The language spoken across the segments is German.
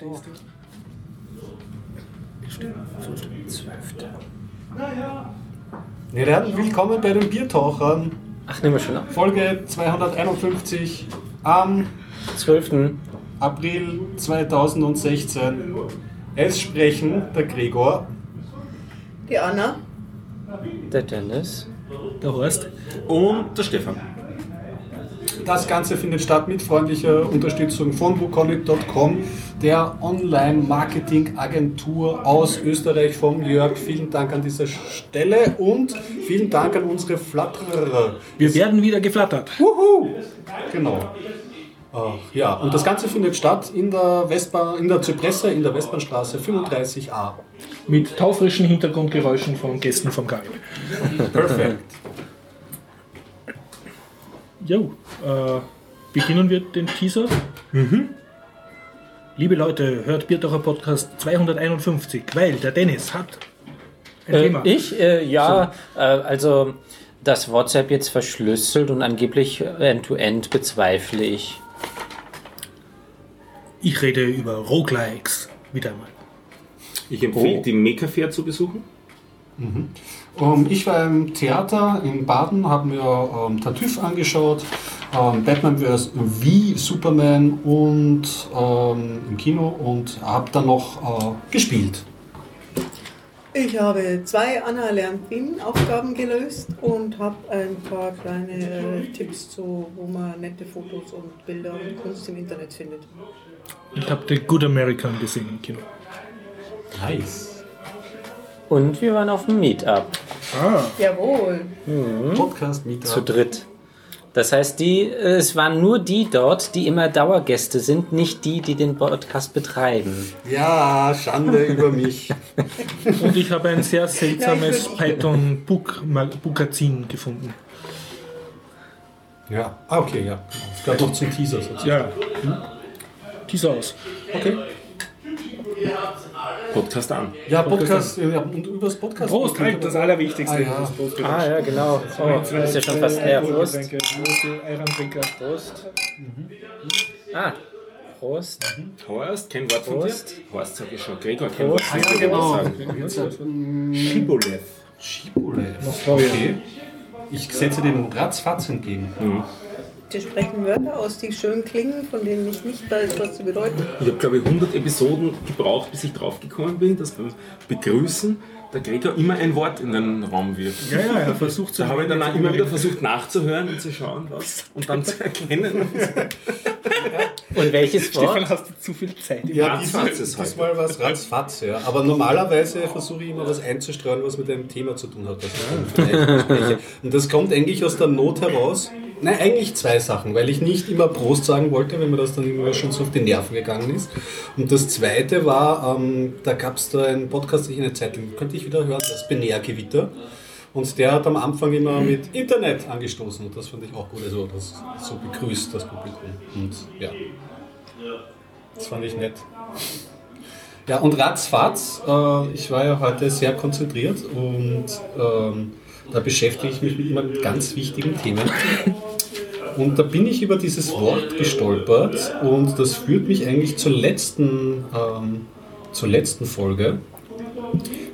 So. Zwölfte. Ja, dann willkommen bei den Biertauchern. Ach, nehmen wir schon ab. Folge 251 am 12. April 2016. Es sprechen der Gregor, Die Anna. Der Dennis. Der Horst. Und der Stefan. Das Ganze findet statt mit freundlicher Unterstützung von wukonic.com, der Online-Marketing-Agentur aus Österreich vom Jörg. Vielen Dank an dieser Stelle und vielen Dank an unsere Flatterer. Wir werden wieder geflattert. Wuhu! Genau. Ach, ja, und das Ganze findet statt in der Westbahn, in der Zypresse, in der Westbahnstraße 35a. Mit taufrischen Hintergrundgeräuschen von Gästen vom Karl. Perfekt. Jo, äh, beginnen wir den Teaser. Liebe Leute, hört Biertaucher Podcast 251, weil der Dennis hat ein Äh, Thema. ich? Äh, ja, äh, also das WhatsApp jetzt verschlüsselt und angeblich end-to-end bezweifle ich. Ich rede über Roguelikes. Wieder einmal. Ich empfehle, Oh. die Meka-Fair zu besuchen. Ähm, ich war im Theater in Baden, habe mir ähm, Tartüff angeschaut, ähm, Batman vs. wie Superman und ähm, im Kino und habe dann noch äh, gespielt. Ich habe zwei Anna lernt Wien Aufgaben gelöst und habe ein paar kleine äh, Tipps zu, wo man nette Fotos und Bilder und Kunst im Internet findet. Ich habe The Good American gesehen im Kino. Nice. Und wir waren auf dem Meetup Ah, Jawohl. Podcast Meetup. zu dritt. Das heißt, die, es waren nur die dort, die immer Dauergäste sind, nicht die, die den Podcast betreiben. Ja, Schande über mich. und ich habe ein sehr seltsames Ja, Python-Bookazin gefunden. Ja, ah, okay, ja. Das gehört noch zum Teaser sozusagen. Ja. Hm? Teaser aus. Okay. Podcast an. Ja, Podcast, ja, und übers Podcast. Prost, halt, das Allerwichtigste. Ah, ja. Ah ja, genau. Oh, ist ja schon fast leer. Prost. Ehrentrinker. Prost. Ah, Prost. Horst, kein Wort von Prost. dir? Horst sag ich schon. Gregor, kein Prost. Wort von Ja, dir. genau. Jetzt, ähm, Schibolev. Florian. Okay. Ich setze dem ratzfatz entgegen. Die sprechen Wörter aus, die schön klingen, von denen ich nicht weiß, was sie bedeuten. Ich habe, glaube ich, 100 Episoden gebraucht, bis ich draufgekommen bin, dass beim Begrüßen der Gregor immer ein Wort in den Raum wirft. Ja, ja, er versucht Da habe ich dann auch immer wieder versucht nachzuhören und zu schauen, was und dann zu erkennen. Und welches Wort? Stefan, hast du zu viel Zeit? Ja, Ratzfatz ist heute. diesmal war es ratzfatz, ja. Aber normalerweise versuche ich immer was einzustreuen, was mit einem Thema zu tun hat. Bespreche. Und das kommt eigentlich aus der Not heraus. Nein, eigentlich zwei Sachen, weil ich nicht immer Prost sagen wollte, wenn mir das dann immer schon so auf die Nerven gegangen ist. Und das zweite war, ähm, da gab es da einen Podcast, den ich eine Zeit lang, könnte ich wieder hören, das Binärgewitter. Und der hat am Anfang immer mit Internet angestoßen und das fand ich auch gut. Also das so begrüßt das Publikum. Und ja, das fand ich nett. Ja, und ratzfatz, äh, ich war ja heute sehr konzentriert und ähm, da beschäftige ich mich mit immer ganz wichtigen Themen. Und da bin ich über dieses Wort gestolpert und das führt mich eigentlich zur letzten, ähm, zur letzten Folge.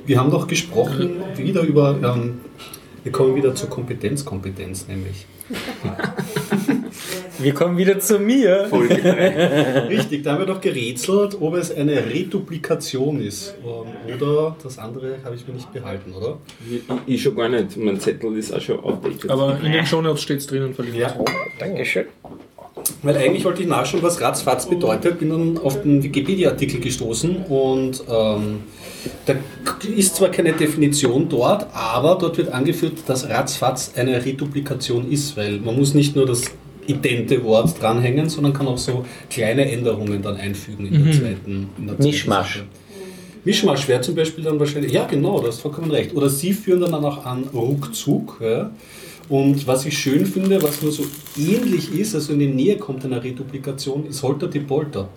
Wir haben doch gesprochen wieder über, ähm, wir kommen wieder zur Kompetenzkompetenz nämlich. Wir kommen wieder zu mir. Richtig, da haben wir doch gerätselt, ob es eine Reduplikation ist. Ähm, Oder das andere habe ich mir nicht behalten, oder? Ich, ich schon gar nicht. Mein Zettel ist auch schon outdated. Aber in den Shownotes steht es drinnen verlinkt. Ja. Dankeschön. Weil eigentlich wollte ich nachschauen, was ratzfatz bedeutet, bin dann auf den Wikipedia-Artikel gestoßen und ähm, da ist zwar keine Definition dort, aber dort wird angeführt, dass ratzfatz eine Reduplikation ist, weil man muss nicht nur das idente Wort dranhängen, sondern kann auch so kleine Änderungen dann einfügen in der zweiten. In der Mischmasch. Sache. Mischmasch wäre zum Beispiel dann wahrscheinlich, ja genau, du hast vollkommen recht. Oder sie führen dann auch an ruckzuck. Ja. Und was ich schön finde, was nur so ähnlich ist, also in die Nähe kommt einer Reduplikation, ist Holter die Polter.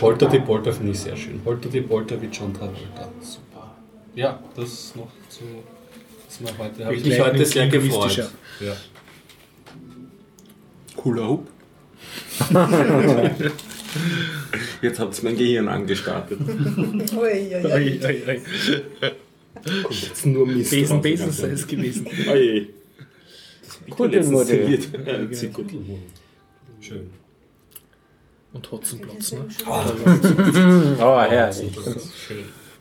Holter die Polter finde ich sehr schön. Holter die Polter wie John Travolta. Super. Ja, das noch zu. Das mal heute. Habe ich mich heute sehr gefreut. Ja. Cooler Hub. Jetzt habt ihr mein Gehirn angestartet. Ui, ui, ui. Oi. Jetzt nur Mist. Besen, Besen sei es gewesen. Oje. Kuddelmuddel. Schön. Und Hotzenplotz, ne? Oh, herrlich.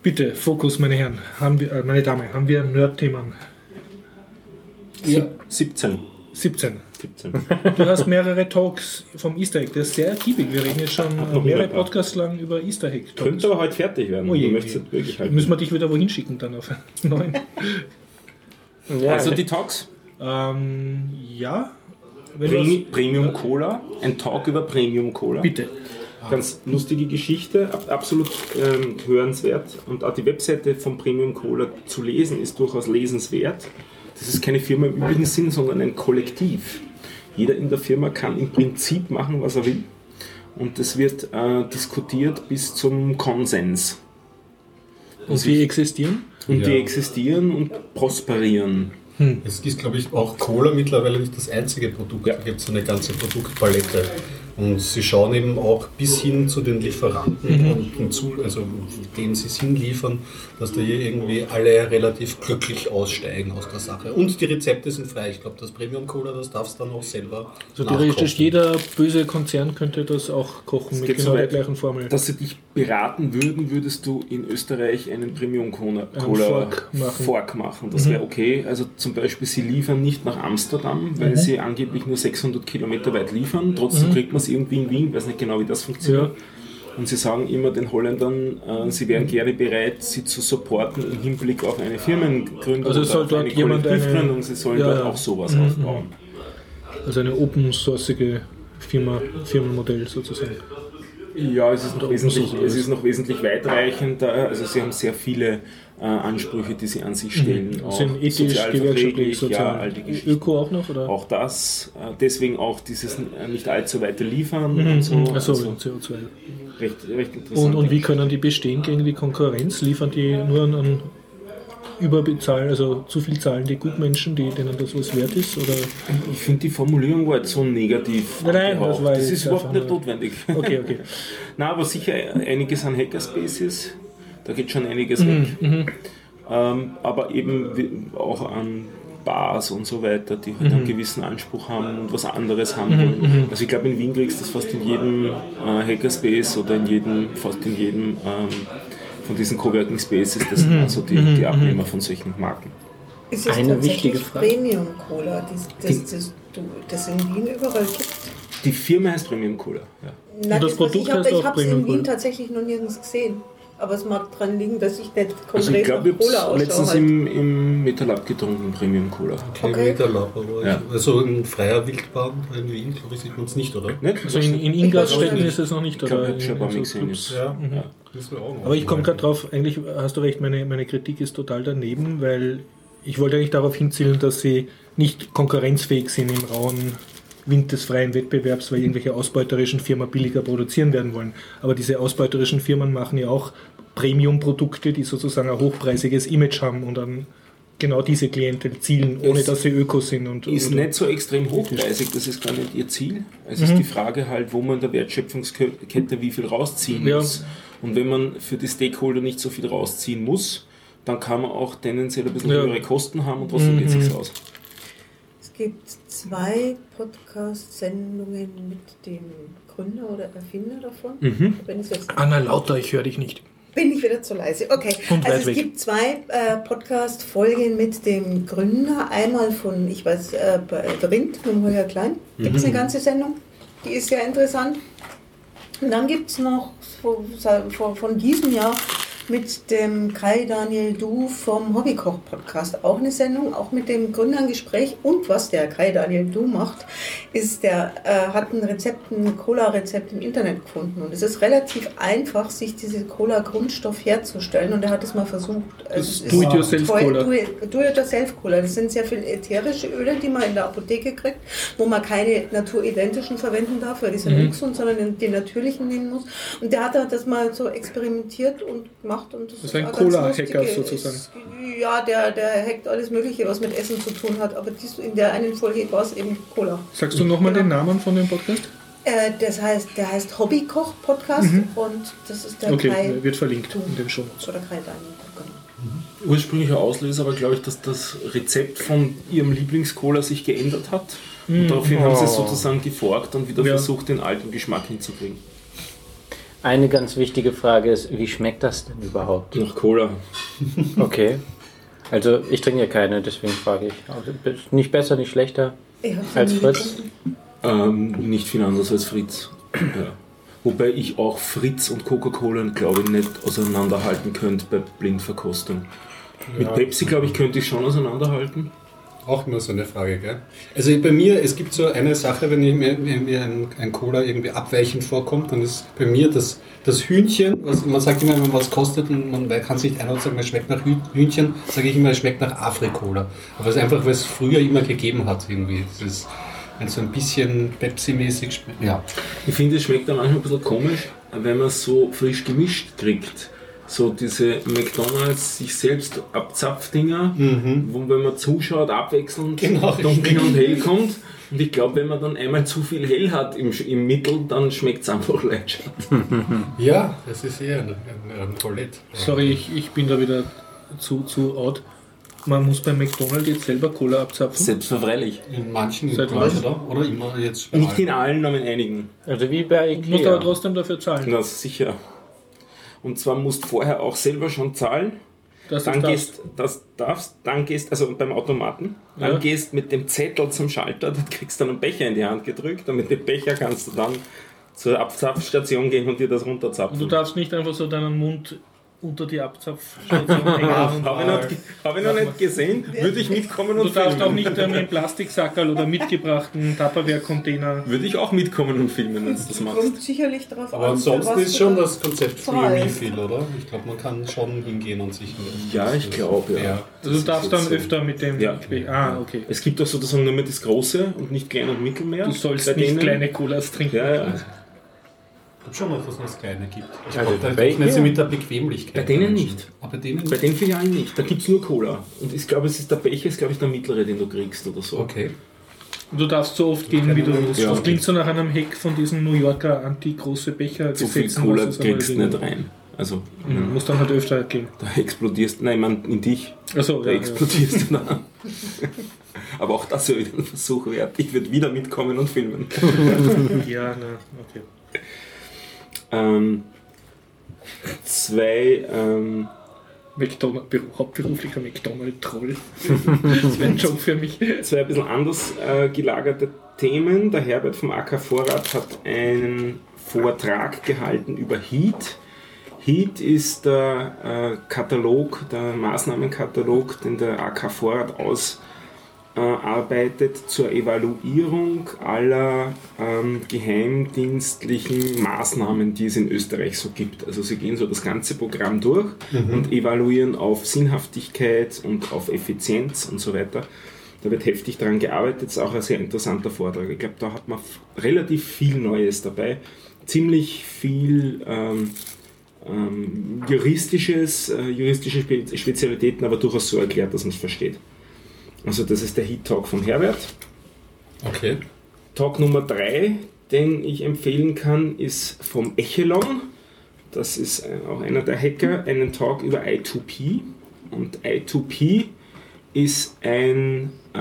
Bitte, Fokus, meine Herren. Haben wir, äh, meine Damen, haben wir Nerd-Themen? Ja. 17. 17. 17. Du hast mehrere Talks vom Easter Egg. Das ist sehr ergiebig. Wir reden jetzt schon mehrere. Podcasts lang über Easter Egg. Talks. Könnte aber heute fertig werden. Oh je, du möchtest je. es wirklich halten. Müssen wir dich wieder wohin schicken dann auf einen neuen? Ja, Also die Talks. ähm, ja. Premi Premium Cola. Ein Talk über Premium Cola. Bitte. Ganz lustige Geschichte, ab- absolut ähm, hörenswert. Und auch die Webseite von Premium Cola zu lesen ist durchaus lesenswert. Das ist keine Firma im üblichen Sinn, sondern ein Kollektiv. Jeder in der Firma kann im Prinzip machen, was er will. Und das wird äh, diskutiert bis zum Konsens. Und sie existieren? Und die Ja. existieren und prosperieren. Es ist, glaube ich, auch Cola mittlerweile nicht das einzige Produkt. Ja. Da gibt es eine ganze Produktpalette. Und sie schauen eben auch bis hin zu den Lieferanten und hinzu, also denen sie es hinliefern, dass da hier irgendwie alle relativ glücklich aussteigen aus der Sache. Und die Rezepte sind frei. Ich glaube, das Premium Cola, das darfst du dann auch selber. So theoretisch jeder böse Konzern könnte das auch kochen mit geht genau so der gleichen Formel. Dass sie dich beraten würden, würdest du in Österreich einen Premium Cola, Fork machen. Fork machen. Das wäre okay. Also zum Beispiel, sie liefern nicht nach Amsterdam, weil sie angeblich nur 600 Kilometer weit liefern. Trotzdem kriegt man es irgendwie in Wien, weiß nicht genau, wie das funktioniert. Und sie sagen immer den Holländern, äh, sie wären gerne bereit, sie zu supporten im Hinblick auf eine Firmengründung Also soll dort eine jemand eine- Kollektivgründung. Sie sollen Ja, dort ja. auch sowas Mhm, aufbauen. Also eine open sourceige Firma, Firmenmodell sozusagen. Ja, es ist noch wesentlich, es ist noch wesentlich weitreichender. Also sie haben sehr viele äh, Ansprüche, die sie an sich stellen. Auch Sind ethisch, gewerkschaftlich, ja, sozial. all die Geschichten. Öko auch noch? Oder? Auch das, äh, deswegen auch dieses äh, nicht allzu weite Liefern Mhm, und so. mhm. Achso, Also CO2. recht, recht interessant. Und, und wie können die bestehen gegen die Konkurrenz? Liefern die nur an, überbezahlen, also zu viel zahlen die Gutmenschen, die, denen das was wert ist? Oder? ich finde die Formulierung war jetzt so negativ. Nein, nein, das war das ist überhaupt nicht notwendig. Okay, okay. Na, aber sicher einiges an Hackerspaces, da geht schon einiges Mhm, weg. Ähm, aber eben auch an Bars und so weiter, die halt Mhm. einen gewissen Anspruch haben und was anderes haben wollen. Also ich glaube in Wien kriegst du das fast in jedem äh, Hackerspace oder in jedem, fast in jedem ähm, von diesen Coworking Spaces, das Mhm. sind also die, die Abnehmer von solchen Marken. Ist es Eine wichtige Frage. Premium Cola, das, das, das, das in Wien überall gibt? Die Firma heißt Premium Cola. Ja. Nein, das weiß Produkt ich, aber heißt ich auch habe es in Wien tatsächlich noch nirgends gesehen. Aber es mag daran liegen, dass ich nicht konkret Also ich glaube, ich nach Cola habe ausschaue. letztens Halt. im, im Metalab getrunken, Premium Cola. Kein Okay. Meterlab, aber Ja. ich, also in freier Wildbahn in Wien, glaube ich, sieht man es nicht, oder? Nicht? Also in, in weiß ist es noch nicht, Ich oder? ich habe schon gesehen. Clubs. Ja, noch Aber ich komme gerade drauf, eigentlich hast du recht, meine, meine Kritik ist total daneben, weil ich wollte eigentlich darauf hinzielen, dass sie nicht konkurrenzfähig sind im rauen Wind des freien Wettbewerbs, weil irgendwelche ausbeuterischen Firmen billiger produzieren werden wollen. Aber diese ausbeuterischen Firmen machen ja auch Premium-Produkte, die sozusagen ein hochpreisiges Image haben und dann genau diese Klientel zielen, ohne Es dass sie Öko sind. Und, Ist und nicht so extrem hochpreisig, das ist gar nicht ihr Ziel. Es Mhm. ist die Frage halt, wo man in der Wertschöpfungskette wie viel rausziehen Ja. muss. Und wenn man für die Stakeholder nicht so viel rausziehen muss, dann kann man auch tendenziell ein bisschen Ja. höhere Kosten haben und trotzdem geht Mhm. es sich aus. Es gibt zwei Podcast-Sendungen mit dem Gründer oder Erfinder davon. Mhm. Anna Lauter, ich höre dich nicht. Bin ich wieder zu leise. Okay. Und also es weg. gibt zwei äh, Podcast-Folgen mit dem Gründer. Einmal von, ich weiß, äh, Rind mit Holger Klein. Gibt Mhm. es eine ganze Sendung. Die ist sehr interessant. Und dann gibt es noch von, von diesem Jahr mit dem Kai Daniel Du vom Hobbykoch-Podcast auch eine Sendung, auch mit dem Gründer ein Gespräch. Und was der Kai Daniel Du macht, ist, der äh, hat ein Rezept, ein Cola-Rezept im Internet gefunden. Und es ist relativ einfach, sich diese Cola-Grundstoff herzustellen. Und er hat es mal versucht. Also Do-it-yourself-Cola. Do-it-yourself-Cola. Das sind sehr viele ätherische Öle, die man in der Apotheke kriegt, wo man keine naturidenntischen verwenden darf, weil die sind Mhm. ungesund, sondern den natürlichen nehmen muss. Und der hat da das mal so experimentiert und gemacht. Und das, Das ist ein Cola-Hacker sozusagen. Es- Ja, der, der hackt alles Mögliche, was mit Essen zu tun hat. Aber dies, in der einen Folge war es eben Cola. Sagst du nochmal Genau. den Namen von dem Podcast? Äh, das heißt, der heißt Hobbykoch-Podcast und das ist der Okay, Kai. wird verlinkt in den Show Notes. Oder Kai Dein. Ursprünglicher Auslöser war, glaube ich, dass das Rezept von ihrem Lieblingscola sich geändert hat. Und daraufhin haben sie es sozusagen geforkt und wieder Ja. versucht, den alten Geschmack hinzukriegen. Eine ganz wichtige Frage ist, wie schmeckt das denn überhaupt? Nach Cola. Okay. Also ich trinke ja keine, deswegen frage ich. Also, Nicht besser, nicht schlechter als Fritz? Ähm, nicht viel anders als Fritz. Ja. Wobei ich auch Fritz und Coca-Cola, glaube ich, nicht auseinanderhalten könnte bei Blindverkostung. Mit Pepsi, glaube ich, könnte ich schon auseinanderhalten. Auch nur so eine Frage, gell? Also bei mir, es gibt so eine Sache, wenn mir, mir ein, ein Cola irgendwie abweichend vorkommt, dann ist bei mir das, das Hühnchen, was, man sagt immer, wenn man was kostet und man kann sich nicht einordnen, sagen, es schmeckt nach Hü- Hühnchen, sage ich immer, es schmeckt nach Afrikola. Aber es ist einfach, weil es früher immer gegeben hat irgendwie. Das ist, wenn so ein bisschen Pepsi-mäßig schmeckt. Ja. Ich finde, es schmeckt dann manchmal ein bisschen komisch, wenn man es so frisch gemischt kriegt. So diese McDonalds sich selbst Abzapfdinger, wo wenn man zuschaut, abwechselnd Genau, dunkel richtig. und hell kommt. Und ich glaube, wenn man dann einmal zu viel hell hat im, im Mittel, dann schmeckt es einfach leicht. Ja, das ist eher ein, ein, ein Roulette. Sorry, ich, ich bin da wieder zu, zu out. Man muss bei McDonald's jetzt selber Cola abzapfen. Selbstverständlich. In manchen, Seit wann? oder? Oder immer jetzt. Nicht in allen, aber in einigen. Also wie bei Du musst aber Ikea. trotzdem dafür zahlen. Na sicher. Und zwar musst vorher auch selber schon zahlen. Dass du Dann das gehst, das darfst, dann gehst, also beim Automaten, dann Ja. gehst mit dem Zettel zum Schalter, dann kriegst du dann einen Becher in die Hand gedrückt und mit dem Becher kannst du dann zur Abzapfstation gehen und dir das Und runterzapfen. du darfst nicht einfach so deinen Mund unter die Abzapfstation hängen. Habe ich, noch- hab ich noch nicht gesehen, würde ich mitkommen Du und darfst auch filmen. nicht ähm, im Plastiksackerl oder mitgebrachten Tupperware-Container. Würde ich auch mitkommen und filmen, wenn du das machst. Kommt sicherlich drauf Aber an, ansonsten ist du schon da- das Konzept Free. Refill, oder? Ich glaube, man kann schon hingehen und sich. Ja, ich glaube, ja. Also du darfst dann öfter mit dem. Ja. Ah, okay. Es gibt auch sozusagen nur mehr das Große und nicht Klein und Mittel mehr. Du sollst Bei nicht denen- kleine Colas trinken. Ja, ja. Ich glaube schon, dass es das Kleine gibt. Ich Also glaube, da bei rechnen sie mit der Bequemlichkeit. Bei denen nicht. Aber bei denen Bei den Filialen nicht. Da gibt es nur Cola. Und ich glaube, es ist der Becher ist, glaube ich, der mittlere, den du kriegst oder so. Okay. Du darfst so oft gehen, wie du willst. Ja. Das klingt so nach einem Hack von diesen New Yorker anti-große Becher. So viel Cola kriegst du nicht rein. Also, Du musst dann halt öfter gehen. da explodierst Nein, ich meine in dich. Achso, Da ja, ja. explodierst du dann. Aber auch das wäre wieder ein Versuch wert. Ich würde wieder mitkommen und filmen. ja, na, okay. Ähm, zwei, ähm, McDonald, Beru- hauptberuflicher McDonald-Troll. das wäre ein Job für mich. zwei ein bisschen anders äh, gelagerte Themen. Der Herbert vom AK Vorrat hat einen Vortrag gehalten über Heat. Heat ist der äh, Katalog, der Maßnahmenkatalog, den der AK Vorrat ausarbeitet zur Evaluierung aller ähm, geheimdienstlichen Maßnahmen, die es in Österreich so gibt. Also sie gehen so das ganze Programm durch und evaluieren auf Sinnhaftigkeit und auf Effizienz und so weiter. Da wird heftig daran gearbeitet, ist auch ein sehr interessanter Vortrag. Ich glaube, da hat man relativ viel Neues dabei. Ziemlich viel ähm, ähm, juristisches, äh, juristische Spe Spezialitäten, aber durchaus so erklärt, dass man es versteht. Also das ist der Heat Talk von Herbert. Okay. Talk Nummer 3, den ich empfehlen kann, ist vom Echelon. Das ist äh, auch einer der Hacker, einen Talk über I2P. Und I2P ist ein, äh,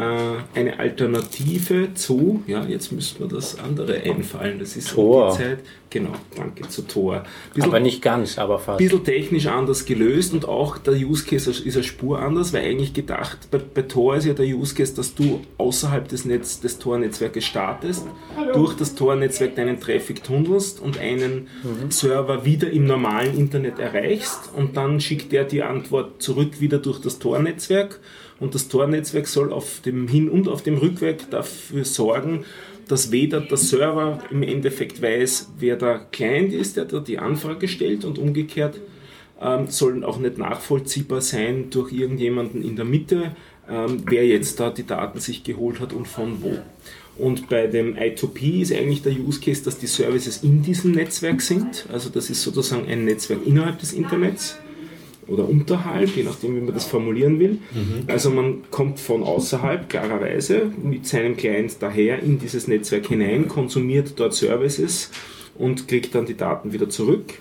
eine Alternative zu, ja, jetzt müsste mir das andere einfallen, das ist um Tor. die Zeit. Genau, danke, zu Tor. Bisschen- Aber nicht ganz, aber fast. bisschen technisch anders gelöst und auch der Use Case ist eine Spur anders, weil eigentlich gedacht, bei, bei Tor ist ja der Use Case, dass du außerhalb des, Netz, des Tor-Netzwerkes startest, durch das Tor-Netzwerk deinen Traffic tunnelst und einen Server wieder im normalen Internet erreichst und dann schickt der die Antwort zurück wieder durch das Tor-Netzwerk und das Tor-Netzwerk soll auf dem Hin- und auf dem Rückweg dafür sorgen, dass weder der Server im Endeffekt weiß, wer der Client ist, der da die Anfrage stellt und umgekehrt ähm, sollen auch nicht nachvollziehbar sein durch irgendjemanden in der Mitte, ähm, wer jetzt da die Daten sich geholt hat und von wo. Und bei dem I2P ist eigentlich der Use Case, dass die Services in diesem Netzwerk sind. Also das ist sozusagen ein Netzwerk innerhalb des Internets. Oder unterhalb, je nachdem, wie man das formulieren will. Also man kommt von außerhalb, klarerweise, mit seinem Client daher in dieses Netzwerk hinein, konsumiert dort Services und kriegt dann die Daten wieder zurück.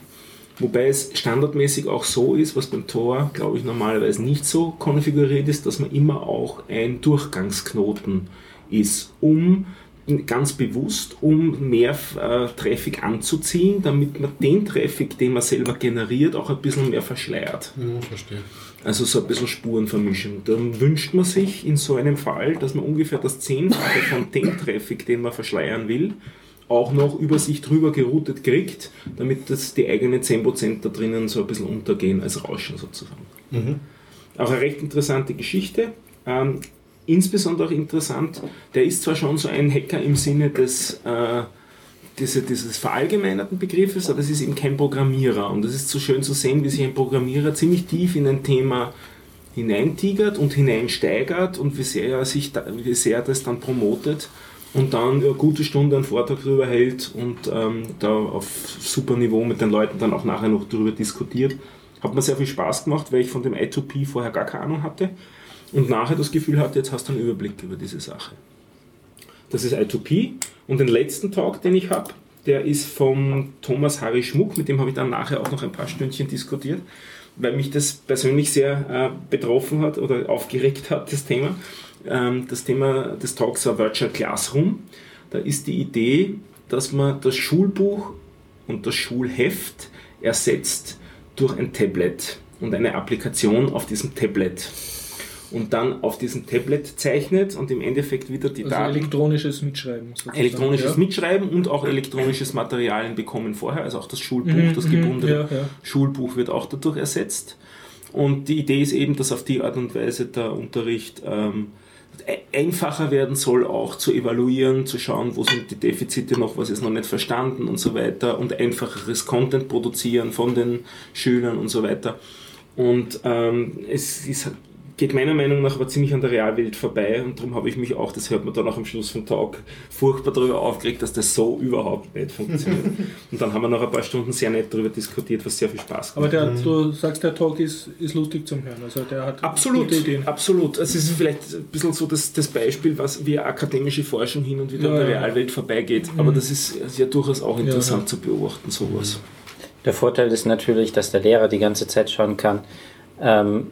Wobei es standardmäßig auch so ist, was beim Tor, glaube ich, normalerweise nicht so konfiguriert ist, dass man immer auch ein Durchgangsknoten ist, um ganz bewusst, um mehr äh, Traffic anzuziehen, damit man den Traffic, den man selber generiert, auch ein bisschen mehr verschleiert. Ja, verstehe. Also so ein bisschen Spuren vermischen. Dann wünscht man sich in so einem Fall, dass man ungefähr das Zehnfache von dem Traffic, den man verschleiern will, auch noch über sich drüber geroutet kriegt, damit das die eigenen 10% da drinnen so ein bisschen untergehen als Rauschen sozusagen. Auch eine recht interessante Geschichte. Ähm, insbesondere auch interessant, der ist zwar schon so ein Hacker im Sinne des, äh, diese, dieses verallgemeinerten Begriffes, aber es ist eben kein Programmierer. Und es ist so schön zu sehen, wie sich ein Programmierer ziemlich tief in ein Thema hineintigert und hineinsteigert und wie sehr er, sich da, wie sehr das dann promotet und dann eine gute Stunde einen Vortrag darüber hält und ähm, da auf super Niveau mit den Leuten dann auch nachher noch darüber diskutiert. Hat mir sehr viel Spaß gemacht, weil ich von dem I2P vorher gar keine Ahnung hatte und nachher das Gefühl hatte, jetzt hast du einen Überblick über diese Sache. Das ist I2P und den letzten Talk, den ich habe, der ist vom Thomas Harry Schmuck, mit dem habe ich dann nachher auch noch ein paar Stündchen diskutiert, weil mich das persönlich sehr äh, betroffen hat oder aufgeregt hat, das Thema. Ähm, das Thema des Talks war Virtual Classroom. Da ist die Idee, dass man das Schulbuch und das Schulheft ersetzt durch ein Tablet und eine Applikation auf diesem Tablet. Und dann auf diesem Tablet zeichnet und im Endeffekt wieder die Also Daten elektronisches Mitschreiben. sozusagen, elektronisches ja. Mitschreiben und auch elektronisches Materialien bekommen vorher, also auch das Schulbuch, Mhm, das mhm, gebundene ja, ja. Schulbuch wird auch dadurch ersetzt. Und die Idee ist eben, dass auf die Art und Weise der Unterricht ähm, e- einfacher werden soll, auch zu evaluieren, zu schauen, wo sind die Defizite noch, was ist noch nicht verstanden und so weiter und einfacheres Content produzieren von den Schülern und so weiter. Und ähm, es ist, geht meiner Meinung nach aber ziemlich an der Realwelt vorbei und darum habe ich mich auch, das hört man dann auch am Schluss vom Talk, furchtbar darüber aufgeregt, dass das so überhaupt nicht funktioniert. und dann haben wir noch ein paar Stunden sehr nett darüber diskutiert, was sehr viel Spaß Aber gemacht der, du sagst, der Talk ist, ist lustig zum Hören. Also der hat Absolut, gute Ideen. absolut. Es ist vielleicht ein bisschen so das, das Beispiel, was wie akademische Forschung hin und wieder Ja, an der ja. Realwelt vorbeigeht. Aber das ist, ja durchaus auch interessant zu beobachten, sowas. Der Vorteil ist natürlich, dass der Lehrer die ganze Zeit schauen kann, ähm,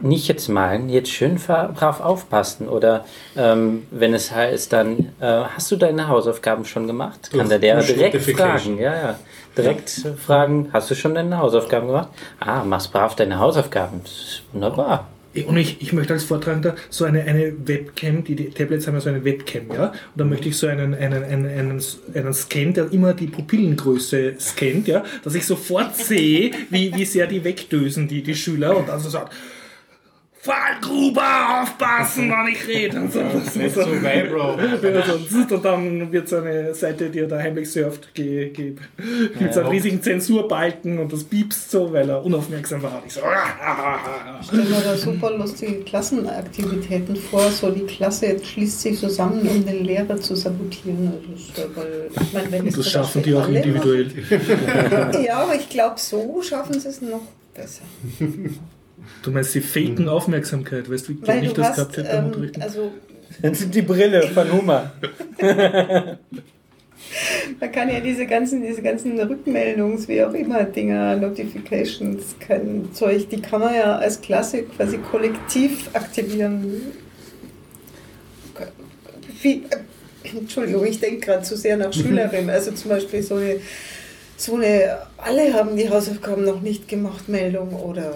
nicht jetzt malen, jetzt schön brav aufpassen. Oder ähm, wenn es heißt dann, äh, hast du deine Hausaufgaben schon gemacht? Kann der Durch direkt fragen. Ja, ja. Direkt fragen, hast du schon deine Hausaufgaben gemacht? Ah, machst brav deine Hausaufgaben. Das ist wunderbar. Und ich, ich möchte als Vortragender so eine, eine Webcam, die, die Tablets haben ja so eine Webcam, ja. Und dann möchte ich so einen, einen, einen, einen, einen Scan, der immer die Pupillengröße scannt, ja, dass ich sofort sehe, wie, wie sehr die wegdösen, die, die Schüler, und dann so sagt, Fallgruber, aufpassen, wann ich rede. Und so, Nicht so weit, Bro. Ja, sonst- und dann wird so eine Seite, die er da heimlich surft, ge, ge, gibt so einen riesigen Zensurbalken und das piepst so, weil er unaufmerksam war. Ich so, Ich stelle mir da super lustige Klassenaktivitäten vor. So die Klasse schließt sich zusammen, um den Lehrer zu sabotieren. Also das, ist ja, weil, ich meine, wenn das zum schaffen die auch individuell. Ja, aber ich glaube, so schaffen sie es noch besser. Du meinst, sie faken Aufmerksamkeit, weißt du, wie Weil ich das hast, gehabt hätte beim ähm, Unterrichten? also Das sind die Brille von Hummer. man kann ja diese ganzen, diese ganzen Rückmeldungs, wie auch immer, Dinger, Notifications, kein Zeug, die kann man ja als Klasse quasi kollektiv aktivieren. Wie, äh, Entschuldigung, ich denke gerade zu sehr nach Schülerin. Also zum Beispiel so eine, so eine, alle haben die Hausaufgaben noch nicht gemacht, Meldung oder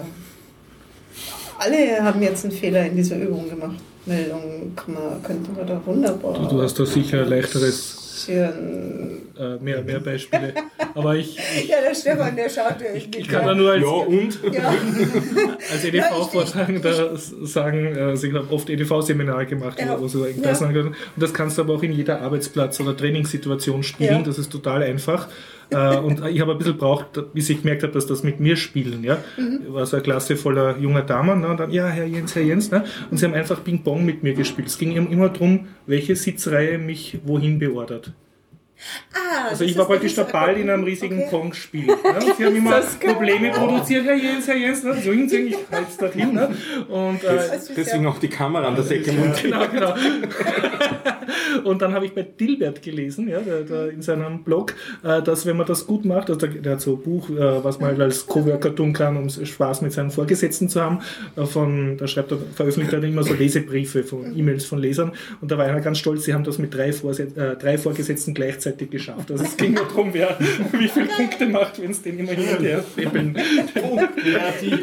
alle haben jetzt einen Fehler in dieser Übung gemacht. Meldung kann man, könnte man da wunderbar. Du, du hast da sicher leichteres, Schön. äh, mehr, mehr Beispiele. Aber ich, ich, Ja, der Stefan, der schaut irgendwie. ich kann da nur als, Ja, und? Ja, als Ja, ich- EDV-Vortragender sagen, äh, also ich habe oft EDV-Seminare gemacht, Ja. wo so in Ja. Und das kannst du aber auch in jeder Arbeitsplatz- oder Trainingssituation spielen, Ja. das ist total einfach. Äh, und ich habe ein bisschen braucht, bis ich gemerkt habe, dass das mit mir spielen, ja. Mhm. War so eine Klasse voller junger Damen, ne? und dann, ja, Herr Jens, Herr Jens, ne? und sie haben einfach Ping-Pong mit mir gespielt. Es ging immer darum, welche Sitzreihe mich wohin beordert. Ah, Also ich war praktisch Ball in einem riesigen Okay. Pong-Spiel. Ne? Sie haben immer Probleme produziert, Herr Jens, Herr Jens, ne? so hinten, ich halte dorthin. Ne? Und, äh, Deswegen auch die Kamera an der montiert. genau, genau. Und dann habe ich bei Dilbert gelesen, ja, der, der in seinem Blog, äh, dass wenn man das gut macht, also der, der hat so ein Buch, äh, was man halt als Coworker tun kann, um Spaß mit seinen Vorgesetzten zu haben. Äh, von, da schreibt er, veröffentlicht er immer so Lesebriefe von E-Mails von Lesern. Und da war einer ganz stolz, sie haben das mit drei, Vorset äh, drei Vorgesetzten gleichzeitig geschafft. Also es ging nur darum, wer wie viele Punkte macht, wenn es den immer hin und her peppeln.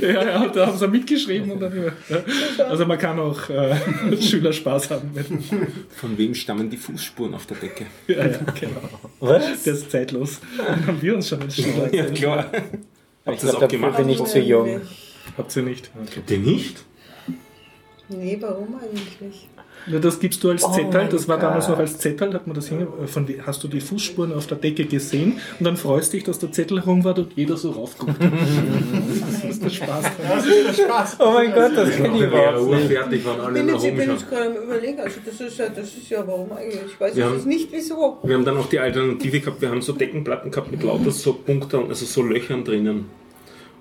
Ja, ja, da haben sie mitgeschrieben und dann immer. Ja. Also man kann auch äh, Schüler Spaß haben. Von wem stammen die Fußspuren auf der Decke? ja, ja, genau. Was? Das ist zeitlos. Dann haben wir uns schon als Schüler. Ja, klar. Ich Habt ihr das auch gemacht? bin ich zu jung. Habt ihr nicht? Okay. Den nicht? Nee, warum eigentlich das gibst du als Oh Zettel. Das war damals Gott. noch als Zettel, hat man das hinge äh, von die, hast du die Fußspuren auf der Decke gesehen und dann freust dich, dass der Zettel herum war und jeder so raufguckt. das ist der Spaß dran. Oh mein Gott, das kenne ich Wir überhaupt waren nicht. fertig, waren Ich alle bin jetzt, ich bin jetzt gerade am überlegen, also das ist ja, das ist ja warum eigentlich? Ich weiß haben- nicht wieso. Wir haben dann auch die Alternative gehabt, wir haben so Deckenplatten gehabt mit lauter so Punkten, also so Löchern drinnen.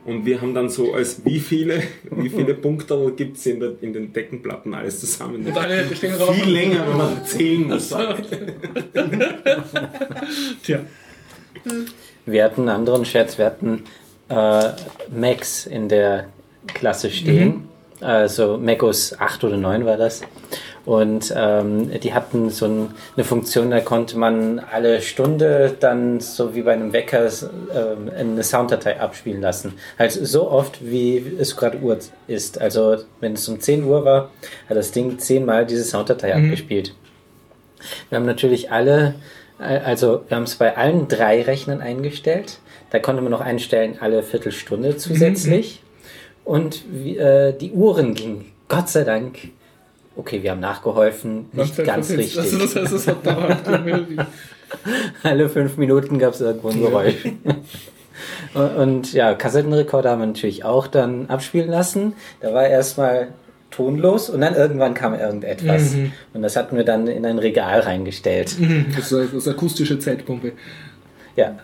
Und wir haben dann so als wie viele, wie viele Punkte gibt es in, der- in den Deckenplatten alles zusammen. Und alle. Viel länger, wenn man zählen muss. Tja, Wir hatten einen anderen Scherz, wir hatten äh, Macs in der Klasse stehen. Also Macos 8 oder 9 war das. Und ähm, die hatten so ein, eine Funktion, da konnte man alle Stunde dann so wie bei einem Wecker ähm, eine Sounddatei abspielen lassen. Also so oft, wie es gerade Uhr ist. Also wenn es um 10 Uhr war, hat das Ding zehnmal diese Sounddatei abgespielt. Wir haben natürlich alle, äh, also wir haben es bei allen drei Rechnern eingestellt. Da konnte man noch einstellen, alle Viertelstunde zusätzlich. Und wie, äh, die Uhren gingen, Gott sei Dank. Okay, wir haben nachgeholfen, nicht ganz richtig. Also das heißt, es hat dauernd Alle fünf Minuten gab es irgendwo ein Geräusch. Und, ja, Kassettenrekorder haben wir natürlich auch dann abspielen lassen. Da war erstmal tonlos und dann irgendwann kam irgendetwas. Und das hatten wir dann in ein Regal reingestellt. Das ist eine akustische Zeitpumpe. Ja.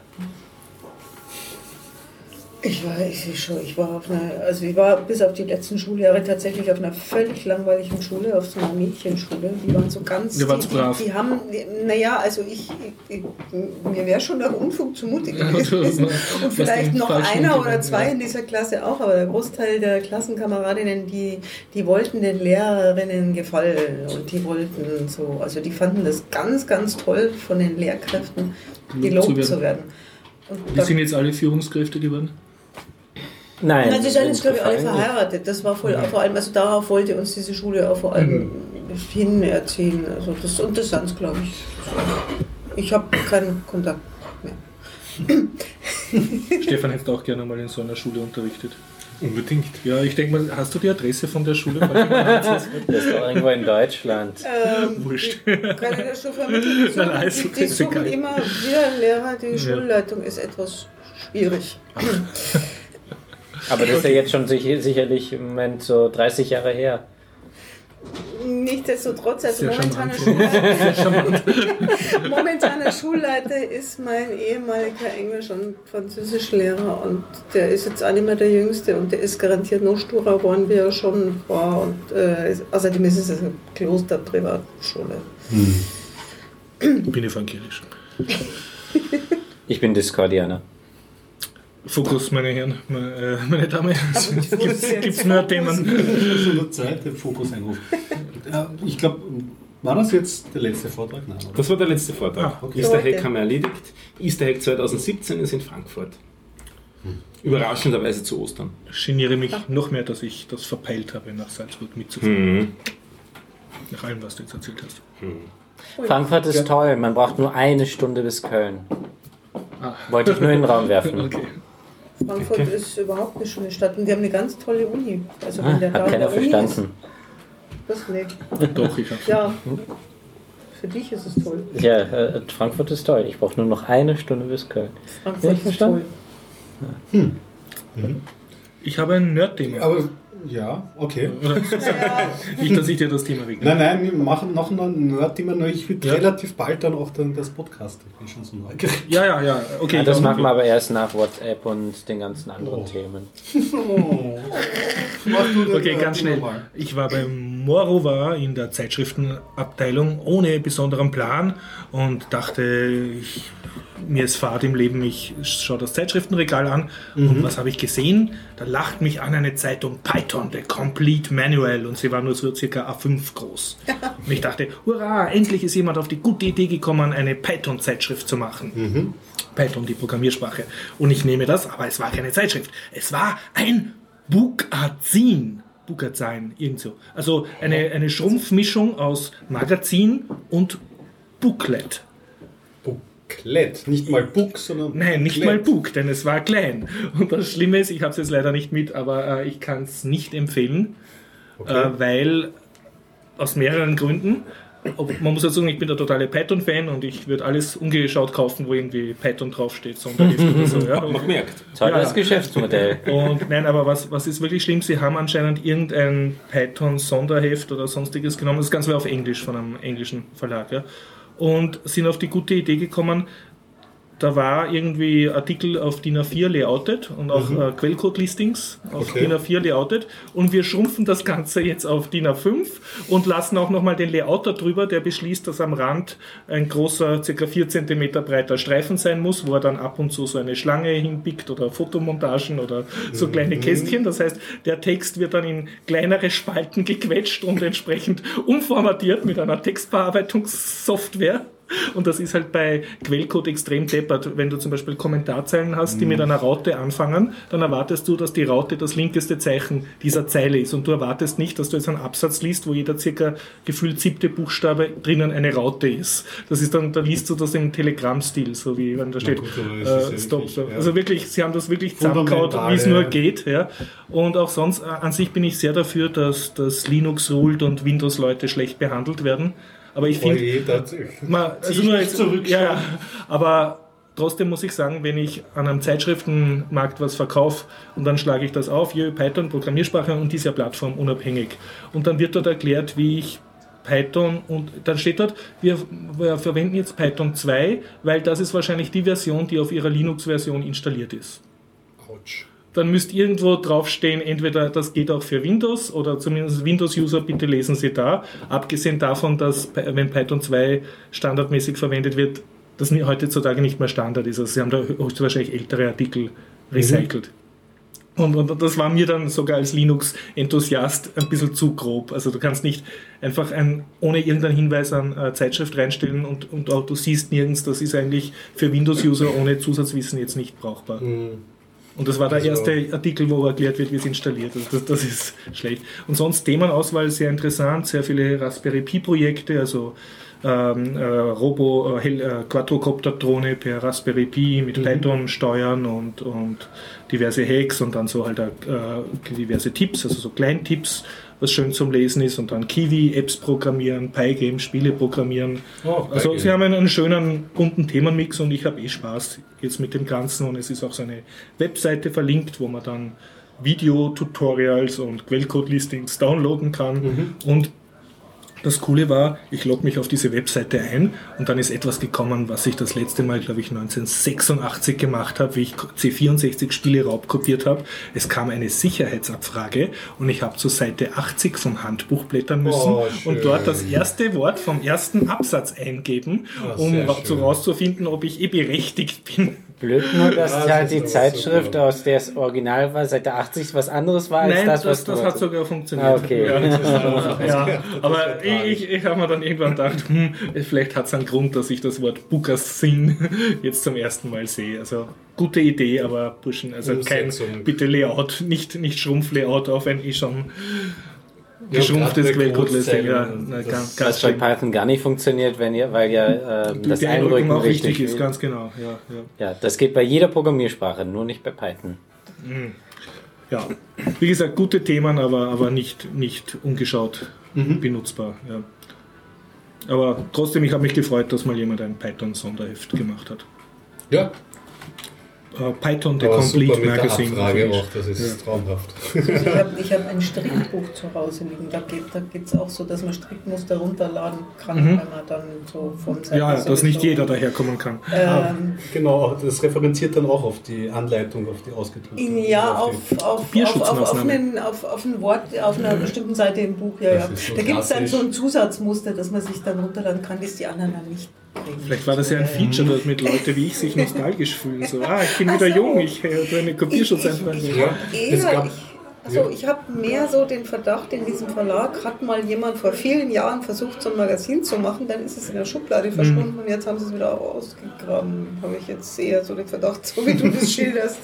Ich war, ich, schon, ich war auf einer, also ich war bis auf die letzten Schuljahre tatsächlich auf einer völlig langweiligen Schule, auf so einer Mädchenschule. Die waren so ganz. Wart die, brav. Die, die haben, naja, also ich, ich, ich mir wäre schon nach Unfug zumute gewesen. Und vielleicht noch einer oder zwei in dieser Klasse auch, aber der Großteil der Klassenkameradinnen, die, die wollten den Lehrerinnen gefallen und die wollten so, also die fanden das ganz, ganz toll von den Lehrkräften gelobt zu werden. zu werden. Und Die sind jetzt alle Führungskräfte geworden. Nein. Nein, die sind jetzt, glaube ich, alle verheiratet. Das war voll, vor allem, also darauf wollte uns diese Schule auch vor allem hin erziehen. Also das, und das sind glaube ich. Ich habe keinen Kontakt mehr. Stefan hätte auch gerne mal in so einer Schule unterrichtet. Unbedingt. Ja, ich denke mal, hast du die Adresse von der Schule? Ist? Das ist doch irgendwo in Deutschland. Ähm, Wurscht. ich kann ich das schon vermitteln. Die Nein, suchen, also, die, die ist suchen immer wieder Lehrer. Die Schulleitung ist etwas schwierig. Aber das ist ja jetzt schon sicher, sicherlich im Moment so 30 Jahre her. Nichtsdestotrotz, also momentaner. Schulleiter, momentaner Schulleiter ist mein ehemaliger Englisch- und Französischlehrer und der ist jetzt auch nicht mehr der Jüngste und der ist garantiert noch sturer geworden, wie er schon war. Und äh, außerdem ist es eine Kloster-Privatschule. Ich bin evangelisch. Ich bin Discordianer. Fokus, meine Herren, meine, äh, meine Damen. Es gibt, wusste jetzt gibt's nur Fokus. Themen. schon der zweite Fokus-Einruf. Ja, ich glaube, war das jetzt der letzte Vortrag? Nein? Das war der letzte Vortrag. Ah, okay. Easter. Hack haben wir erledigt. Easter Hack 2017 ist in Frankfurt. Überraschenderweise zu Ostern. Ich geniere mich noch mehr, dass ich das verpeilt habe, nach Salzburg mitzufahren. Mhm. Nach allem, was du jetzt erzählt hast. Frankfurt ist toll, man braucht nur eine Stunde bis Köln. Wollte ich nur in den Raum werfen. Okay. Frankfurt ist überhaupt eine schöne Stadt und die haben eine ganz tolle Uni. Also Ah, wenn der da hat keiner der Uni verstanden. Ist, das nee. Doch, ich hab's. Ja, für dich ist es toll. Ja, äh, Frankfurt ist toll. Ich brauche nur noch eine Stunde bis Köln. Frankfurt Ja, ist verstanden. toll. Ich habe ein Nerd-Thema. Aber ja, okay. Oder- Nicht, dass ich dir das Thema wegnehme. Nein, nein, wir machen noch ein Nerd-Thema, nur ich würde Ja. relativ bald dann auch dann das Podcast. Ich bin schon so neugierig. Ja, ja, ja. Okay, Ja, das machen wir aber erst nach WhatsApp und den ganzen anderen Oh. Themen. Oh. Okay, ganz schnell. mal. Ich war beim Morova in der Zeitschriftenabteilung ohne besonderen Plan und dachte, ich, mir ist Fahrt im Leben, ich schaue das Zeitschriftenregal an und was habe ich gesehen? Da lacht mich an eine Zeitung Python, The Complete Manual und sie war nur so circa A5 groß. Und ich dachte, hurra, endlich ist jemand auf die gute Idee gekommen, eine Python-Zeitschrift zu machen. Python, die Programmiersprache. Und ich nehme das, aber es war keine Zeitschrift. Es war ein Bukazin. Bukazin, irgend so. Also eine, eine Schrumpfmischung aus Magazin und Booklet. Booklet, nicht mal Book, sondern Nein, nicht Booklet. mal Book, denn es war klein. Und das Schlimme ist, ich habe es jetzt leider nicht mit, aber äh, ich kann es nicht empfehlen, äh, weil aus mehreren Gründen. Man muss ja sagen, ich bin der totale Python-Fan und ich würde alles ungeschaut kaufen, wo irgendwie Python draufsteht, Sonderheft oder so. Ja. Man merkt. Tolles Ja. Geschäftsmodell. Und nein, aber was, was ist wirklich schlimm? Sie haben anscheinend irgendein Python-Sonderheft oder sonstiges genommen. Das Ganze war auf Englisch von einem englischen Verlag. Ja. Und sind auf die gute Idee gekommen, da war irgendwie Artikel auf DIN A4 layoutet und auch äh, Quellcode-Listings auf Okay. DIN A4 layoutet. Und wir schrumpfen das Ganze jetzt auf DIN A5 und lassen auch nochmal den Layouter drüber, der beschließt, dass am Rand ein großer, ca. 4 cm breiter Streifen sein muss, wo er dann ab und zu so eine Schlange hinpickt oder Fotomontagen oder so kleine Kästchen. Das heißt, der Text wird dann in kleinere Spalten gequetscht und entsprechend umformatiert mit einer Textbearbeitungssoftware. Und das ist halt bei Quellcode extrem deppert. Wenn du zum Beispiel Kommentarzeilen hast, die mit einer Raute anfangen, dann erwartest du, dass die Raute das linkeste Zeichen dieser Zeile ist. Und du erwartest nicht, dass du jetzt einen Absatz liest, wo jeder circa gefühlt siebte Buchstabe drinnen eine Raute ist. Das ist dann, da liest du das im Telegram-Stil, so wie wenn da steht, gut, äh, Stop, Stop. ja. Also wirklich, sie haben das wirklich zusammengehaut, wie es nur geht. Ja. Und auch sonst, äh, an sich bin ich sehr dafür, dass, dass Linux ruled und Windows-Leute schlecht behandelt werden. Aber ich finde, also nur jetzt, zurück. ja, ja, aber trotzdem muss ich sagen, wenn ich an einem Zeitschriftenmarkt was verkaufe und dann schlage ich das auf, hier Python, Programmiersprache und dieser Plattform unabhängig. Und dann wird dort erklärt, wie ich Python und dann steht dort, wir, wir verwenden jetzt Python 2, weil das ist wahrscheinlich die Version, die auf ihrer Linux-Version installiert ist. Dann müsst irgendwo draufstehen, entweder das geht auch für Windows oder zumindest Windows-User, bitte lesen Sie da. Abgesehen davon, dass wenn Python 2 standardmäßig verwendet wird, das heutzutage nicht mehr Standard ist. Also Sie haben da höchstwahrscheinlich ältere Artikel recycelt. Und, und das war mir dann sogar als Linux-Enthusiast ein bisschen zu grob. Also du kannst nicht einfach ein, ohne irgendeinen Hinweis an äh, Zeitschrift reinstellen und, und auch du siehst nirgends, das ist eigentlich für Windows-User ohne Zusatzwissen jetzt nicht brauchbar. Und das war der Also- erste Artikel, wo erklärt wird, wie es installiert. Also das, das ist schlecht. Und sonst Themenauswahl sehr interessant, sehr viele Raspberry Pi Projekte, also ähm, äh, Robo, äh, äh, Quadrocopter-Drohne per Raspberry Pi mit Python steuern und, und diverse Hacks und dann so halt äh, diverse Tipps, also so Kleintipps, was schön zum Lesen ist und dann Kiwi-Apps programmieren, Pygame, Spiele programmieren. Oh, also Pygame. sie haben einen, einen schönen bunten Themenmix und ich habe eh Spaß jetzt mit dem Ganzen und es ist auch so eine Webseite verlinkt, wo man dann Video-Tutorials und Quellcode-Listings downloaden kann und das Coole war, ich logge mich auf diese Webseite ein und dann ist etwas gekommen, was ich das letzte Mal, glaube ich, 1986 gemacht habe, wie ich C64 Spiele raubkopiert habe. Es kam eine Sicherheitsabfrage und ich habe zur Seite 80 vom Handbuch blättern müssen Oh, und dort das erste Wort vom ersten Absatz eingeben, Ah, um schön. zu rauszufinden, ob ich eh berechtigt bin. Blöd nur, dass Ja, halt das die Zeitschrift, super. aus der es original war, Seite 80 was anderes war als Nein, das, das, was das, du hat sogar funktioniert. Ah, okay. Ja, ja, Das aber ja ich, ich, ich habe mir dann irgendwann gedacht, hm, vielleicht hat es einen Grund, dass ich das Wort Bukassin jetzt zum ersten Mal sehe. Also gute Idee, aber Burschen, also kein bitte Layout, nicht, nicht Schrumpf-Layout, auch wenn ich schon Ja, geschrumpftes. Ja, Großzeilen, na, das- ganz, ganz bei. Python gar nicht funktioniert, wenn ihr, weil ja ähm, das Die Einrückung Einrücken auch richtig wichtig ist, ganz genau. Ja, ja. Ja, das geht bei jeder Programmiersprache, nur nicht bei Python. ja. Wie gesagt, gute Themen, aber, aber nicht, nicht ungeschaut benutzbar. Ja. Aber trotzdem, ich habe mich gefreut, dass mal jemand ein Python-Sonderheft gemacht hat. Ja. Äh, Python The Aber Complete super mit der Magazine. Abfrage auch, das ist traumhaft. Also ich habe ich hab ein Strickbuch zu Hause liegen. Da geht da geht's auch so, dass man Strickmuster runterladen kann, wenn man dann so von Seiten Ja, dass nicht jeder daherkommen kann. Ähm, Genau, das referenziert dann auch auf die Anleitung, auf die ausgedrückte. ja, auf, die- auf, auf, auf, einen, auf, auf ein Wort auf einer bestimmten Seite im Buch. Ja, Das ja. so Da gibt es dann so ein Zusatzmuster, dass man sich dann runterladen kann, das die anderen dann nicht. Vielleicht war das ja ein Feature, damit Leute wie ich sich nostalgisch fühlen. So, ah, ich bin wieder so. jung, ich habe eine Kopierschutzeinfrage. Ja, es Eher, gab, ich, also ich habe mehr so den Verdacht, in diesem Verlag hat mal jemand vor vielen Jahren versucht, so ein Magazin zu machen, dann ist es in der Schublade Mhm. verschwunden und jetzt haben sie es wieder ausgegraben. Habe ich jetzt eher so den Verdacht, so wie du das schilderst.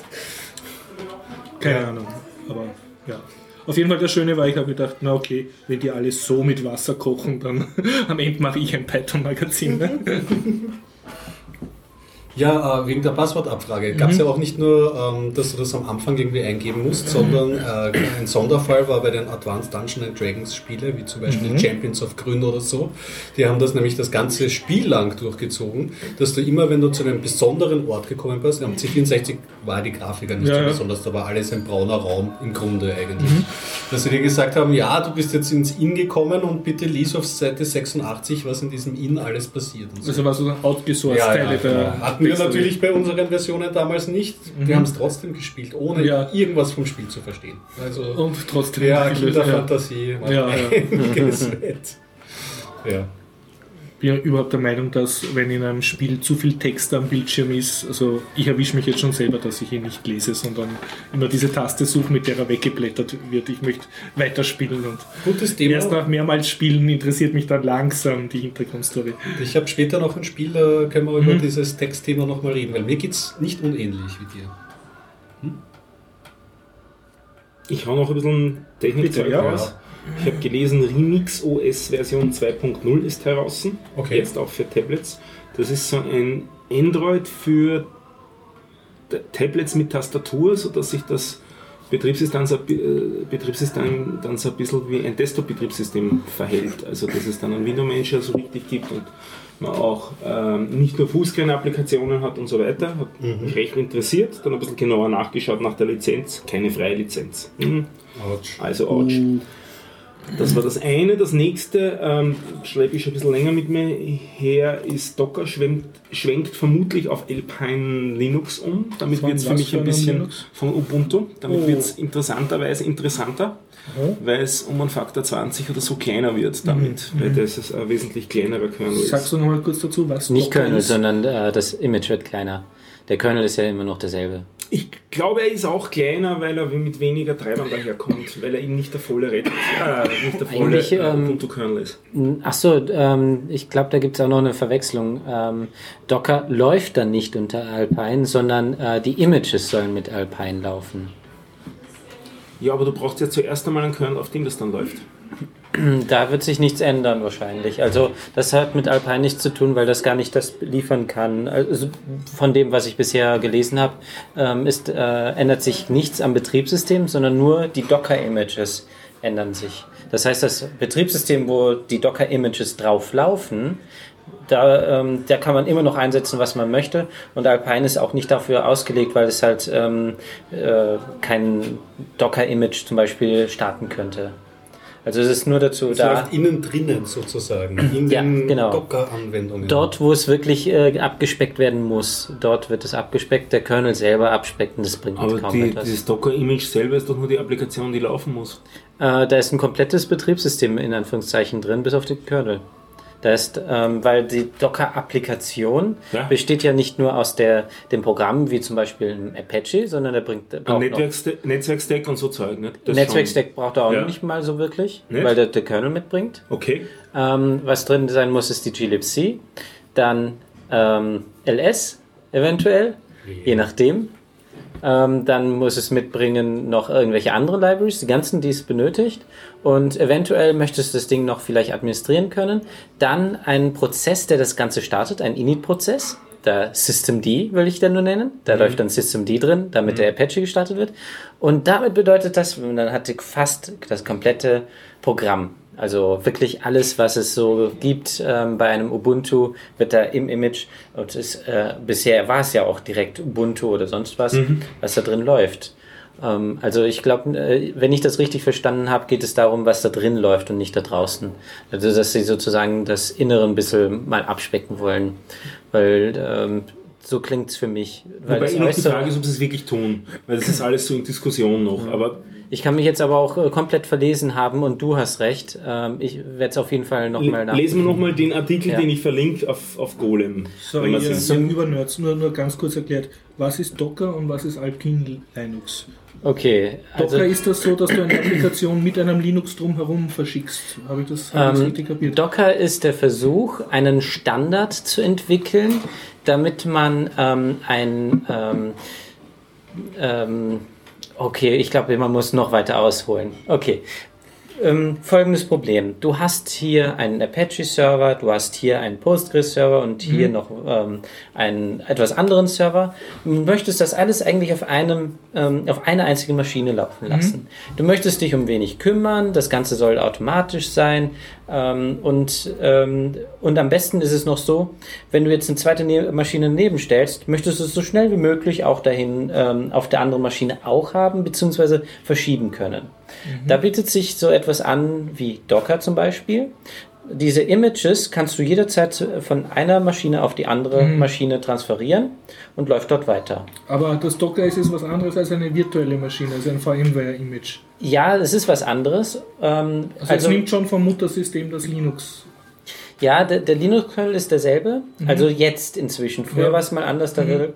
Keine Ahnung, aber ja. Auf jeden Fall das Schöne war, ich habe gedacht, na okay, wenn die alles so mit Wasser kochen, dann am Ende mache ich ein Python-Magazin. Ne? Ja, äh, wegen der Passwortabfrage gab es Mhm. ja auch nicht nur, ähm, dass du das am Anfang irgendwie eingeben musst, sondern äh, ein Sonderfall war bei den Advanced Dungeons and Dragons Spiele, wie zum Beispiel Mhm. Champions of Grün oder so. Die haben das nämlich das ganze Spiel lang durchgezogen, dass du immer, wenn du zu einem besonderen Ort gekommen bist, am C64 war die Grafik ja nicht Ja, so ja. besonders, da war alles ein brauner Raum im Grunde eigentlich. Mhm. Dass sie dir gesagt haben, ja, du bist jetzt ins Inn gekommen und bitte lies auf Seite 86, was in diesem Inn alles passiert. So. Also war so outgesourced Ja, ja, Teile genau. der Hatten wir natürlich bei unseren Versionen damals nicht. Wir haben es trotzdem gespielt, ohne Mhm. Ja. irgendwas vom Spiel zu verstehen. Also Und trotzdem. ja, Kinderfantasie. Ja, ja. Ja. Bin ja überhaupt der Meinung, dass wenn in einem Spiel zu viel Text am Bildschirm ist, also ich erwische mich jetzt schon selber, dass ich ihn nicht lese, sondern immer diese Taste suche, mit der er weggeblättert wird. Ich möchte weiterspielen und Gutes Thema. erst nach mehrmals Spielen interessiert mich dann langsam die Hintergrundstory. Ich habe später noch ein Spiel, da können wir über Mhm. dieses Textthema nochmal reden, weil mir geht es nicht unähnlich wie dir. Ich hau noch ein bisschen Technikzeug Bitte, ja. raus. Ich habe gelesen, Remix OS Version 2.0 ist heraus. Okay. Jetzt auch für Tablets. Das ist so ein Android für Tablets mit Tastatur, sodass sich das Betriebssystem so, äh, Betriebssystem dann so ein bisschen wie ein Desktop-Betriebssystem verhält. Also dass es dann einen Window Manager so richtig gibt und man auch ähm, nicht nur Fußgänger-Applikationen hat und so weiter. Hat mich recht interessiert. Dann ein bisschen genauer nachgeschaut nach der Lizenz. Keine freie Lizenz. Hm. Autsch. Also Ouch. Das war das eine. Das nächste, ähm, schreibe ich schon ein bisschen länger mit mir her, ist Docker schwenkt, schwenkt vermutlich auf Alpine Linux um. Damit wird es für mich ein bisschen Linux? von Ubuntu. Damit Oh. wird es interessanterweise interessanter, weil es um einen Faktor 20 oder so kleiner wird damit, weil das ist ein wesentlich kleinerer Kernel ist. Sagst du noch mal kurz dazu, was Nicht Docker Kernel, ist? sondern äh, das Image wird kleiner. Der Kernel ist ja immer noch derselbe. Ich glaube, er ist auch kleiner, weil er mit weniger Treibern daherkommt, weil er eben nicht der volle Red, äh, nicht der volle Eigentlich, äh, ähm, Ubuntu-Kernel ist. Achso, ähm, ich glaube, da gibt es auch noch eine Verwechslung. Ähm, Docker läuft dann nicht unter Alpine, sondern äh, die Images sollen mit Alpine laufen. Ja, aber du brauchst ja zuerst einmal einen Kernel, auf dem das dann läuft. Da wird sich nichts ändern wahrscheinlich. Also das hat mit Alpine nichts zu tun, weil das gar nicht das liefern kann. Also von dem, was ich bisher gelesen habe, ähm, ist, äh, ändert sich nichts am Betriebssystem, sondern nur die Docker-Images ändern sich. Das heißt, das Betriebssystem, wo die Docker-Images drauf laufen, da, ähm, da kann man immer noch einsetzen, was man möchte. Und Alpine ist auch nicht dafür ausgelegt, weil es halt ähm, äh, kein Docker-Image zum Beispiel starten könnte. Also es ist nur dazu Es da. läuft innen drinnen sozusagen, in Ja, den genau. Docker-Anwendungen. Dort, wo es wirklich äh, abgespeckt werden muss, dort wird es abgespeckt. Der Kernel selber abspecken, das bringt Aber kaum die, etwas. dieses Docker-Image selber ist doch nur die Applikation, die laufen muss. Äh, da ist ein komplettes Betriebssystem in Anführungszeichen drin, bis auf den Kernel. Da ist, ähm, weil die Docker-Applikation Ja. besteht ja nicht nur aus der, dem Programm, wie zum Beispiel ein Apache, sondern der bringt noch Netzwerkstack, Netzwerkstack und so Zeug, ne? Netzwerkstack braucht er auch Ja. nicht mal so wirklich, Nicht? weil der, der Kernel mitbringt. Okay. Ähm, was drin sein muss, ist die glibc, dann ähm, ls eventuell, je nachdem. Ähm, dann muss es mitbringen noch irgendwelche andere Libraries, die ganzen, die es benötigt. Und eventuell möchtest du das Ding noch vielleicht administrieren können. Dann einen Prozess, der das Ganze startet, ein Init-Prozess. Der Systemd will ich den nur nennen. Da läuft dann Systemd drin, damit der Apache gestartet wird. Und damit bedeutet das, dann hat fast das komplette Programm Also wirklich alles, was es so gibt ähm, bei einem Ubuntu, wird da im Image, und es, äh, bisher war es ja auch direkt Ubuntu oder sonst was, was da drin läuft. Ähm, also ich glaube, äh, wenn ich das richtig verstanden habe, geht es darum, was da drin läuft und nicht da draußen. Also dass sie sozusagen das Innere ein bisschen mal abspecken wollen. Weil ähm, so klingt es für mich. Weil Wobei immer noch die Frage ist, ob sie es wirklich tun. Weil das ist alles so in Diskussion noch. Aber Ich kann mich jetzt aber auch äh, komplett verlesen haben und du hast recht. Ähm, ich werde es auf jeden Fall nochmal nach. lesen wir nochmal den Artikel, Ja. den ich verlinke auf, auf Golem. Sorry, Wenn man ihr, ihr Übernerds, nur, nur ganz kurz erklärt, was ist Docker und was ist Alpine Linux? Okay, also Docker ist das so, dass du eine Applikation mit einem Linux drumherum verschickst. Habe ich das, hab ich das Ähm, richtig kapiert? Docker ist der Versuch, einen Standard zu entwickeln, damit man ähm, ein ähm, ähm, okay, ich glaube, man muss noch weiter ausholen. Okay. Ähm, folgendes Problem. Du hast hier einen Apache-Server, du hast hier einen Postgres-Server und hier noch ähm, einen etwas anderen Server. Du möchtest das alles eigentlich auf einem, ähm, auf einer einzigen Maschine laufen lassen. Du möchtest dich um wenig kümmern, das Ganze soll automatisch sein ähm, und, ähm, und am besten ist es noch so, wenn du jetzt eine zweite ne Maschine nebenstellst, möchtest du es so schnell wie möglich auch dahin ähm, auf der anderen Maschine auch haben, beziehungsweise verschieben können. Da bietet sich so etwas an wie Docker zum Beispiel. Diese Images kannst du jederzeit von einer Maschine auf die andere Maschine transferieren und läuft dort weiter. Aber das Docker ist jetzt was anderes als eine virtuelle Maschine, also ein VMware-Image. Ja, es ist was anderes. Ähm, Also, es nimmt schon vom Muttersystem das Linux. Ja, der, der Linux-Kernel ist derselbe. Also jetzt inzwischen. Früher Ja. war es mal anders. Da wurde,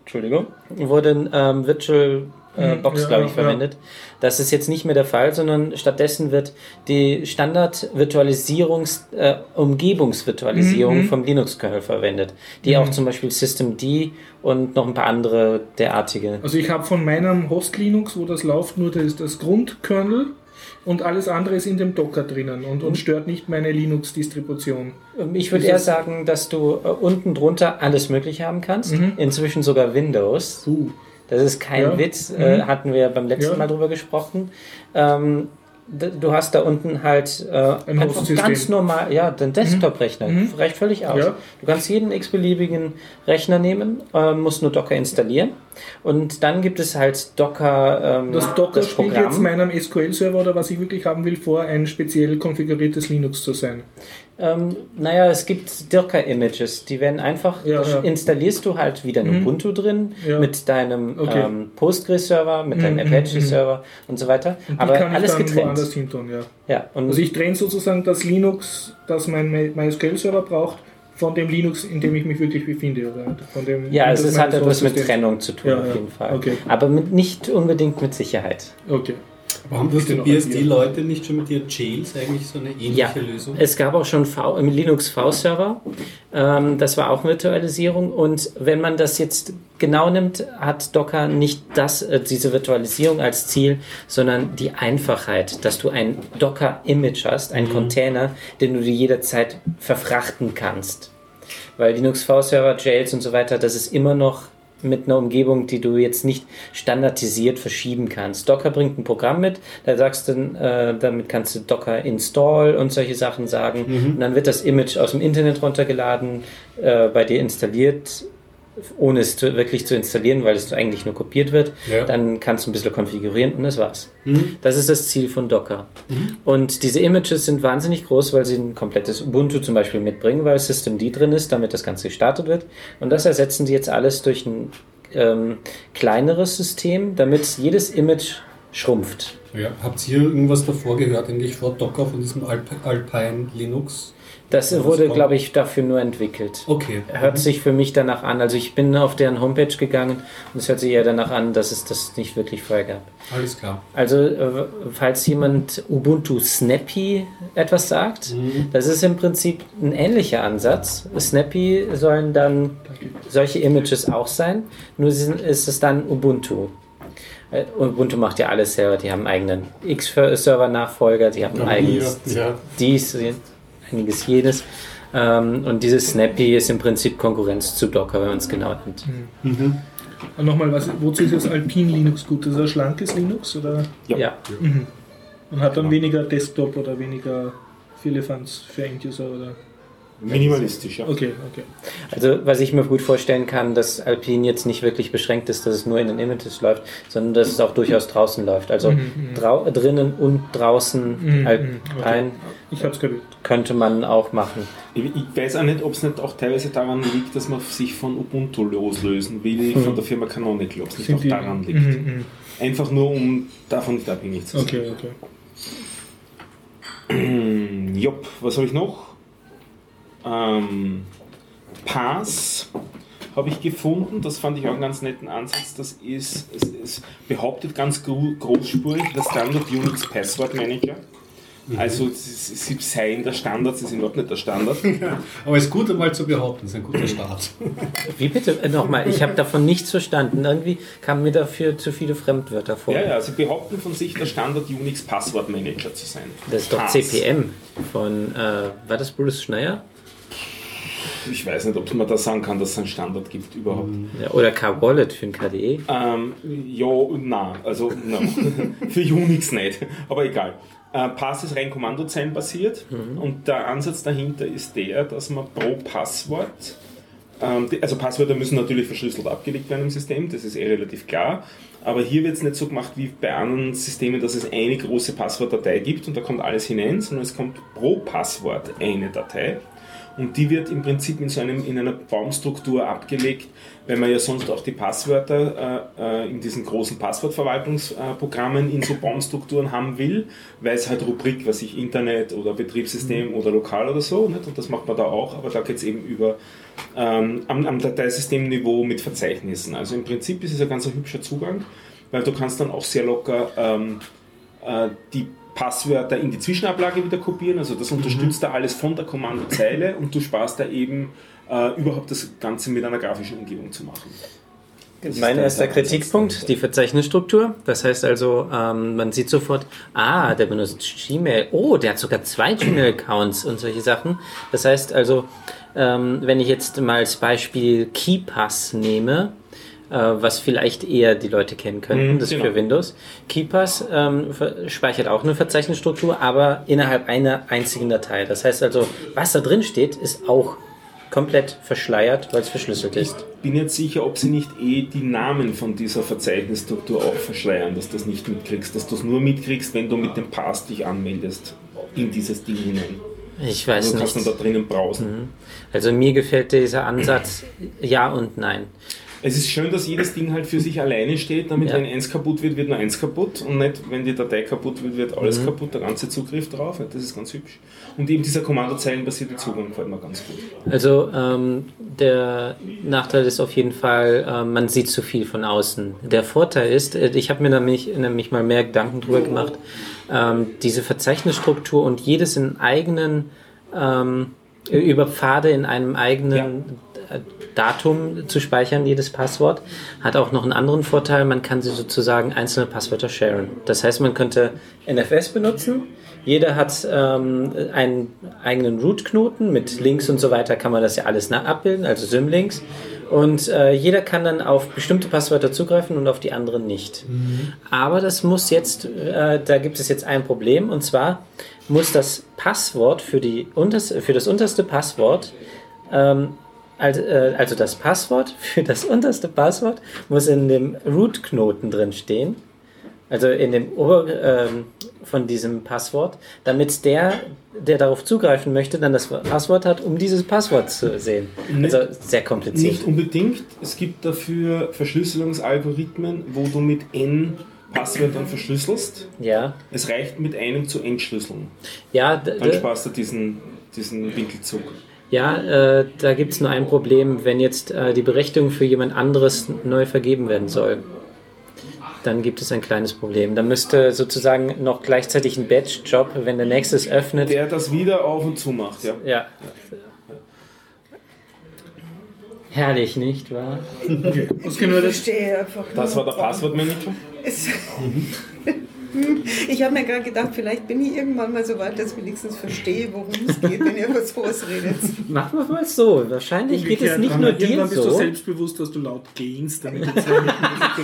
Entschuldigung, wurde ein ähm, Virtual äh, Mhm. Box, Ja, glaube ich, ja. verwendet. Das ist jetzt nicht mehr der Fall, sondern stattdessen wird die Standard-Virtualisierungs-, äh, Umgebungsvirtualisierung Mhm. vom Linux-Kernel verwendet, die auch zum Beispiel Systemd und noch ein paar andere derartige. Also ich habe von meinem Host Linux, wo das läuft, nur das, das Grundkernel und alles andere ist in dem Docker drinnen und, und stört nicht meine Linux-Distribution. Ähm, Ich würde eher sagen, dass du äh, unten drunter alles Mögliche haben kannst. Inzwischen sogar Windows. Uh. Das ist kein Ja. Witz, äh, Mhm. hatten wir beim letzten Ja. Mal drüber gesprochen. Ähm, du hast da unten halt äh, Ein einfach ganz normal, ja, den Desktop-Rechner. Mhm. Reicht völlig aus. Ja. Du kannst jeden x-beliebigen Rechner nehmen, äh, musst nur Docker installieren. Und dann gibt es halt Docker, ähm, Das Docker das spielt Programm. jetzt meinem SQL-Server oder was ich wirklich haben will vor, ein speziell konfiguriertes Linux zu sein. Ähm, naja, es gibt Docker-Images, die werden einfach, Ja, ja. installierst du halt wieder ein Mhm. Ubuntu drin Ja. mit deinem Okay. ähm, Postgres-Server, mit deinem Mhm, mhm, Apache-Server und so weiter. Und Aber alles getrennt. woanders hin tun, ja. Ja, Also ich trenne sozusagen das Linux, das mein MySQL-Server braucht, von dem Linux, in dem ich mich wirklich befinde. Oder von dem ja, es ist halt meines etwas mit. Trennung zu tun, Ja, auf jeden Fall. Okay. Aber mit, nicht unbedingt mit Sicherheit. Okay. Warum haben die noch ein BSD-Leute nicht schon mit ihren Jails eigentlich so eine ähnliche Ja, Lösung? es gab auch schon v, im Linux V-Server. Ähm, das war auch Virtualisierung. Und wenn man das jetzt genau nimmt, hat Docker nicht das, äh, diese Virtualisierung als Ziel, sondern die Einfachheit, dass du ein Docker-Image hast, einen Container, den du dir jederzeit verfrachten kannst. Weil Linux V-Server, Jails und so weiter, das ist immer noch mit einer Umgebung, die du jetzt nicht standardisiert verschieben kannst. Docker bringt ein Programm mit, da sagst du, äh, damit kannst du Docker install und solche Sachen sagen. Und dann wird das Image aus dem Internet runtergeladen, äh, bei dir installiert, ohne es zu, wirklich zu installieren, weil es eigentlich nur kopiert wird. Ja. Dann kannst du ein bisschen konfigurieren und das war's. Mhm. Das ist das Ziel von Docker. Und diese Images sind wahnsinnig groß, weil sie ein komplettes Ubuntu zum Beispiel mitbringen, weil Systemd drin ist, damit das Ganze gestartet wird. Und das ersetzen sie jetzt alles durch ein ähm, kleineres System, damit jedes Image schrumpft. Ja. Habt ihr irgendwas davor gehört, eigentlich vor Docker von diesem Alp Alpine Linux? Das Ja, das wurde, glaube ich, dafür nur entwickelt. Okay. Hört sich für mich danach an. Also ich bin auf deren Homepage gegangen und es hört sich eher danach an, dass es das nicht wirklich vorher gab. Alles klar. Also, äh, falls jemand Ubuntu Snappy etwas sagt, das ist im Prinzip ein ähnlicher Ansatz. Snappy sollen dann solche Images auch sein, nur ist es dann Ubuntu. Äh, Ubuntu macht ja alles selber. Die haben einen eigenen X-Server-Nachfolger, die haben ein eigenes Ja. dies, einiges jedes. Ähm, und dieses Snappy ist im Prinzip Konkurrenz zu Docker, wenn man es genau nimmt. Und nochmal, was, wozu ist das Alpine Linux gut? Das ist ein schlankes Linux? Oder? Ja. Ja. Und hat dann Genau. weniger Desktop oder weniger Firlefanz für End-User oder. Minimalistisch, ja. Okay, okay. Also was ich mir gut vorstellen kann, dass Alpine jetzt nicht wirklich beschränkt ist, dass es nur in den Images läuft, sondern dass es auch durchaus draußen läuft. Also Mhm, drau drinnen und draußen Mhm, Alpine okay. Ich hab's kapiert. könnte man auch machen. Ich, ich weiß auch nicht, ob es nicht auch teilweise daran liegt, dass man sich von Ubuntu loslösen will, von der Firma Canonical, ob es nicht Sind auch die- daran liegt. Mhm, mhm. Einfach nur, um davon nicht abhängig zu sein. Okay, okay. Jopp, was habe ich noch? Ähm, Pass habe ich gefunden, das fand ich auch einen ganz netten Ansatz. Das ist, es, es behauptet ganz gro großspurig der Standard Unix Password Manager. Also sie seien der Standard, sie sind überhaupt nicht der Standard. Aber es ist gut einmal zu behaupten, es ist ein guter Start. Wie bitte? Äh, Nochmal, ich habe davon nichts verstanden. Irgendwie kamen mir dafür zu viele Fremdwörter vor. Ja, ja, sie behaupten von sich, der Standard Unix Passwort Manager zu sein. Das ist doch Pass. CPM von, äh, war das Bruce Schneier? Ich weiß nicht, ob man da sagen kann, dass es einen Standard gibt überhaupt. Ja, oder K-Wallet für ein KDE. Ähm, ja und nein, also no. für Unix nicht, aber egal. Äh, Pass ist rein kommandozeilenbasiert und der Ansatz dahinter ist der, dass man pro Passwort, ähm, also Passwörter müssen natürlich verschlüsselt abgelegt werden im System, das ist eh relativ klar, aber hier wird es nicht so gemacht wie bei anderen Systemen, dass es eine große Passwortdatei gibt und da kommt alles hinein, sondern es kommt pro Passwort eine Datei und die wird im Prinzip in so einem, in einer Baumstruktur abgelegt, weil man ja sonst auch die Passwörter äh, äh, in diesen großen Passwortverwaltungsprogrammen in so Baumstrukturen haben will, weil es halt Rubrik, was ich Internet oder Betriebssystem oder lokal oder so, nicht? und das macht man da auch, aber da geht es eben über ähm, am, am Dateisystemniveau mit Verzeichnissen. Also im Prinzip ist es ein ganz hübscher Zugang, weil du kannst dann auch sehr locker ähm, äh, die Passwörter in die Zwischenablage wieder kopieren. Also das unterstützt da alles von der Kommandozeile und du sparst da eben äh, überhaupt das Ganze mit einer grafischen Umgebung zu machen. Das Mein erster Kritikpunkt, die Verzeichnisstruktur. Das heißt also, ähm, man sieht sofort, ah, der benutzt Gmail. Oh, der hat sogar zwei Gmail-Accounts und solche Sachen. Das heißt also, ähm, wenn ich jetzt mal als Beispiel KeyPass nehme, was vielleicht eher die Leute kennen könnten, Mhm, das genau. für Windows. KeyPass ähm, speichert auch eine Verzeichnisstruktur, aber innerhalb einer einzigen Datei. Das heißt also, was da drin steht, ist auch komplett verschleiert, weil es verschlüsselt ist. bin jetzt sicher, ob sie nicht eh die Namen von dieser Verzeichnisstruktur auch verschleiern, dass du das nicht mitkriegst, dass du es nur mitkriegst, wenn du mit dem Pass dich anmeldest in dieses Ding hinein. Ich weiß Also du nicht. kannst dann da drinnen brausen. Also mir gefällt dieser Ansatz ja und nein. Es ist schön, dass jedes Ding halt für sich alleine steht, damit Ja. wenn eins kaputt wird, wird nur eins kaputt und nicht, wenn die Datei kaputt wird, wird alles Mhm. kaputt, der ganze Zugriff drauf. Das ist ganz hübsch. Und eben dieser kommandozeilenbasierte Zugang gefällt mir ganz gut. Also ähm, der Nachteil ist auf jeden Fall, äh, man sieht zu viel von außen. Der Vorteil ist, äh, ich habe mir nämlich, nämlich mal mehr Gedanken drüber gemacht, ähm, diese Verzeichnisstruktur und jedes in eigenen, ähm, über Pfade in einem eigenen äh, Datum zu speichern, jedes Passwort, hat auch noch einen anderen Vorteil, man kann sie sozusagen einzelne Passwörter sharen. Das heißt, man könnte NFS benutzen, jeder hat ähm, einen eigenen Root-Knoten mit Links und so weiter, kann man das ja alles abbilden, also Symlinks. Und äh, jeder kann dann auf bestimmte Passwörter zugreifen und auf die anderen nicht. Aber das muss jetzt, äh, da gibt es jetzt ein Problem, und zwar muss das Passwort für, die unterste, für das unterste Passwort ähm, also, äh, also das Passwort für das unterste Passwort muss in dem Root-Knoten drin stehen. Also in dem Ober ähm, von diesem Passwort, damit der, der darauf zugreifen möchte, dann das Passwort hat, um dieses Passwort zu sehen. Also sehr kompliziert. Nicht unbedingt. Es gibt dafür Verschlüsselungsalgorithmen, wo du mit N Passwörtern verschlüsselst. Ja, Es reicht mit einem zu entschlüsseln. ja, Dann sparst du diesen, diesen Winkelzug. Ja äh, da gibt es nur ein Problem, wenn jetzt äh, die Berechtigung für jemand anderes neu vergeben werden soll. Dann gibt es ein kleines Problem. Da müsste sozusagen noch gleichzeitig ein Batch-Job, wenn der nächste es öffnet. Der das wieder auf und zu macht, ja. Ja. Herrlich, nicht wahr? Was Ich das? verstehe einfach Das war der Passwortmanager. Ich habe mir gerade gedacht, vielleicht bin ich irgendwann mal so weit, dass ich wenigstens verstehe, worum es geht, wenn ihr was ausredet. Machen wir mal so. Wahrscheinlich geht es nicht nur dir Irgendwann bist du so. selbstbewusst, dass du laut gähnst, damit die zwei nicht mehr so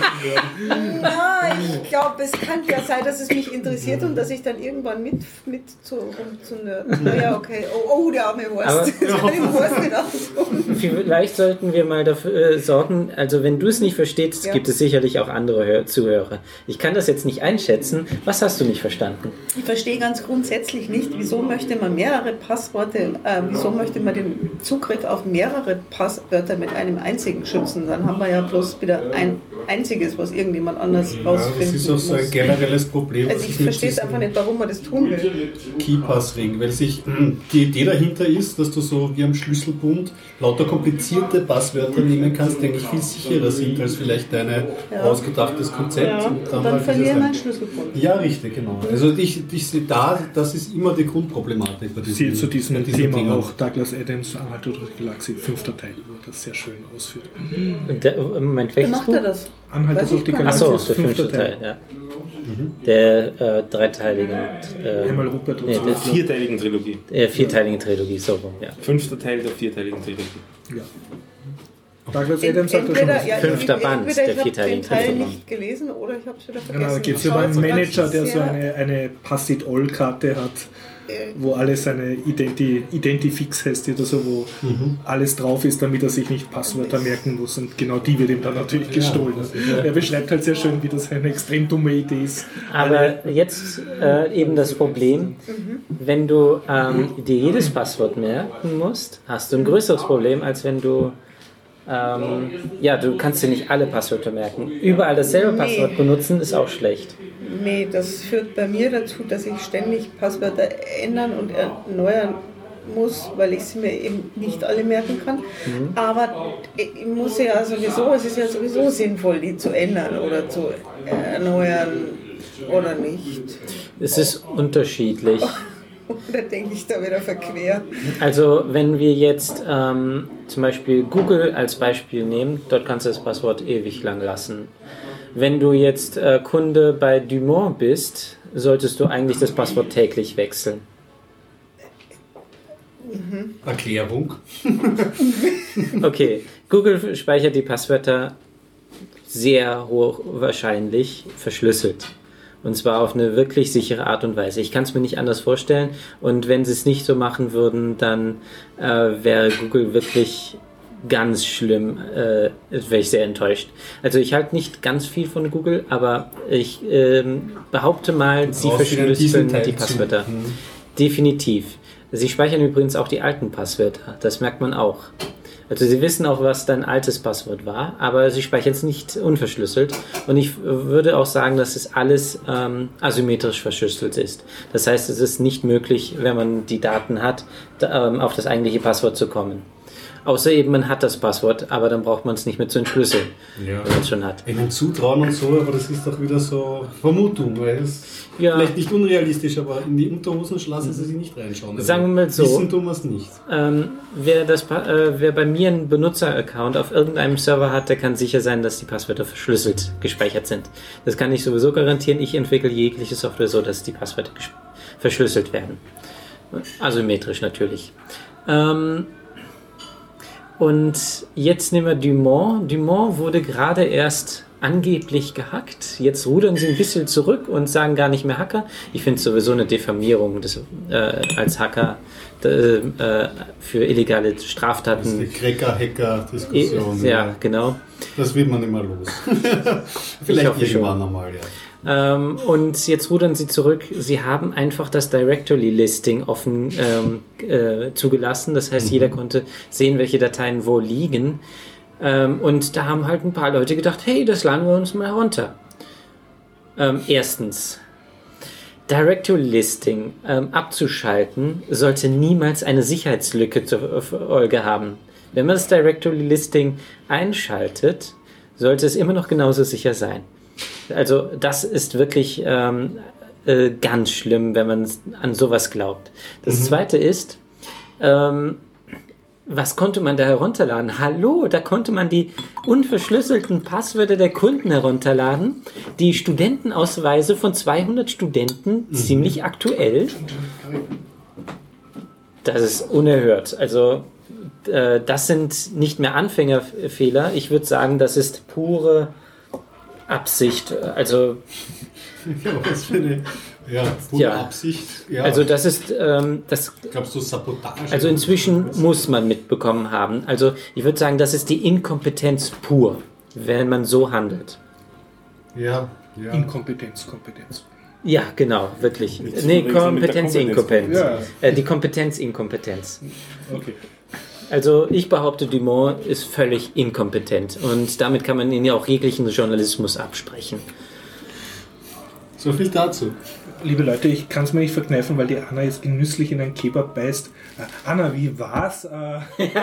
hören. Na, ich ja, es kann ja sein, dass es mich interessiert und dass ich dann irgendwann mit, mit zu, zu einer. Naja, okay. Oh, oh der arme Horst. Nicht antun. Vielleicht sollten wir mal dafür äh, sorgen, also wenn du es nicht verstehst, Ja. gibt es sicherlich auch andere Hör Zuhörer. Ich kann das jetzt nicht einschätzen. Was hast du nicht verstanden? Ich verstehe ganz grundsätzlich nicht, wieso möchte man mehrere Passworte, äh, wieso möchte man den Zugriff auf mehrere Passwörter mit einem einzigen schützen? Dann haben wir ja bloß wieder ein einziges, was irgendjemand anders Ja, das rausfinden ist auch so ein muss. generelles Problem. Also ich verstehe es einfach nicht, warum man das tun will. Keypass-Ring, weil sich die Idee dahinter ist, dass du so wie am Schlüsselbund lauter komplizierte Passwörter nehmen kannst, die eigentlich viel sicherer sind als vielleicht dein Ja. ausgedachtes Konzept. Ja, Und und dann halt verlieren dieses wir einen ein- Schlüsselbund. Ja, richtig, genau. Also ich, ich sehe da, das ist immer die Grundproblematik bei diesem, Zählt zu diesem bei Thema Thema. auch Douglas Adams, Anhalt durch die Galaxie, fünfter Teil, wo er das sehr schön ausführt. Der, Moment, Wie welches macht er das? Anhalt Weiß durch die. Galaxie Achso, der fünfte Teil, ja. Der äh, dreiteiligen, äh, Einmal Rupert und Nee, so. das- Vierteiligen Trilogie. äh, vierteiligen Trilogie, so rum, ja. Fünfter Teil der vierteiligen Trilogie. Ja. Douglas Adams hat das schon ja, Fünfter ich- Band entweder der ich habe den Teil nicht gelesen oder ich habe es wieder Genau, vergessen. da geht es über einen Manager, der so eine, eine Pass-It-All-Karte hat, wo alles seine Identi Identifix heißt oder so, wo alles drauf ist, damit er sich nicht Passwörter merken muss. Und genau die wird ihm dann natürlich gestohlen. Er beschreibt halt sehr schön, wie das eine extrem dumme Idee ist. Aber jetzt äh, eben das Problem, wenn du ähm, dir jedes Passwort merken musst, hast du ein größeres Problem, als wenn du ähm, ja, du kannst dir nicht alle Passwörter merken. Überall dasselbe Nee. Passwort benutzen ist auch schlecht. Nee, das führt bei mir dazu, dass ich ständig Passwörter ändern und erneuern muss, weil ich sie mir eben nicht alle merken kann. Mhm. Aber ich muss ja sowieso, es ist ja sowieso sinnvoll, die zu ändern oder zu erneuern oder nicht. Es ist unterschiedlich. Oder denke ich da wieder verquer? Also wenn wir jetzt ähm, zum Beispiel Google als Beispiel nehmen, dort kannst du das Passwort ewig lang lassen. Wenn du jetzt äh, Kunde bei Dumont bist, solltest du eigentlich das Passwort täglich wechseln. Erklärung. Okay, Google speichert die Passwörter sehr hoch wahrscheinlich verschlüsselt. Und zwar auf eine wirklich sichere Art und Weise. Ich kann es mir nicht anders vorstellen. Und wenn sie es nicht so machen würden, dann äh, wäre Google wirklich ganz schlimm. Äh, wäre ich sehr enttäuscht. Also ich halte nicht ganz viel von Google, aber ich ähm, behaupte mal, sie brauchst wieder verschlüsseln die. Passwörter. Mhm. Definitiv. Sie speichern übrigens auch die alten Passwörter. Das merkt man auch. Also sie wissen auch, was dein altes Passwort war, aber sie speichern es nicht unverschlüsselt. Und ich würde auch sagen, dass es alles ähm, asymmetrisch verschlüsselt ist. Das heißt, es ist nicht möglich, wenn man die Daten hat, da, ähm, auf das eigentliche Passwort zu kommen. Außer eben man hat das Passwort, aber dann braucht man es nicht mehr zu entschlüsseln, Ja. wenn man es schon hat. Ihnen zutrauen und so, aber das ist doch wieder so Vermutung, weil es Ja. vielleicht nicht unrealistisch, aber in die Unterhosen lassen sie sich nicht reinschauen. Also Sagen wir mal so. Wissen tun wir es nicht. Ähm, wer, das, äh, wer bei mir einen Benutzer-Account auf irgendeinem Server hat, der kann sicher sein, dass die Passwörter verschlüsselt gespeichert sind. Das kann ich sowieso garantieren. Ich entwickle jegliche Software so, dass die Passwörter verschlüsselt werden. Asymmetrisch natürlich. Ähm, und jetzt nehmen wir Dumont. Dumont wurde gerade erst angeblich gehackt. Jetzt rudern sie ein bisschen zurück und sagen gar nicht mehr Hacker. Ich finde es sowieso eine Diffamierung des, äh, als Hacker äh, äh, für illegale Das ist die Straftaten. Cracker-Hacker-Diskussion. Hm. Ja, genau. Das wird man immer los. Ich Vielleicht hoffe schon. irgendwann ja. Ähm, und jetzt rudern sie zurück. Sie haben einfach das Directory-Listing offen ähm, äh, zugelassen. Das heißt, jeder konnte sehen, welche Dateien wo liegen. Ähm, und da haben halt ein paar Leute gedacht, hey, das laden wir uns mal runter. Ähm, erstens, Directory Listing ähm, abzuschalten sollte niemals eine Sicherheitslücke zur Folge haben. Wenn man das Directory Listing einschaltet, sollte es immer noch genauso sicher sein. Also das ist wirklich ähm, äh, ganz schlimm, wenn man an sowas glaubt. Das Zweite ist, ähm, was konnte man da herunterladen? Hallo, da konnte man die unverschlüsselten Passwörter der Kunden herunterladen, die Studentenausweise von 200 Studenten, ziemlich aktuell. Das ist unerhört. Also äh, das sind nicht mehr Anfängerfehler. Ich würde sagen, das ist pure Absicht. Also, Ja, was für eine ja, pure Ja. Absicht. Ja. also das ist, ähm, das glaubst du Sabotage? Also inzwischen muss man mitbekommen haben. Also ich würde sagen, das ist die Inkompetenz pur, wenn man so handelt. Ja, ja. Inkompetenz, Kompetenz. Ja, genau, wirklich. Nicht Nee, mit der Kompetenz-Inkompetenz. Ja. Äh, die Kompetenz-Inkompetenz. Okay. Also ich behaupte, Dumont ist völlig inkompetent und damit kann man ihn ja auch jeglichen Journalismus absprechen. So viel dazu. Liebe Leute, ich kann es mir nicht verkneifen, weil die Anna jetzt genüsslich in einen Kebab beißt. Äh, Anna, wie war's? Äh, Der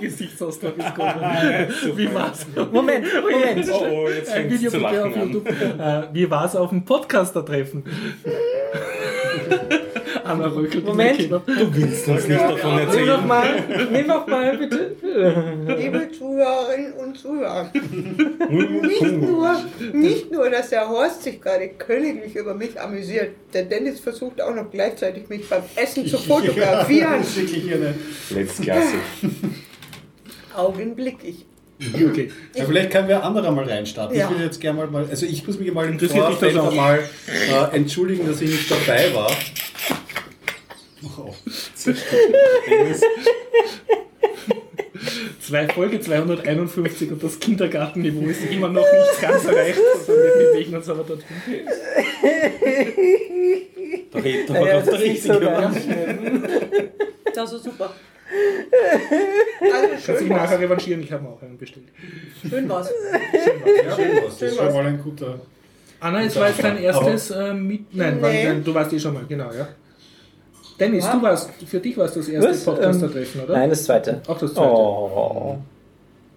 Gesichtsausdruck ist gut. wie war's? Moment, Moment. Oh, oh, jetzt Ein fängt Video zu lachen auf an. YouTube. Äh, wie war's auf dem Podcaster-Treffen? Anna röckelt Moment. Du willst uns nicht davon Nimm erzählen. noch mal, nimm noch mal bitte. Liebe Zuhörerinnen und Zuhörer, nicht nur, nicht nur, dass der Horst sich gerade königlich über mich amüsiert, der Dennis versucht auch noch gleichzeitig mich beim Essen zu fotografieren. Eine. Letztklasse. Augenblicklich. Okay. Ja, vielleicht können wir andere mal reinstarten. Ja. Ich will jetzt gerne mal, also ich muss mich mal im das Vorfeld mal äh, entschuldigen, dass ich nicht dabei war. Oh, Zwei Folge 251 und das Kindergartenniveau ist immer noch nicht ganz erreicht. Also wir bewegen uns aber dorthin. Da redet aber ganz der Richtige. oder? Das ist super. Also Kannst dich nachher war's. revanchieren, ich habe mir auch einen bestellt. Schön war's. schön was. Das ist schon mal ein guter. Anna, es war jetzt dein erstes äh, mit. Nein, war, Nee. nein, du warst eh schon mal, genau, ja. Dennis, Ja. du warst, für dich war es das erste Was? Podcaster-Treffen, oder? Nein, das zweite. Auch das zweite. Oh.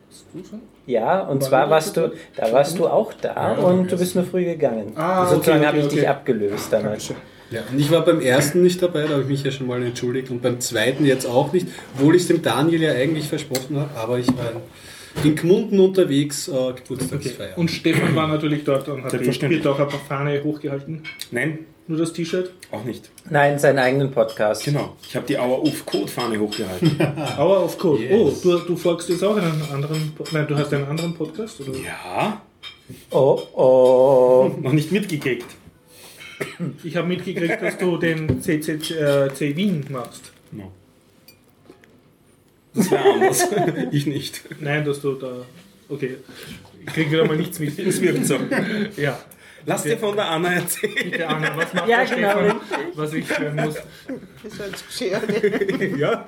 Hast du schon? Ja, und War zwar das warst du, da warst du auch da und du bist nur früh gegangen. Ah, okay, Sozusagen okay, habe ich okay. dich abgelöst damals. Dankeschön. Ja, und ich war beim ersten nicht dabei, da habe ich mich ja schon mal entschuldigt und beim zweiten jetzt auch nicht, obwohl ich es dem Daniel ja eigentlich versprochen habe, aber ich war in, Gmunden unterwegs, äh, Okay. Geburtstagsfeier. Und Stefan war natürlich dort und hat die Selbstverständlich. Biertaucher Fahne hochgehalten. Nein, Nur das T-Shirt. auch nicht. Nein, seinen eigenen Podcast. Genau. Ich habe die Hour of Code Fahne hochgehalten. Hour of Code. Yes. Oh, du, du folgst jetzt auch einen anderen. Nein, du hast einen anderen Podcast? Oder? ja, Oh, oh. noch nicht mitgekriegt. Ich habe mitgekriegt, dass du den CCC äh, Wien machst. No. Das wäre anders. ich nicht. Nein, dass du da. Okay. Ich kriege wieder mal nichts mit. Es wirkt so. Ja. Lass dir von der Anna erzählen. Bitte, Anna, was macht Ja, der genau. Stefan, was ich hören muss? Das ist Schere. Ja.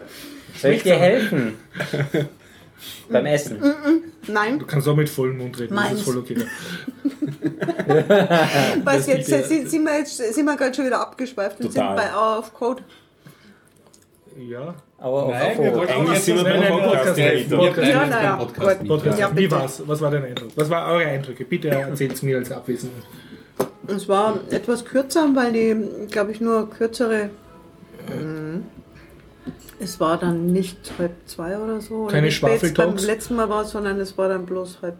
Soll ich dir helfen? Beim Essen. Nein, Du kannst auch mit vollem Mund reden, das Meins. ist voll okay. was jetzt bitte- sind, sind wir jetzt sind wir gerade schon wieder abgeschweift und Total. sind bei Hour of Code. Ja. Aber auf Nein, wir wollten Eigentlich sind wir beim Podcast. Ja, naja, Podcast. Podcast. Ja, Wie war's? Was war dein Eindruck? Was waren eure Eindrücke? Bitte erzählt es mir als Abwesenden. Es war etwas kürzer, weil die, glaube ich, nur kürzere. ähm, Es war dann nicht halb zwei oder so. Keine es beim Schwafeltalks? letzten Mal war, sondern es war dann bloß halb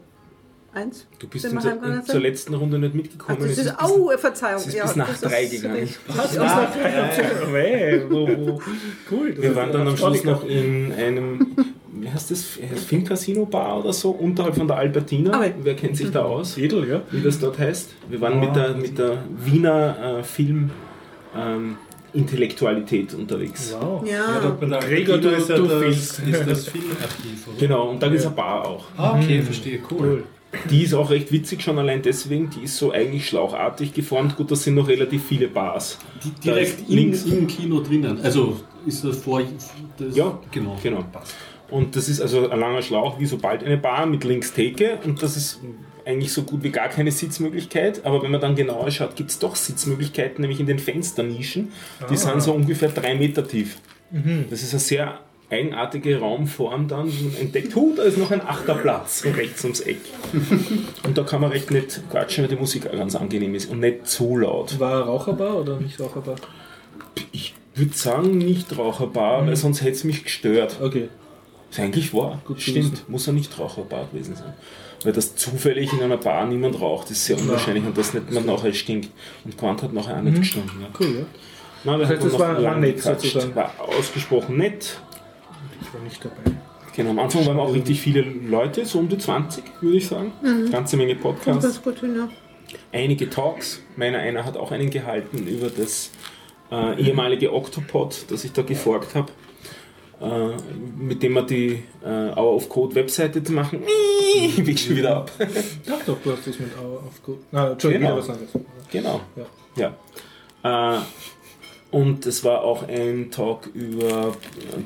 eins. Du bist in in, zur letzten Runde nicht Ach, mitgekommen. das Es ist, bis- oh, Verzeihung. es ist ja, bis nach das drei gegangen. Was? Ja. Hey, wo, wo. Cool. das Wir waren ja dann am Schluss noch in einem, wie heißt das, Filmcasino Bar oder so, unterhalb von der Albertina. Ah, ja. Wer kennt sich da aus, Edel, ja. wie das dort heißt? Wir waren mit der, mit der Wiener äh, Film ähm, Intellektualität unterwegs. Wow. Ja, Bei der Gregor, du- ist, ja du das, ist das Filmarchiv, oder? Genau, und da ist eine Bar auch. Ah, okay, verstehe, cool. Die ist auch recht witzig, schon allein deswegen, die ist so eigentlich schlauchartig geformt. Gut, das sind noch relativ viele Bars. Da Direkt im, links. im Kino drinnen. Also ist das vor. Das, Ja, genau. genau. Und das ist also ein langer Schlauch, wie sobald eine Bar mit links Theke und das ist eigentlich so gut wie gar keine Sitzmöglichkeit, aber wenn man dann genauer schaut, gibt es doch Sitzmöglichkeiten, nämlich in den Fensternischen. Die sind so ungefähr drei Meter tief. Das ist eine sehr eigenartige Raumform dann, entdeckt, huh, da ist noch ein Achterplatz so rechts ums Eck. Und da kann man recht nett quatschen, weil die Musik ganz angenehm ist und nicht zu laut. War Raucherbar oder nicht Raucherbar? Ich würde sagen, nicht Raucherbar, weil sonst hätte es mich gestört. Okay. Ist eigentlich wahr. Gut Stimmt. Muss ein Nichtraucherbar gewesen sein. Weil das zufällig in einer Bar niemand raucht, ist sehr unwahrscheinlich und das nicht man nachher stinkt. Und Quant hat nachher auch nicht gestunken. Ja. Cool, ja. Nein, Das heißt, noch war- war nett sozusagen. War ausgesprochen nett. Ich war nicht dabei. Genau, am Anfang waren auch richtig viele Leute, so um die 20, würde ich sagen. Ganze Menge Podcasts, das gut hin, ja. einige Talks. Meiner einer hat auch einen gehalten über das äh, ehemalige Octopod, das ich da geforkt habe. Äh, mit dem wir die äh, Hour of Code Webseite zu machen. Ich schon wieder ab. Ach doch, du hast das mit Hour of Code. Na, Entschuldigung, Genau. wieder was anderes. Genau. Ja. Ja. Äh, und es war auch ein Talk über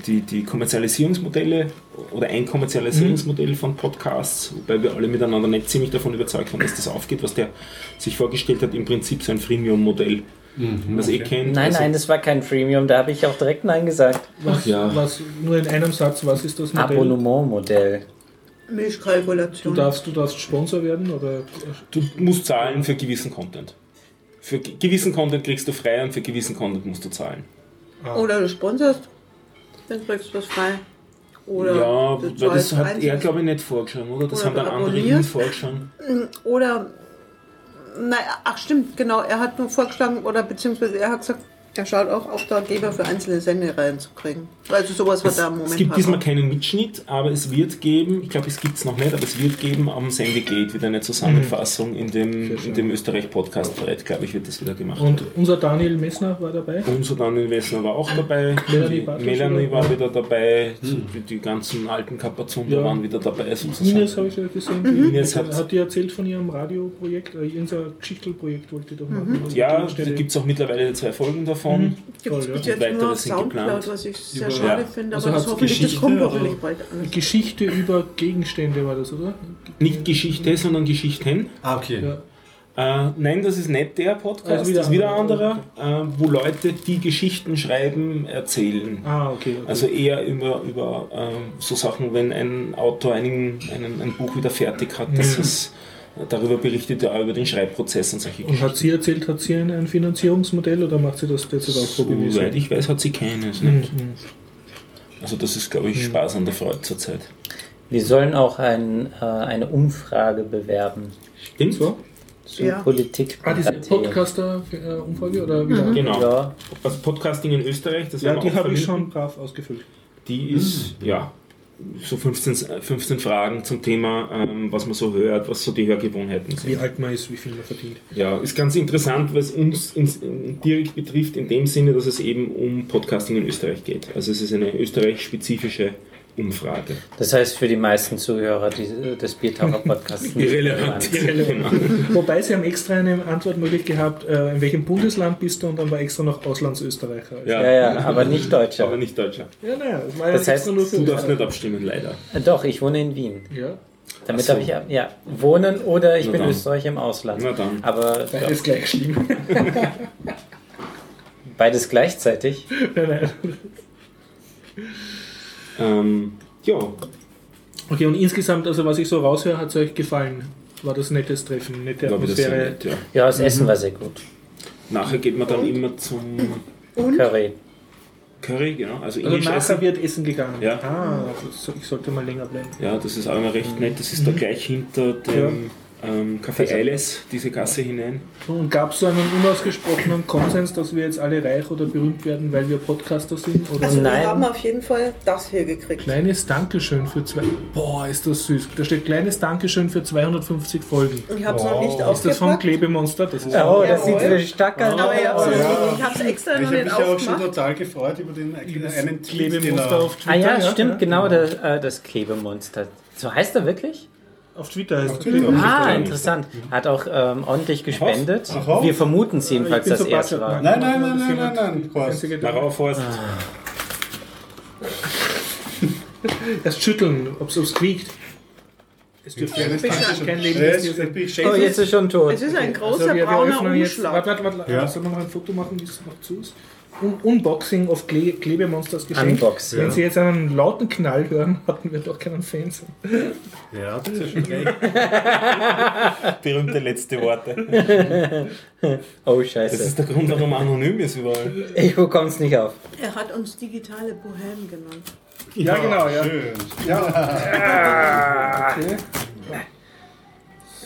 die, die Kommerzialisierungsmodelle oder ein Kommerzialisierungsmodell von Podcasts, wobei wir alle miteinander nicht ziemlich davon überzeugt waren, dass das aufgeht, was der sich vorgestellt hat, im Prinzip so ein Freemium-Modell, was ihr kennt. Nein, Also- nein, das war kein Freemium, da habe ich auch direkt Nein gesagt. Was, ja. was, nur in einem Satz, was ist das Modell? Abonnementmodell. Du Milchkalkulation. darfst, du darfst Sponsor werden oder Du musst zahlen für gewissen Content. Für ge- gewissen Content kriegst du frei und für gewissen Content musst du zahlen. Oder du sponsorst, dann kriegst du was frei. Oder ja, du weil das hat er, glaube ich, nicht vorgeschlagen, oder? Das Oder haben dann du andere ihm vorgeschlagen. Oder, naja, ach stimmt, genau, er hat nur vorgeschlagen, oder beziehungsweise er hat gesagt, er schaut auch Auftraggeber für einzelne Sendereihen zu kriegen. Also sowas, was Es, er im Moment es gibt hat. diesmal keinen Mitschnitt, aber es wird geben, ich glaube, es gibt es noch nicht, aber es wird geben am Sendegate wieder eine Zusammenfassung in dem, Sehr in schön. dem Österreich-Podcast-Thread, glaube ich, wird das wieder gemacht. Und unser Daniel Messner war dabei. Unser Daniel Wessner war auch dabei, Melanie Bartosch Melanie war wieder dabei, die, die ganzen alten Kapazunder Ja. waren wieder dabei. Sozusagen. Ines habe ich ja gesehen. Die, Ines hat, hat- die erzählt von ihrem Radioprojekt, äh, unser Geschichtelprojekt wollte doch machen. Also Ja, da gibt es auch mittlerweile zwei Folgen davon. Mhm. Gibt es bis jetzt nur auf Soundcloud, geplant. was ich sehr Über- schade Ja. finde, Also aber das hoffentlich, das Geschichte kommt oder- hoffentlich bald alles. Geschichte über Gegenstände war das, oder? Nicht Geschichte, sondern Geschichten. Ah, okay. Ja. Äh, nein, das ist nicht der Podcast, Also wieder das ist wieder ein anderer. äh, wo Leute, die Geschichten schreiben, erzählen. Ah, okay. okay. Also eher über, über ähm, so Sachen, wenn ein Autor einen, einen, ein Buch wieder fertig hat, dass Mhm. es darüber berichtet, ja, über den Schreibprozess und solche Und hat sie erzählt, hat sie ein, ein Finanzierungsmodell oder macht sie das derzeit auch Soweit probemäßig? ich weiß, hat sie keines. Mhm. Nicht. Also das ist, glaube ich, Spaß an der Freude zurzeit. Wir sollen auch ein, äh, eine Umfrage bewerben Stimmt So? zu Ja. Politik. Ah, diese Podcaster-Umfrage oder wieder? Genau. Ja, Also Podcasting in Österreich, das Ja, die auch habe ich schon brav ausgefüllt. Die ist, ja, so 15, 15 Fragen zum Thema, ähm, was man so hört, was so die Hörgewohnheiten Wie sind. alt man ist, wie viel man verdient. Ja, ist ganz interessant, was uns ins, in, direkt betrifft, in dem Sinne, dass es eben um Podcasting in Österreich geht. Also es ist eine österreich-spezifische Umfrage. das heißt für die meisten Zuhörer die, des Biertaucher Podcasts nicht Irrelevant. relevant. Genau. Wobei sie haben extra eine Antwort möglich gehabt, äh, in welchem Bundesland bist du und dann war extra noch Auslandsösterreicher. Ja. Ja, ja, aber nicht Deutscher. Aber nicht Deutscher. ja naja, das war ja Das heißt, nur für Du darfst nicht abstimmen, leider. Doch, ich wohne in Wien. Ja, Damit so. habe ich ja, ja wohnen oder ich Na bin dann. Österreicher im Ausland. Na dann. Aber beides gleich schlimm. beides gleichzeitig. nein, nein. Ähm, ja, Okay, und insgesamt, also was ich so raushöre, hat es euch gefallen? War das nettes Treffen, nette sehr Atmosphäre? nett, ja. Ja, das Essen war sehr gut. Nachher geht man dann immer zum Curry. Curry, genau. Also Also nachher essen. wird Essen gegangen. Ja. Ah, also ich sollte mal länger bleiben. Ja, das ist auch immer recht nett. Das ist da gleich hinter dem ähm, Café Eiles, diese Gasse hinein. Und gab es so einen unausgesprochenen Konsens, dass wir jetzt alle reich oder berühmt werden, weil wir Podcaster sind? Oder Also Nein. wir haben auf jeden Fall das hier gekriegt. kleines Dankeschön für zwei. Boah, ist das süß. Da steht kleines Dankeschön für 250 Folgen. Ich habe es noch nicht Ist das vom aufgepackt. Klebemonster? Das ist Oh, das sieht so stark aus. Aber ich habe es ja. extra Ich noch habe nicht mich ja auch schon aufgemacht. total gefreut über den einen Tweet, den Klebemonster er auf Twitter. Ah ja, stimmt, genau, das, äh, das Klebemonster. So heißt er wirklich? Auf Twitter heißt Auf es. Twitter. Ah, interessant. Hat auch ähm, ordentlich gespendet. Ach, auf. Wir vermuten es jedenfalls, dass er es war. Nein, nein, nein, nein, nein, nein, Horst. Einzige, Na der- rauf, Horst. Erst schütteln, ob es quiekt. Es dürfte ja kein Leben sein. Oh, jetzt ist schon tot. Es ist ein großer Also wir, wir brauner jetzt. Umschlag. Warte, warte, warte. Ja. Sollen wir noch ein Foto machen, wie es noch zu ist? Un Unboxing of Kle Klebemonsters Geschenk. Unboxing. Wenn Sie jetzt einen lauten Knall hören, hatten wir doch keinen Fans. Ja, das ist schon recht. Berühmte letzte Worte. Oh, Das scheiße. ist der Grund, warum er anonym ist überall. Ich bekomme es nicht auf. Er hat uns digitale Bohem genannt. Ja, genau, ja. Schön. Okay.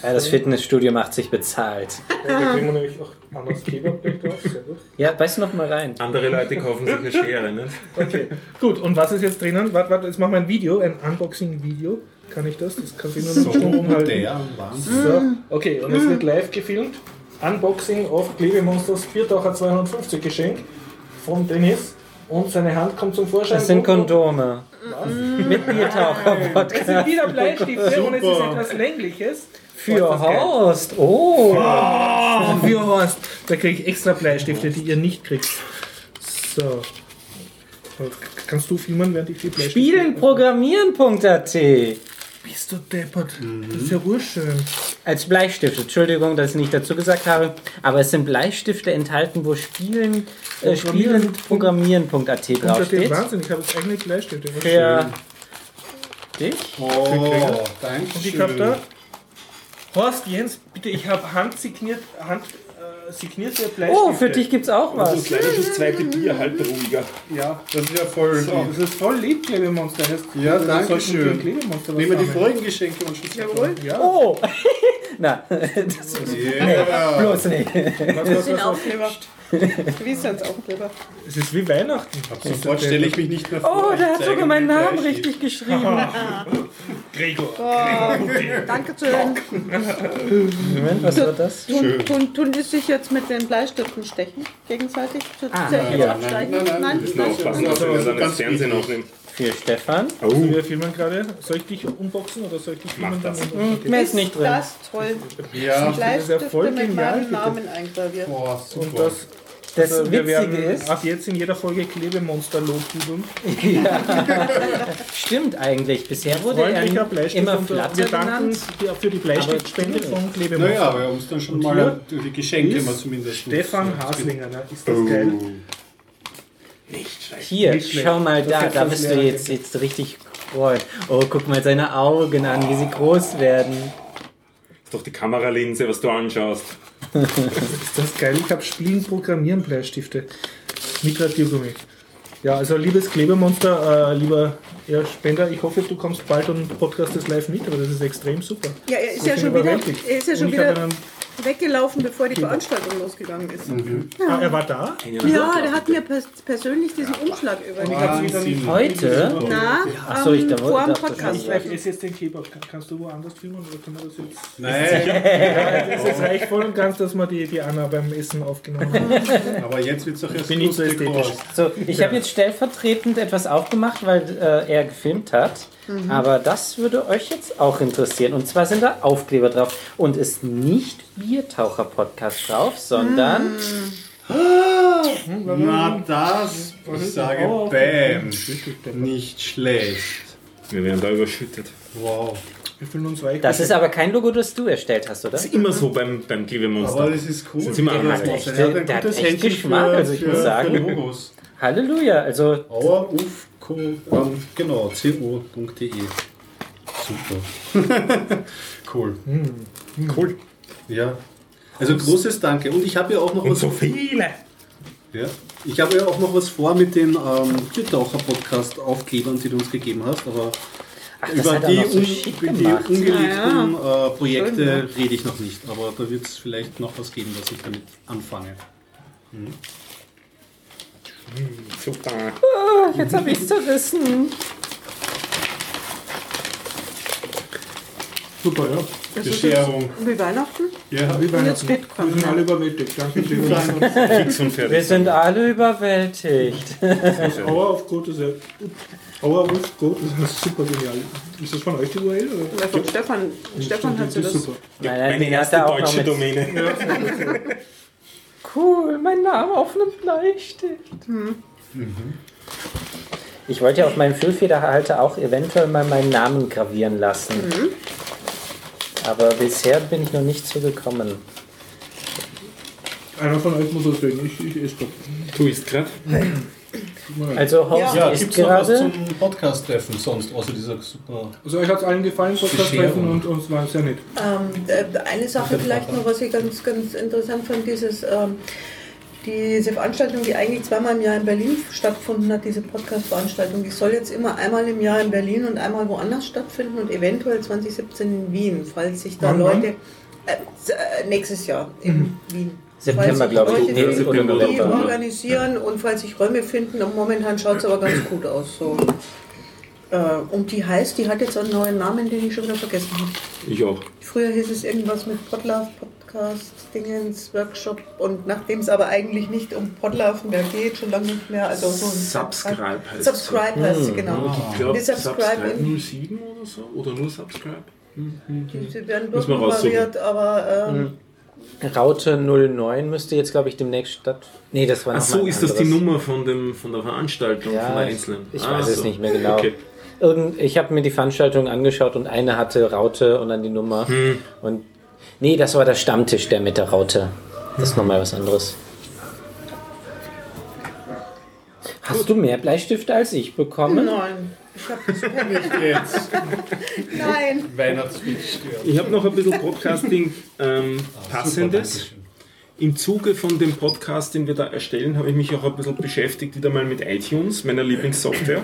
Ja, das Fitnessstudio macht sich bezahlt. Ja, da kriegen wir nämlich auch anderes Kleberblech drauf. Sehr gut. Ja, beiß noch mal rein. Andere Leute kaufen sich eine Schere, ne? Okay, gut. Und was ist jetzt drinnen? Warte, warte, jetzt machen wir ein Video, ein Unboxing-Video. Kann ich das? Das kann ich nur noch Strom umhalten. Der Wahnsinn. So, okay, und es wird live gefilmt. Unboxing of Klebemonsters Biertaucher 250 Geschenk von Dennis. Und seine Hand kommt zum Vorschein. Das sind Kondome. Mit Es sind wieder Bleistifte und es ist etwas längliches. Für Was? Horst. Oh. Oh, für Horst. Da kriege ich extra Bleistifte, die ihr nicht kriegt. So. Kannst du filmen, während ich die Bleistifte... Spielenprogrammieren.at. Bist du deppert. Das ist ja urschön. Als Bleistifte. Entschuldigung, dass ich nicht dazu gesagt habe. Aber es sind Bleistifte enthalten, wo Spielen, äh, Programmieren- Spielenprogrammieren.at Und da steht draufsteht. Wahnsinn, ich habe jetzt eigene Bleistifte. Für dich. Oh, danke Und ich habe da... Horst, Jens, bitte, ich habe handsigniert, hand, signierte Bleistifte. Oh, für dich gibt's auch Also was. gleich das zweite Bier, halt ruhiger. Ja, das ist ja voll. So, das ist voll lieb, Klebemonster. Heißt, Ja, das danke schön. Nehmen wir die vorigen Geschenke und schon Jawohl. Ja, Oh. Na, das Yeah. bloß nicht. was, Das was, was, was. Aufkleber. Wie sind Aufkleber? Es ist wie Weihnachten. Sofort stelle ich mich nicht mehr vor. Oh, der hat sogar meinen Namen richtig geschrieben. Gregor. Danke schön. Moment, was war das? Tun, tun, tun die sich jetzt mit den Bleistiften stechen? Gegenseitig? Zu, Ah, ja. Nein, nein, nein. Müssen wir aufpassen, dass wir dann Ganz das Fernsehen aufnehmen. Für Stefan. Also wir filmen gerade. Soll ich dich unboxen oder soll ich dich filmen? Mach das. Okay. Mehr ist nicht drin. Das toll. Ja. ja Bleistifte voll mit genial, meinem. Namen eingraviert. Boah, super. Und das, Das also wir Witzige werden ist, ab jetzt in jeder Folge Klebemonster lobhudeln. stimmt eigentlich. Bisher wurde er Bleistift. immer und, Flatzer wir danken für die Bleistiftspende von Klebemonster. naja, wir haben uns dann schon Und mal hier die Geschenke mal zumindest. Stefan Haslinger, ne? ist das Oh. geil? Hier, Nicht schlecht. schau mal Das da, da bist du jetzt, jetzt richtig freuen. Oh, guck mal seine Augen an, wie sie groß werden. Ist doch die Kameralinse, was du anschaust. Ist das geil? Ich habe Spielen, Programmieren Bleistifte mit Radiergummi. Ja, also liebes Klebemonster, äh, lieber ja, Spender, ich hoffe, du kommst bald und podcastest live mit, aber das ist extrem super. Ja, er ist ja schon wieder, er ist ja Und schon wieder einen- weggelaufen, bevor die Veranstaltung losgegangen ist. Ah, er war da? Ja, der hat mir pers persönlich diesen Umschlag übergeben. Heute? Na, Ach so, ich ähm, vor dem Podcast. Ich esse jetzt den Kleber. Kann, kannst du woanders filmen oder können wir das jetzt? Nein, Es ist reicht voll und ganz, dass wir die, die Anna beim Essen aufgenommen haben. aber jetzt wird es doch erst Bin nicht so ästhetisch. So, ich habe jetzt stellvertretend etwas aufgemacht, weil äh, er gefilmt hat. Aber das würde euch jetzt auch interessieren. Und zwar sind da Aufkleber drauf. Und ist nicht Biertaucher-Podcast drauf, sondern Na das, ich sage Oh, Bam. Nicht schlecht. Wir werden da überschüttet. Wow. Wir fühlen uns weich. das ist aber kein Logo, das du erstellt hast, oder? Das ist immer so beim, beim Klebemonster. Aber das ist cool. Sind sie mal Der Er hat Der hat echt Geschmack, für, also ich muss sagen. Logos. Halleluja, also Auer, uff, co, ähm, genau, co.de. Super. cool. Cool. Ja. Also großes Danke. Und ich habe ja auch noch Und was. so viele. Ja. Ich habe ja auch noch was vor mit den ähm, Tiertaucher-Podcast-Aufklebern, die du uns gegeben hast, aber ach, über er die, so un die ungelegten äh, Projekte Schön, ja. rede ich noch nicht. Aber da wird es vielleicht noch was geben, was ich damit anfange. Super. Ah, Jetzt habe ich es zerrissen. Super, ja. Das Bescherung. wie Weihnachten. Ja. Wie Und jetzt Weihnachten. geht Wir sind alle überwältigt. Danke und Wir sind alle überwältigt. Hour of God ist ja. Hour of God ist super genial. Ist das von euch die URL? Oder? Ja, von Stefan, Stefan hat sie das das. super. Nein, nein, Meine erste er auch noch deutsche. Domäne. Cool, mein Name auf einem Bleistift. Ich wollte ja auf meinem Füllfederhalter auch eventuell mal meinen Namen gravieren lassen. Aber bisher bin ich noch nicht zugekommen. Einer von euch muss das sehen. Ich, ich esse doch. Du isst gerade. Also Horst Ja, ist gibt es noch was gerade. zum Podcast-Treffen sonst, außer dieser super. Also euch hat es allen gefallen, Podcast treffen Bescherung. und uns war sehr nett. Ähm, äh, eine Sache vielleicht noch, was ich ganz, ganz interessant fand, dieses, ähm, Diese Veranstaltung, die eigentlich zweimal im Jahr in Berlin stattgefunden hat, diese Podcast-Veranstaltung, die soll jetzt immer einmal im Jahr in Berlin und einmal woanders stattfinden und eventuell 2017 in Wien, falls sich da? Leute. Äh, äh, nächstes Jahr in Wien. September, Falls sich glaube ich. Leute Nee, die- die November. organisieren und falls sich Räume finden, und momentan schaut es aber ganz gut aus. So. Äh, und die heißt, die hat jetzt einen neuen Namen, den ich schon wieder vergessen habe. Ich auch. Früher hieß es irgendwas mit Podlove, Podcast, Dingens, Workshop und nachdem es aber eigentlich nicht um Podlove mehr geht, schon lange nicht mehr, also so ein Subscribe heißt Subscribe heißt sie, genau. Ich glaube, Die Subscribe Subscribe in- 07 oder so. Oder nur Subscribe. Sie werden Müssen wir durchnummeriert, aber ähm, Raute 09 müsste jetzt, glaube ich, demnächst statt. Nee, das war Ach so, ist das die. Nummer von, dem, von der Veranstaltung, Ja, von der ich- einzelnen? ich Ah, weiß es so. nicht mehr genau. Okay. Irgend, ich habe mir die Veranstaltung angeschaut und eine hatte Raute und dann die Nummer. Hm. Und nee, das war der Stammtisch, der mit der Raute. Das ist nochmal was anderes. Hast du mehr Bleistifte als ich bekommen? nein. Ich habe das nicht. Jetzt Nein. Weihnachtswitz stört. Ich habe noch ein bisschen Podcasting ähm, Passendes. Im Zuge von dem Podcast, den wir da erstellen, habe ich mich auch ein bisschen beschäftigt, wieder mal mit iTunes, meiner Lieblingssoftware.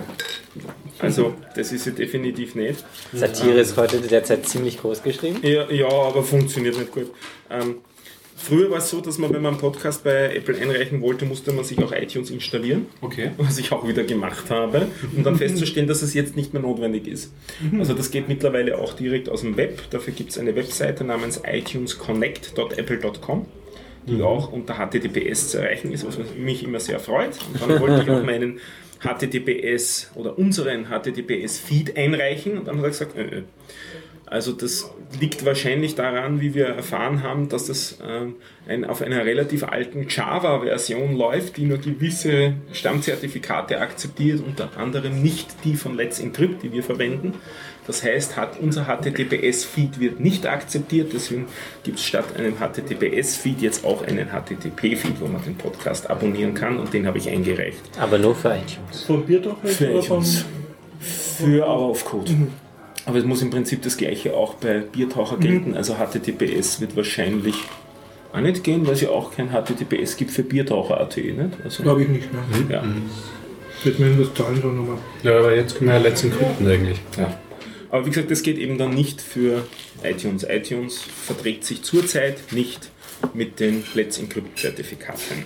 Also, das ist sie definitiv nicht. Satire ist heute derzeit ziemlich groß geschrieben. Ja, ja aber funktioniert nicht gut. Ähm, früher war es so, dass man, wenn man einen Podcast bei Apple einreichen wollte, musste man sich auch iTunes installieren. Okay. was ich auch wieder gemacht habe, um dann festzustellen, dass es jetzt nicht mehr notwendig ist. Also das geht mittlerweile auch direkt aus dem Web. Dafür gibt es eine Webseite namens itunesconnect.apple.com, die auch unter HTTPS zu erreichen ist, was mich immer sehr freut. Und dann wollte ich auch meinen HTTPS oder unseren HTTPS-Feed einreichen und dann hat er gesagt, äh, äh. Also das liegt wahrscheinlich daran, wie wir erfahren haben, dass das ähm, ein, auf einer relativ alten Java-Version läuft, die nur gewisse Stammzertifikate akzeptiert, unter anderem nicht die von Let's Encrypt, die wir verwenden. Das heißt, hat, unser HTTPS-Feed wird nicht akzeptiert, deswegen gibt es statt einem HTTPS-Feed jetzt auch einen HTTP-Feed, wo man den Podcast abonnieren kann und den habe ich eingereicht. Aber nur für iTunes. Von Bierdorf Für oder von. iTunes. Für Hour of Code. Aber es muss im Prinzip das gleiche auch bei Biertaucher gelten. Also HTTPS wird wahrscheinlich auch nicht gehen, weil es ja auch kein HTTPS gibt für Biertaucher.at. Nicht? Also, Glaube ich nicht. Ne? ja. Wird mir das zahlen schon nochmal. Ja, aber jetzt können wir ja letzten Krypten eigentlich. Ja. Aber wie gesagt, das geht eben dann nicht für iTunes. iTunes verträgt sich zurzeit nicht mit den Let's Encrypt Zertifikaten.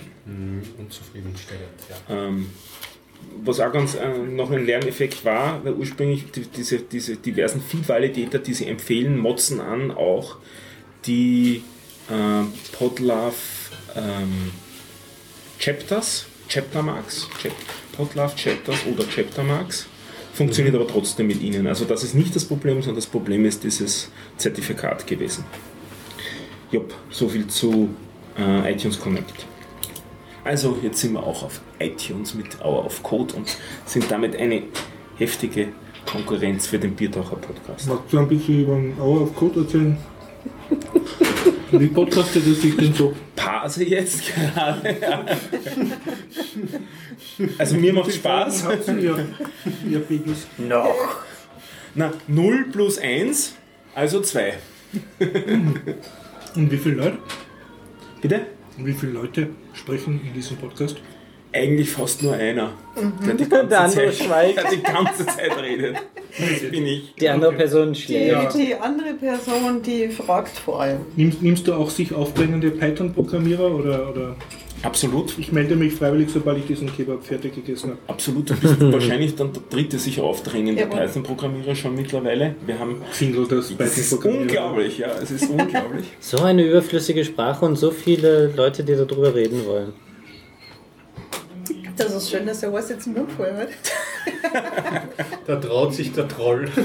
Unzufriedenstellend, ja. Ähm, was auch ganz äh, noch ein Lerneffekt war, weil ursprünglich die, diese, diese diversen Feed-Validator, die sie empfehlen, motzen an auch die äh, Podlove ähm, Chapters, Chaptermarks, Chap Podlove Chapters oder Chaptermarks. Funktioniert aber trotzdem mit ihnen. Also das ist nicht das Problem, sondern das Problem ist dieses Zertifikat gewesen. Jupp, so viel zu äh, iTunes Connect. Also jetzt sind wir auch auf iTunes mit Hour of Code und sind damit eine heftige Konkurrenz für den Biertaucher Podcast. Magst du ein bisschen über den Hour of Code erzählen? Wie podcastet es sich denn so? Pause jetzt gerade. also mir macht Spaß. Ihr, ihr, ihr Babys? Noch. Na, 0 plus 1, also 2. Und wie viele Leute? Bitte? Und wie viele Leute sprechen in diesem Podcast? Eigentlich fast nur einer, der die ganze, Der andere Zeit, schweigt. der die ganze Zeit redet. Das bin ich. Die andere Person Die, schläft. die andere Person, die fragt vor allem. Nimmst, nimmst du auch sich aufdrängende Python-Programmierer oder, oder Absolut. ich melde mich freiwillig, sobald ich diesen Kebab fertig gegessen habe? Absolut. Du bist wahrscheinlich dann der dritte sich aufdrängende. Python-Programmierer schon mittlerweile. Wir haben Xindel, das Python-Programmierer. unglaublich, ja, es ist unglaublich. So eine überflüssige Sprache und so viele Leute, die darüber reden wollen. Das ist schön, dass der Was jetzt den Mund voll hat. Da traut sich der Troll.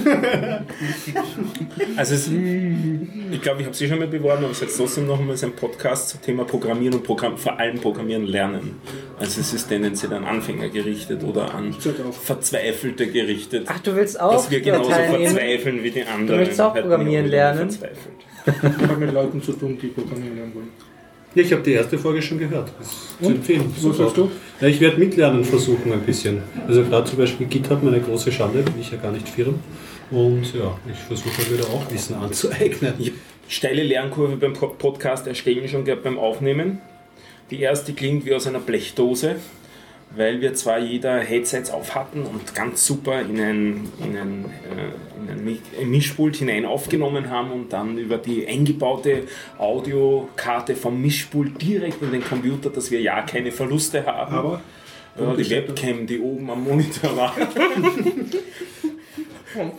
Also es, ich glaube, ich habe sie schon mal beworben, aber es ist jetzt trotzdem noch einmal ein Podcast zum Thema Programmieren und Programm, vor allem Programmieren lernen. Also es ist tendenziell an Anfänger gerichtet oder an. Verzweifelte gerichtet. Ach, du willst auch dass wir genauso teilnehmen? verzweifeln wie die anderen. Du möchtest auch programmieren lernen? Verzweifelt. Ich habe mit Leuten zu tun, die programmieren lernen wollen. Ja, ich habe die erste Folge schon gehört. Ist zu Und? empfehlen. Was sagst du? Ja, ich werde mitlernen versuchen ein bisschen. Also gerade zum Beispiel GitHub, meine große Schande, bin ich ja gar nicht firm. Und ja, ich versuche mir wieder auch Wissen anzueignen. Ich steile Lernkurve beim Po- Podcast erstellen schon gehabt beim Aufnehmen. Die erste klingt wie aus einer Blechdose, weil wir zwar jeder Headsets auf hatten und ganz super in ein, in ein, äh, in ein Mi- ein Mischpult hinein aufgenommen haben und dann über die eingebaute Audiokarte vom Mischpult direkt in den Computer, dass wir ja keine Verluste haben. Aber Ja, die Webcam, die oben am Monitor war,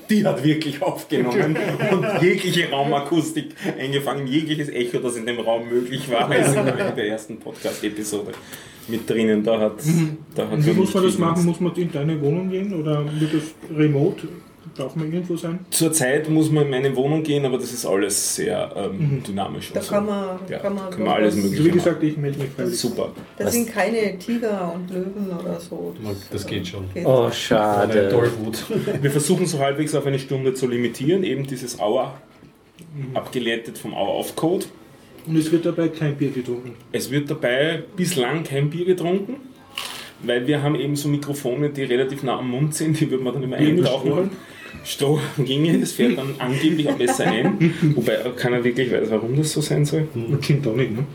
die hat wirklich aufgenommen und jegliche Raumakustik eingefangen, jegliches Echo, das in dem Raum möglich war, ist in der ersten Podcast-Episode mit drinnen. Da hat, da hat wie muss man das machen? Muss man in deine Wohnung gehen oder wird das remote? Darf man irgendwo sein? Zurzeit muss man in meine Wohnung gehen, aber das ist alles sehr ähm, dynamisch. Da und so. kann man, ja, kann man, kann man alles was- Mögliche Wie machen. gesagt, ich melde mich freiwillig. Super. Das sind keine Tiger und Löwen oder so. Das geht schon. geht. Oh, schade. Tollwut. Wir versuchen so halbwegs auf eine Stunde zu limitieren, eben dieses Hour, abgeleitet vom Hour of Code. Und es wird dabei kein Bier getrunken. Es wird dabei bislang kein Bier getrunken, weil wir haben eben so Mikrofone, die relativ nah am Mund sind, die würde man dann immer eintauchen. Strohhalm? Stroh ginge, das fährt dann angeblich auch besser ein, wobei keiner wirklich weiß, warum das so sein soll. Und Gin Tonic, ne?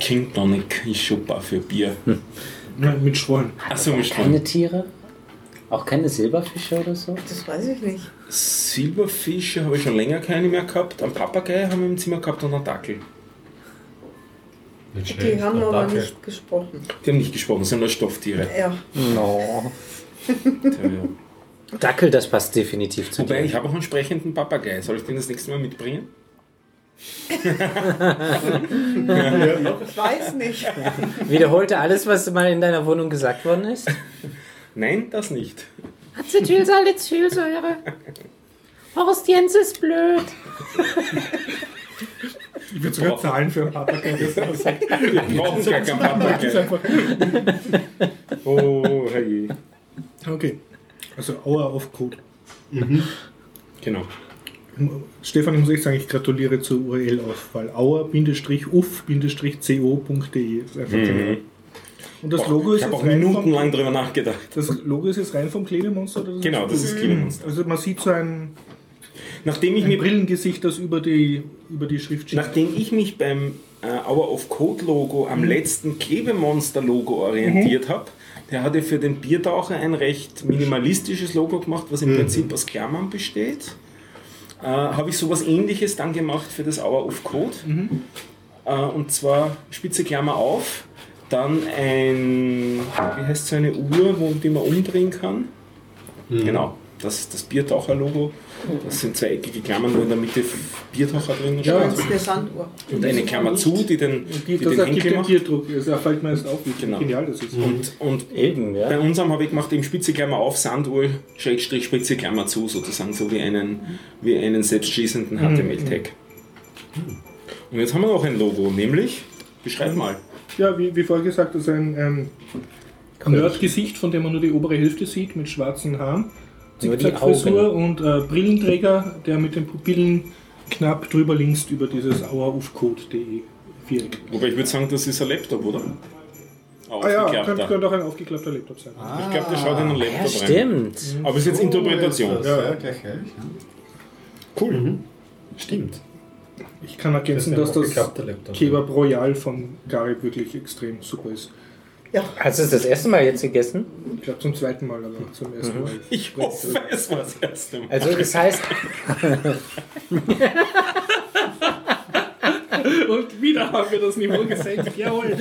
King Tonic ist super für Bier. Ja, mit Strohhalm. Achso, mit Keine Strand. Tiere? Auch keine Silberfische oder so? Das weiß ich nicht. Silberfische habe ich schon länger keine mehr gehabt. Einen Papagei haben wir im Zimmer gehabt und einen Dackel. Nicht Die haben aber Dackel. nicht gesprochen. Die haben nicht gesprochen, sind nur Stofftiere. Ja, No. Tja, ja. Dackel, das passt definitiv zu Wobei, dir. ich habe auch einen sprechenden Papagei. Soll ich den das nächste Mal mitbringen? ich weiß nicht. Wiederholte alles, was mal in deiner Wohnung gesagt worden ist? Nein, das nicht. Acetylsalicylsäure. Horst Jens ist blöd. Ich würde sogar zahlen für einen Papagei. Das aussagt. Wir brauchen gar keinen Papagei. Oh, herrje. Okay. Also Hour of Code. Genau. Stefan, ich muss echt sagen, ich gratuliere zur URL-Auswahl. auer-uf-co.de ist einfach genial. Und das Logo ich ist habe jetzt auch rein minutenlang vom, drüber nachgedacht. das Logo ist jetzt rein vom Klebemonster? Oder Genau, das ist Klebemonster. Also man sieht so ein, Nachdem ich, ein mir, Brillengesicht, das über die, über die Schrift steht. nachdem ich mich beim äh, Hour of Code Logo am letzten Klebemonster Logo orientiert habe, der hatte für den Biertaucher ein recht minimalistisches Logo gemacht, was im Prinzip aus Klammern besteht. Äh, habe ich sowas ähnliches dann gemacht für das Hour of Code. Äh, und zwar spitze Klammer auf, dann ein, wie heißt so eine Uhr, wo, die man umdrehen kann. Genau, das ist das Biertaucher-Logo. Das sind zwei eckige Klammern, wo in der Mitte Biertaucher drin Ja, steht. Das ist eine Sanduhr. Und eine Klammer zu, die den, Die, die das den Henkel den macht. Tierdruck. Das fällt mir erst auf, wie Genau. genial das ist. Und, und Eben, bei ja. unserem habe ich gemacht eben Spitze Klammer auf, Sanduhr, Schrägstrich, Spitze Klammer zu, sozusagen so wie einen, wie einen selbstschließenden HTML-Tag. Und jetzt haben wir noch ein Logo, nämlich, beschreib mal. Ja, wie, wie vorher gesagt, das ist ein ähm, Nerd-Gesicht, von dem man nur die obere Hälfte sieht, mit schwarzen Haaren, Zickzack-Frisur und äh, Brillenträger, der mit den Pupillen knapp drüber links über dieses auerufcode.de Viereck. Wobei ich würde sagen, das ist ein Laptop, oder? Ah ja, Aufgeklappter. könnte, könnte auch ein aufgeklapper Laptop sein. Ich glaube, der schaut in einen Ja, Laptop rein. stimmt. Aber ist jetzt Interpretation. Ja, ja, gleich, gleich. Cool. Stimmt. Ich kann ergänzen, Das dass das aufgeklappter Laptop. Kebab Royal von Garib wirklich extrem super ist. Hast du es das erste Mal jetzt gegessen? Ich glaube zum zweiten Mal, aber zum ersten Mal. Ich hoffe, es war das erste Mal. Also das heißt, Und wieder haben wir das Niveau gesenkt. Jawohl.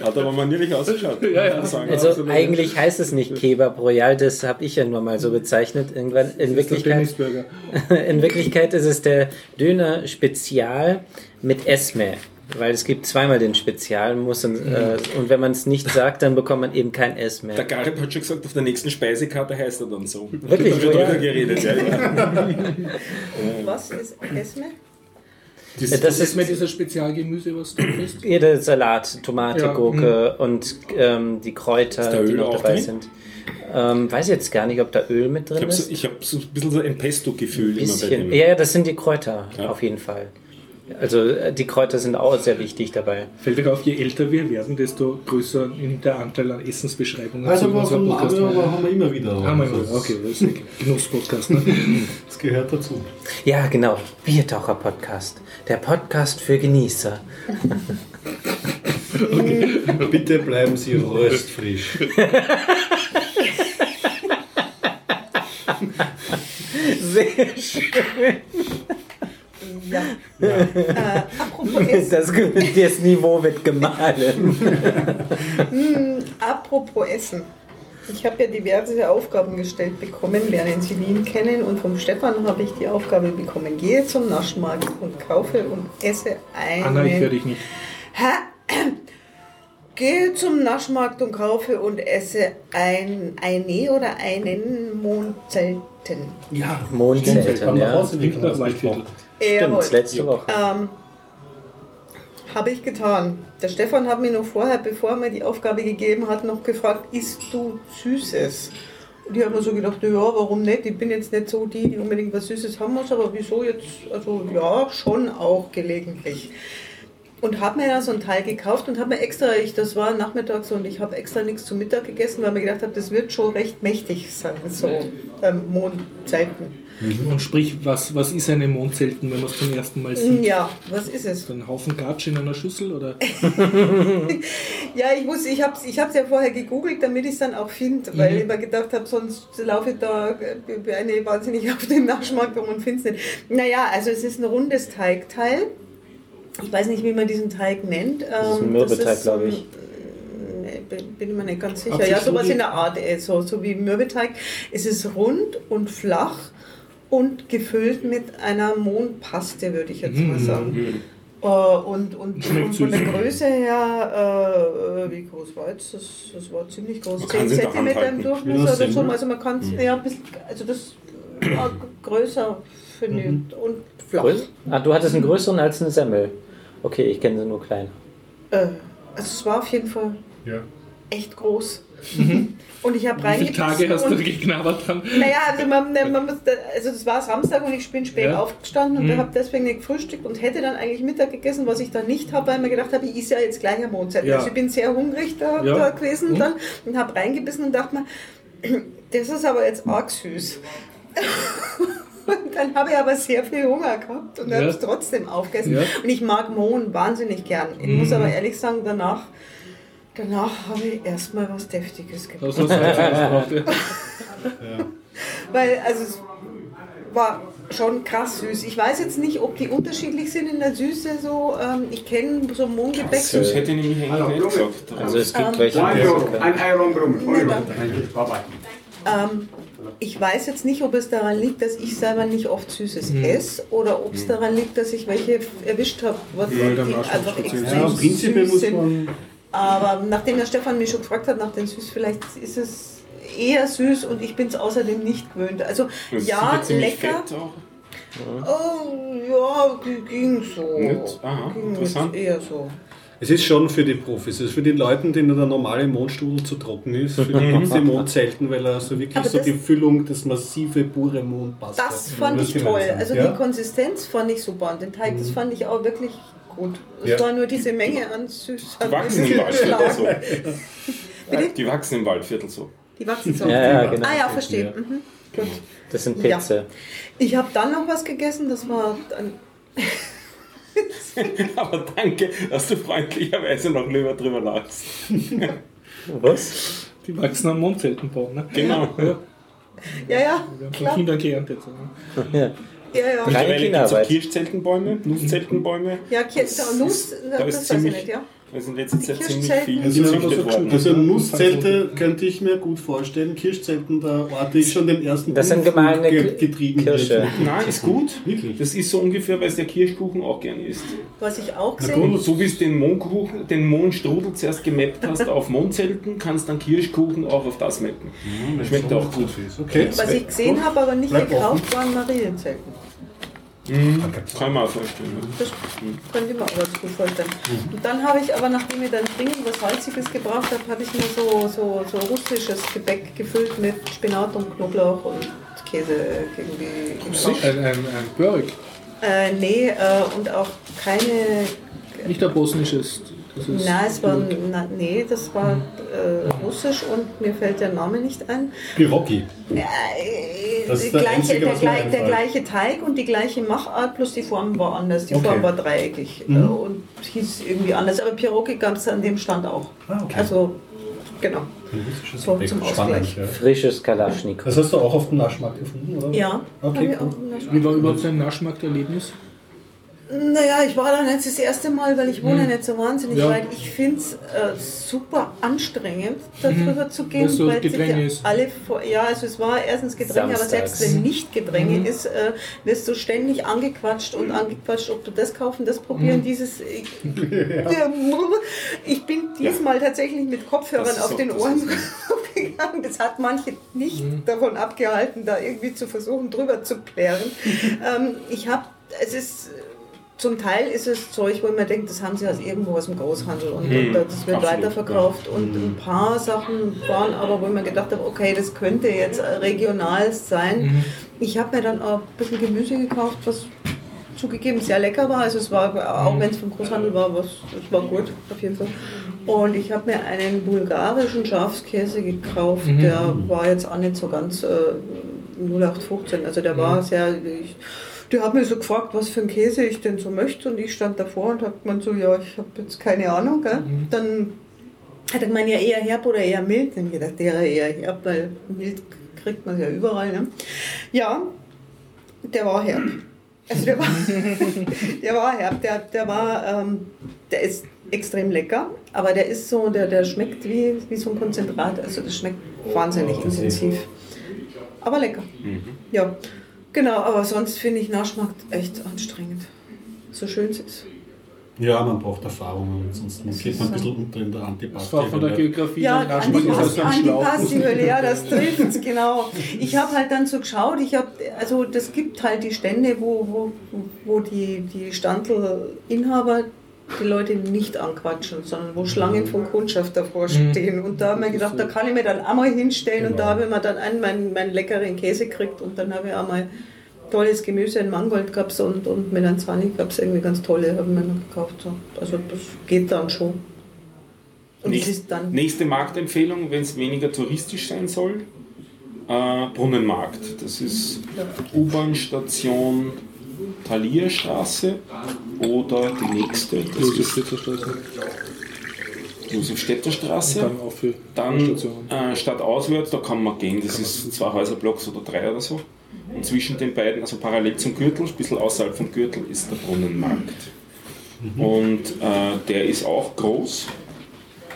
Hat aber manierlich ausgeschaut. Ja, ja. Also absolut. eigentlich heißt es nicht Kebab Royal, das habe ich ja nur mal so bezeichnet. Irgendwann in Wirklichkeit, in Wirklichkeit ist es der Döner Spezial mit Esme. Weil es gibt zweimal den Spezial muss und, äh, und wenn man es nicht sagt, dann bekommt man eben kein S Der mehr. Garib hat schon gesagt, auf der nächsten Speisekarte heißt er dann so. Wirklich, Da wird drüber geredet. Ja, ja. Was ist Esme? Das, Das das ist mir dieser Spezialgemüse, was du isst. jeder Salat, Tomate, Ja, Gurke und ähm, die Kräuter, die noch dabei drin? sind. Ähm, weiß jetzt gar nicht, ob da Öl mit Ich drin habe so, ist. ich hab so ein bisschen so ein Pesto-Gefühl immer bei Bisschen. dem. Ja, ja, das sind die Kräuter, Ja. auf jeden Fall. Also äh, die Kräuter sind auch sehr wichtig dabei. Fällt euch auf, je älter wir werden, desto größer nimmt der Anteil an Essensbeschreibungen Also zu was unserem haben Podcast. wir, haben wir immer wieder. Haben wir immer. Okay, das ist ein Genusspodcast. Ne? Das gehört dazu. Ja, genau. Biertaucher-Podcast. Der Podcast für Genießer. Bitte bleiben Sie röstfrisch. Sehr schön. Ja. Äh, apropos Essen. Das, das Niveau wird gemahlen. Apropos Essen. Ich habe ja diverse Aufgaben gestellt bekommen, lernen Sie Wien kennen und vom Stefan habe ich die Aufgabe bekommen, gehe zum Naschmarkt und kaufe und esse eine... Anna, ich höre dich nicht. Hä? Gehe zum Naschmarkt und kaufe und esse ein, eine oder einen Mondzelten. Ja, Mondzelten, Haben wir ja. Jawohl. Stimmt, letzte Woche. Ähm, habe ich getan. Der Stefan hat mir noch vorher, bevor er mir die Aufgabe gegeben hat, noch gefragt, isst du Süßes? Und ich habe mir so gedacht, ja, warum nicht? Ich bin jetzt nicht so die, die unbedingt was Süßes haben muss, aber wieso jetzt? Also ja, schon auch gelegentlich. Und habe mir da so ein Teil gekauft und habe mir extra, ich, das war nachmittags und ich habe extra nichts zum Mittag gegessen, weil mir gedacht habe, das wird schon recht mächtig sein, so ähm, Mondzeiten. Und sprich, was, was ist eine Mondzelten, wenn man es zum ersten Mal sieht? Ja, was ist es? So ein Haufen Gatsch in einer Schüssel oder? Ja, ich ich habe es ich hab's ja vorher gegoogelt, damit ich es dann auch finde, weil ich immer gedacht habe, sonst laufe ich da äh, eine wahnsinnig auf den rum und finde es nicht. Naja, also es ist ein rundes Teigteil. Ich weiß nicht, wie man diesen Teig nennt. Das ist ein Ähm, Mürbeteig, glaube ich. ähm, nee, bin, ich mir nicht ganz sicher. Ja, sowas in der Art, äh, so, so wie Mürbeteig. Es ist rund und flach und gefüllt mit einer Mohnpaste, würde ich jetzt mal sagen. Äh, und, und, von der. Größe her, äh, wie groß war jetzt? Das, das war ziemlich groß. Man 10 kann sie in der cm im. Durchmesser oder so. Also man kann es, ja, ein bisschen, also das war größer finde ich und flach. Größ- Ah, du hattest einen größeren als eine Semmel. Okay, ich kenne sie nur klein. Äh, also es war auf jeden Fall Ja. echt groß. Und ich habe Wie viele reingebissen. Tage hast du geknabbert dran? Naja, also, man, man muss, also das war Samstag und ich bin spät Ja. aufgestanden und Mhm. habe deswegen nicht gefrühstückt und hätte dann eigentlich Mittag gegessen, was ich dann nicht habe, weil ich mir gedacht habe, ich isse ja jetzt gleich am Mondzeit. Ja. Also ich bin sehr hungrig da, Ja. da gewesen Mhm. dann und habe reingebissen und dachte mir, das ist aber jetzt arg süß. Und dann habe ich aber sehr viel Hunger gehabt und Ja. habe es trotzdem aufgegessen. Ja. Und ich mag Mohn wahnsinnig gern. Ich Mhm. muss aber ehrlich sagen, danach, danach habe ich erstmal was Deftiges gebraucht. Das hast du gebraucht, ja. Weil, also es war schon krass süß. Ich weiß jetzt nicht, ob die unterschiedlich sind in der Süße so. Ähm, ich kenne so Mohngebäck. Krass, Das hätte ich nämlich eigentlich nicht gesagt. Also es gibt Ähm, welche, Ein danke. Bye-bye. Ähm, ich weiß jetzt nicht, ob es daran liegt, dass ich selber nicht oft Süßes Mhm. esse oder ob es daran liegt, dass ich welche erwischt habe, was Marsch einfach schon extrem Ja, süß muss sind. Aber nachdem der Stefan mich schon gefragt hat nach den Süß, vielleicht ist es eher süß und ich bin es außerdem nicht gewöhnt. Also Das ja, lecker. fett auch. Oh, ja, ging so. Nicht? Aha, ging interessant. eher so. Es ist schon für die Profis. Es ist für die Leute, denen der normale Mondstrudel zu trocken ist. Für die gibt es die Mondzelten, weil er so wirklich Aber so die Füllung, das massive, pure Mond passt. Das fand ich toll. Also die Konsistenz fand ich super und den Teig, das fand ich auch wirklich gut. Es Ja. war nur diese Menge an Süß. Die wachsen im Waldviertel so. Die wachsen im Waldviertel so. Die wachsen so. Ja, ja, genau. Ah ja, verstehe. Mhm. Gut. Das sind Ja. Pilze. Ich habe dann noch was gegessen, das war dann Aber danke, dass du freundlicherweise noch lieber drüber lachst. Was? Die wachsen am Mondzeltenbaum, ne? Genau. Ja, ja, ja, wir haben von klar. Kindern geerntet. So, ne? Ja. Ja, ja. Keine Mittlerweile gibt es Kinderarbeit. Kirschzeltenbäume, Nusszeltenbäume. Ja, Kirsch, Nuss, da das ist weiß ich ziemlich- nicht, ja. Da sind in letzter Zeit ziemlich Kirschzelten. viel Also, gezüchtet worden. Also Nusszelte könnte ich mir gut vorstellen. Kirschzelten, da orte ich schon den ersten Das sind Unfug gemahlene ge- Ki- getrieben. Kirsche. wird. Nein, ist gut. Wirklich? Das ist so ungefähr, weil es der Kirschkuchen auch gern isst. Was ich auch gesehen so wie es den Mondkuchen, den Mondstrudel zuerst gemappt hast auf Mondzelten, kannst dann Kirschkuchen auch auf das mappen. Schmeckt auch gut. Okay. was ich gesehen habe, aber nicht Bleib gekauft, waren Marienzelten. Kann man auch vorstellen. Das könnte ich mir auch ganz gut vorstellen. Und dann habe ich aber, nachdem ich dann dringend was Salziges gebraucht habe, habe ich mir so, so, so russisches Gebäck gefüllt mit Spinat und Knoblauch und Käse irgendwie gekocht. Ein, ein, ein Börek. Äh, nee, äh, und auch keine. Nicht ein bosnisches. Ist Nein, es war. Na, nee, das war äh, russisch und mir fällt der Name nicht ein. Pirocki. Ja, äh, gleiche, einzige, der, gleich, der gleiche Teig und die gleiche Machart, plus die Form war anders. Die Okay. Form war dreieckig äh, und hieß irgendwie anders. Aber Pierogi gab es an dem Stand auch. Ah, okay. Also, genau. So, zum Spannend, Ausgleich. ja. Frisches Kalaschnikow. Das hast du auch auf dem Naschmarkt gefunden, oder? Ja, Okay, cool. Wie war überhaupt dein Naschmarkterlebnis? Naja, ich war da nicht das erste Mal, weil ich wohne Hm. nicht so wahnsinnig Ja. weit. Ich finde es äh, super anstrengend, darüber zu gehen. So weil sich ja ist. alle vor, ja, also es war erstens Gedränge, aber selbst wenn nicht Gedränge Mhm. ist, äh, wirst du ständig angequatscht und angequatscht, ob du das kaufen, das probieren, Mhm. dieses. Ich, ich bin diesmal tatsächlich mit Kopfhörern auf auch- den Ohren gegangen. Das hat manche nicht Mhm. davon abgehalten, da irgendwie zu versuchen, drüber zu klären. ähm, ich habe, es ist, zum Teil ist es Zeug, wo man denkt, das haben sie aus irgendwo aus dem Großhandel und, Mhm. und das wird Absolut, weiterverkauft. Und ein paar Sachen waren aber, wo mir gedacht habe, okay, das könnte jetzt äh, regional sein. Mhm. Ich habe mir dann auch ein bisschen Gemüse gekauft, was zugegeben sehr lecker war. Also es war, auch Mhm. wenn es vom Großhandel war, was, es war gut, auf jeden Fall. Und ich habe mir einen bulgarischen Schafskäse gekauft, Mhm. der war jetzt auch nicht so ganz äh, 0815. Also der Mhm. war sehr. Ich, der hat mir so gefragt, was für einen Käse ich denn so möchte. Und ich stand davor und habe gemeint so, ja, ich habe jetzt keine Ahnung. Gell? Mhm. Dann hat er gemeint, ja eher herb oder eher mild. Dann hab ich gedacht, der eher herb, weil mild kriegt man ja überall. Ne? Ja, der war herb. Also der war, der war herb, der, der war, ähm, der ist extrem lecker, aber der ist so, der, der schmeckt wie, wie so ein Konzentrat, also das schmeckt wahnsinnig intensiv. Aber lecker. Ja, genau, aber sonst finde ich Naschmarkt echt anstrengend. So schön es ist. Ja, man braucht Erfahrung, ansonsten Das geht man ein bisschen unter in der Antipathie. Das war von der Geografie Ja, einem Schlauch. Antipasti-Höhle, ja, das trifft genau. Ich habe halt dann so geschaut, ich habe, also das gibt halt die Stände, wo, wo, wo die, die Standelinhaber die Leute nicht anquatschen, sondern wo Schlangen von Kundschaft davor Mhm. stehen. Und da habe ich mir gedacht, da kann ich mir dann einmal hinstellen und Genau. da habe ich mir dann einen meinen, meinen leckeren Käse gekriegt und dann habe ich einmal tolles Gemüse in Mangold gehabt und, und mit einem 20 gab es irgendwie ganz tolle, habe ich mir noch gekauft. So. Also das geht dann schon. Und es Nächst- ist dann Nächste Marktempfehlung, wenn es weniger touristisch sein soll, äh, Brunnenmarkt. Das ist U-Bahn-Station Thalierstraße oder die nächste, das ist Josef-Spitzer-Straße. Josef-Städter-Straße. Dann auch für Dann äh, stadtauswärts, da kann man gehen, das ist zwei Häuserblocks oder drei oder so. Und zwischen den beiden, also parallel zum Gürtel, ein bisschen außerhalb vom Gürtel, ist der Brunnenmarkt. Und äh, der ist auch groß.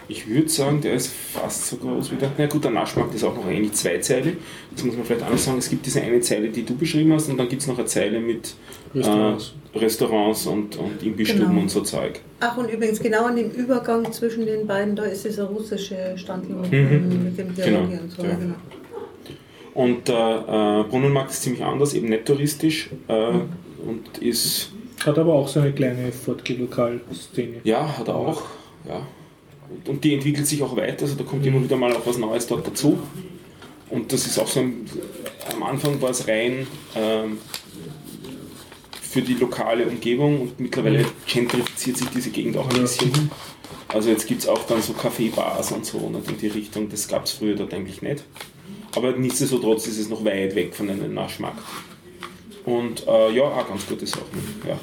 Ich würde sagen, der ist fast so groß wie der. Na gut, der Naschmarkt ist auch noch eine Zweizeile. Das muss man vielleicht noch sagen. Es gibt diese eine Zeile, die du beschrieben hast, und dann gibt es noch eine Zeile mit Restaurants. Äh, Restaurants und, und Imbissstuben Genau. und so Zeug. Ach, und übrigens genau an dem Übergang zwischen den beiden, da ist dieser russische Standel mit, Mhm. mit dem Dialog Genau, und so. ja. Genau. Und der äh, Brunnenmarkt ist ziemlich anders, eben nicht touristisch äh, und ist, Hat aber auch so eine kleine Fortgeh-Lokal-Szene. ja, hat er auch, ja. Und, die entwickelt sich auch weiter, also da kommt immer wieder mal auch was Neues dort dazu. Und das ist auch so, ein, am Anfang war es rein ähm, für die lokale Umgebung und mittlerweile gentrifiziert sich diese Gegend auch ein bisschen. Also jetzt gibt es auch dann so Kaffeebars und so und in die Richtung, das gab es früher dort eigentlich nicht. Aber nichtsdestotrotz ist es noch weit weg von einem Naschmarkt. Und äh, ja, auch ganz gute Sachen. Ja.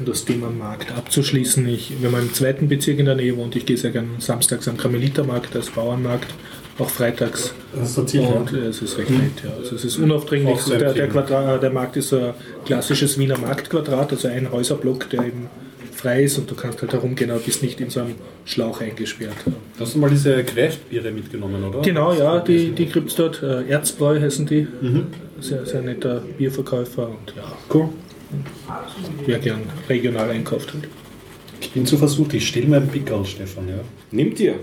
Um das Thema Markt abzuschließen, ich, wenn man im zweiten Bezirk in der Nähe wohnt, ich gehe sehr gerne samstags am Karmelitermarkt als Bauernmarkt, auch freitags. Das ist Ziel, ja. Und äh, es ist recht nett, ja. Also es ist unaufdringlich. Sehr Der, der. Quadrat, der Markt ist ein klassisches Wiener Marktquadrat, also ein Häuserblock, der eben frei ist und du kannst halt herumgehen, aber bist nicht in so einem Schlauch eingesperrt. Hast du mal diese Craft-Biere mitgenommen, oder? Genau, ja, die, die gibt es dort. Äh, Erzbräu heißen die. Sehr, sehr netter Bierverkäufer und ja, Cool. Wer gern regional einkauft halt. Ich bin zu versucht, ich stelle mir einen Pickel, Stefan, ja. Nimmt ihr?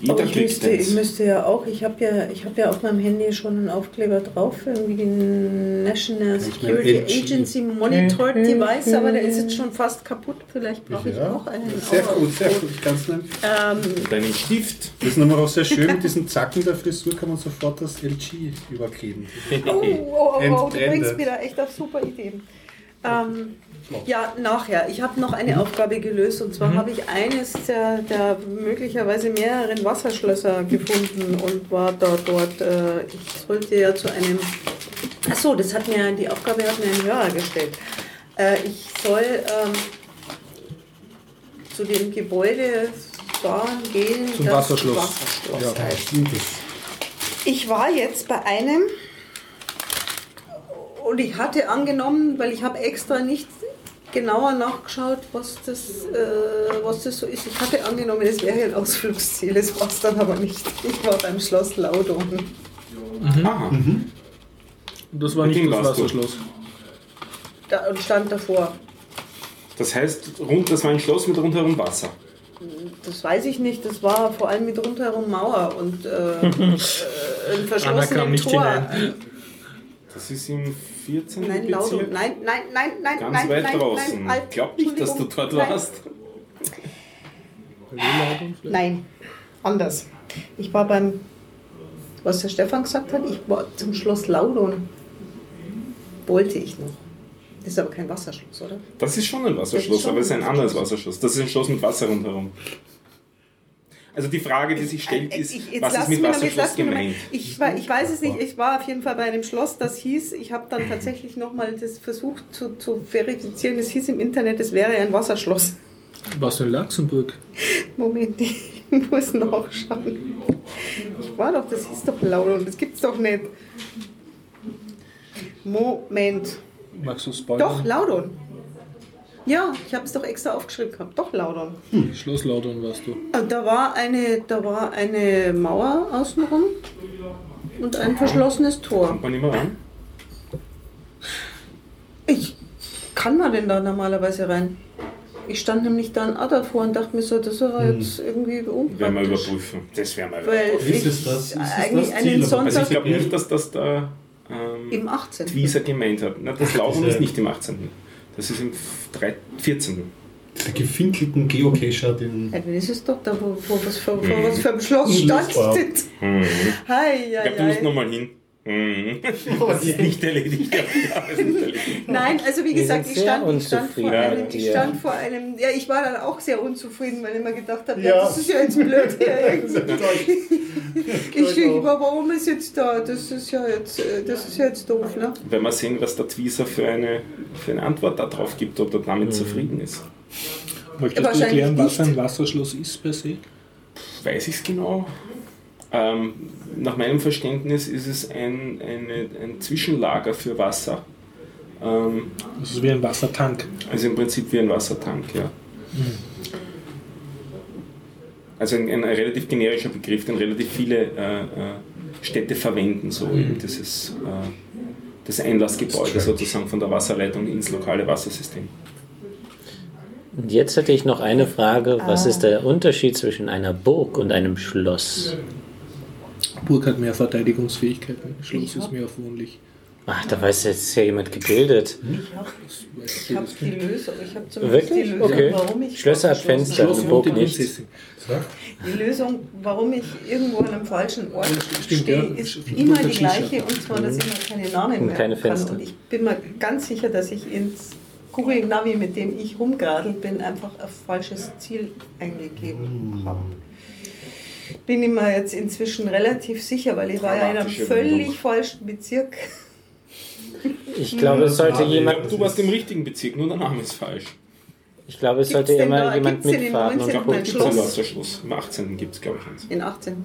Jeder Aber ich müsste, ich müsste ja auch, ich habe ja, ich hab ja auf meinem Handy schon einen Aufkleber drauf, irgendwie die National Security. Agency Monitored Device, aber der ist jetzt schon fast kaputt. Vielleicht brauche ich Ja. auch einen. Sehr Aber- gut, sehr gut. Ich kann es nehmen. Ähm, Deinen Stift. Das ist nämlich auch sehr schön, mit diesen Zacken der Frisur kann man sofort das LG überkleben. oh, oh, oh, oh, du bringst mir da echt auf super Ideen. Ähm, ja, nachher. Ich habe noch eine Aufgabe gelöst und zwar habe ich eines der, der möglicherweise mehreren Wasserschlösser gefunden und war da dort. Äh, ich sollte ja zu einem. Achso, das hat mir die Aufgabe hat mir ein Hörer gestellt. Äh, ich soll ähm, zu dem Gebäude fahren gehen. Zum das Wasserschloss. Wasserschloss Ja. heißt. Ich war jetzt bei einem und ich hatte angenommen, weil ich habe extra nicht genauer nachgeschaut, was das, äh, was das so ist. Ich hatte angenommen, es wäre ein Ausflugsziel, es war es dann aber nicht. Ich war beim Schloss Laudon. Aha. Und das war nicht das. Wasserschloss. Da, und stand davor. Das heißt, rund, das war ein Schloss mit rundherum Wasser. Das weiß ich nicht, das war vor allem mit rundherum Mauer und äh, äh, ein verschlossenes Tor. hinein. Das ist im 14. Nein, Laudon. Bezirk. Nein, nein, nein, nein, Ganz nein, weit nein, draußen. nein, halt, Glaub nicht, dass du dort nein. warst. Nein, anders. Ich war beim, was der Stefan gesagt hat, ich war zum Schloss Laudon. Wollte ich noch. Das ist aber kein Wasserschloss, oder? Das ist schon ein Wasserschloss, schon aber es ist ein ein anderes Wasserschloss. Das ist ein Schloss mit Wasser rundherum. Also die Frage, die sich stellt, ist, Ich- jetzt was ist mit Wasserschloss gemeint? Ich, war- ich weiß es nicht, ich war auf jeden Fall bei einem Schloss, das hieß, ich habe dann tatsächlich nochmal das versucht zu, zu verifizieren, es hieß im Internet, es wäre ein Wasserschloss. Warst du in Luxemburg? Moment, ich muss nachschauen. Ich war doch, das hieß doch Laudon, das gibt's doch nicht. Moment. Magst du spoilern? Doch, Laudon. Ja, ich habe es doch extra aufgeschrieben gehabt. Doch, Laudon. Schloss Laudon warst du. Und da war eine, da war eine Mauer außenrum und ein verschlossenes Tor. Kommt man nicht mehr ran? Ich kann man denn da normalerweise rein? Ich stand nämlich dann auch davor und dachte mir so, das ist aber jetzt irgendwie Werden wir unpraktisch. überprüfen. Das werden wir Weil überprüfen. Ist ich es das? Ist es eigentlich das einen Ziel? Aber- Also Sonntag ich glaube nicht, dass das da ähm, im 18. Twieser gemeint hat. Na, das Diese- ist nicht im 18. Das ist im 3 14. Diese gefinkelten Geocacher, den. Ja, das ist doch da, wo, wo was für, wo was für ein Schloss stand. Mhm. Hi, Ich ja, glaube, du musst nochmal hin. Mhm. Das ist nicht erledigt. Ja, das ist nicht erledigt. Nein, also wie gesagt, ich stand, ich stand, vor einem, ich stand vor einem, ja, ich war dann auch sehr unzufrieden, weil ich mir gedacht habe, ja. Ja. das ist ja jetzt blöd hier irgendwie. Ich, warum ist jetzt da? Das ist ja jetzt, äh, das ist ja jetzt doof, ne? Wenn wir sehen, was der Twieser für eine, für eine Antwort darauf gibt, ob er damit zufrieden ist. Möchtest du Wahrscheinlich erklären, was ein Wasserschloss ist per se? Weiß ich es genau? Ähm, nach meinem Verständnis ist es ein, eine, ein Zwischenlager für Wasser. Ähm, Das ist wie ein Wassertank. also im Prinzip wie ein Wassertank, ja. Also ein, ein relativ generischer Begriff, den relativ viele äh, äh, Städte verwenden, so eben dieses äh, das Einlassgebäude sozusagen von der Wasserleitung ins lokale Wassersystem. Und jetzt hätte ich noch eine Frage. Was Ah. ist der Unterschied zwischen einer Burg und einem Schloss? Burg hat mehr Verteidigungsfähigkeiten. Schloss ist hab- mehr wohnlich. Ach, da weiß jetzt ja jemand gebildet. Ich habe die Lösung, ich habe zumindest Wirklich? die Lösung, Okay. warum ich Schlösser hat Fenster. Schloss Burg und die nicht. Die Lösung, warum ich irgendwo an einem falschen Ort Stimmt, stehe, ja. ist immer die gleiche und zwar, dass ich mir keine Namen Und keine kann. Fenster. Und ich bin mir ganz sicher, dass ich ins Google Navi, mit dem ich rumgeradelt bin, einfach ein falsches Ziel eingegeben habe. Bin ich mir jetzt inzwischen relativ sicher, weil ich war ja in einem völlig Wendung. falschen Bezirk. Ich glaube, es sollte Ja, jemand. Du warst im richtigen Bezirk, nur der Name ist falsch. Ich glaube, es Gibt's sollte immer da- jemand mitfahren. 19. Und uns gibt es ein Schloss. Wasserschloss. Im 18. gibt es, glaube ich, eins. In 18.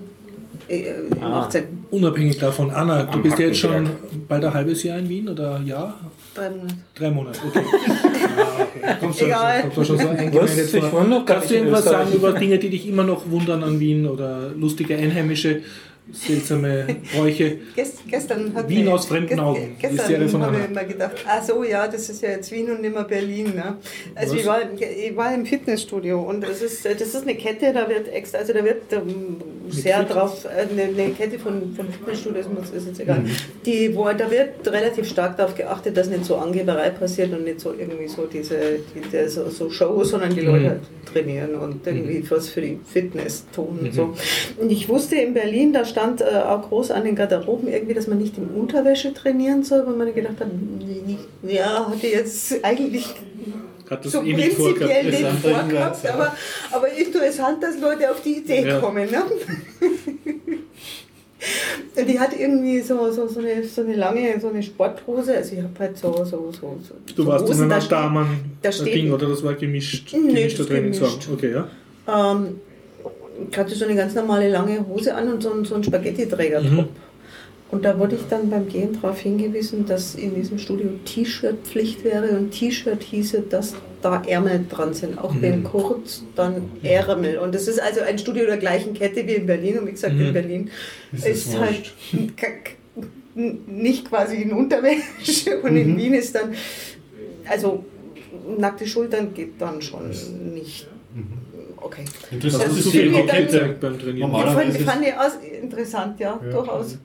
Äh, Im Ah. 18. Unabhängig davon, Anna, du Am bist ja jetzt schon bald ein halbes Jahr in Wien oder Jahr? Drei Monate. Drei Monate, okay. Ja, okay. Kommst du Egal. kommst du schon so? Ich vor. Kannst du irgendwas sagen über Dinge, die dich immer noch wundern an Wien oder lustige einheimische, seltsame Bräuche? Gest, gestern hat Wien aus fremden Augen, die Gestern Serie von habe ich immer gedacht, ach so, ja, das ist ja jetzt Wien und nicht mehr Berlin. Ne? Also Was? ich war, ich war im Fitnessstudio und das ist, das ist eine Kette, da wird extra, also da wird ähm, sehr Fitness? drauf, äh, eine, eine Kette von, von Fitnessstudios, ist jetzt egal, Mhm. die, wo, da wird relativ stark darauf geachtet, dass nicht so Angeberei passiert und nicht so irgendwie so diese, die, die, so, so Show, sondern die Mhm. Leute halt trainieren und irgendwie was für die Fitness tun und so. Und ich wusste in Berlin, da stand äh, auch groß an den Garderoben irgendwie, dass man nicht in Unterwäsche trainieren soll, weil man gedacht hat, ja, hatte jetzt eigentlich Hat das so eh prinzipiell nicht Interessanter vorgehabt, aber, aber interessant, dass Leute auf die Idee Ja. kommen. Ne? Die hat irgendwie so, so, so, eine, so eine lange so eine Sporthose, also ich habe halt so, so, so, so Du warst in Hosen, einer da steht- Damen da steht- Ding oder das war gemischt, Nee, gemischter gemischt. Okay, ja. Ähm, ich hatte so eine ganz normale lange Hose an und so, einen- so einen Spaghetti-Träger Mhm. Und da wurde ich dann beim Gehen darauf hingewiesen, dass in diesem Studio T-Shirt-Pflicht wäre und T-Shirt hieße, dass da Ärmel dran sind. Auch wenn kurz, dann Ärmel. Und das ist also ein Studio der gleichen Kette wie in Berlin. Und wie gesagt, in Mhm. Berlin Ist ist, halt nicht quasi in Unterwäsche und in Wien ist dann, also nackte Schultern geht dann schon nicht. Okay. Interessant Das ist die viel mir dann- Kette. Etikette beim Trainieren. Normal- Ich fand, Normalerweise fand ich aus, interessant, ja, Ja. durchaus.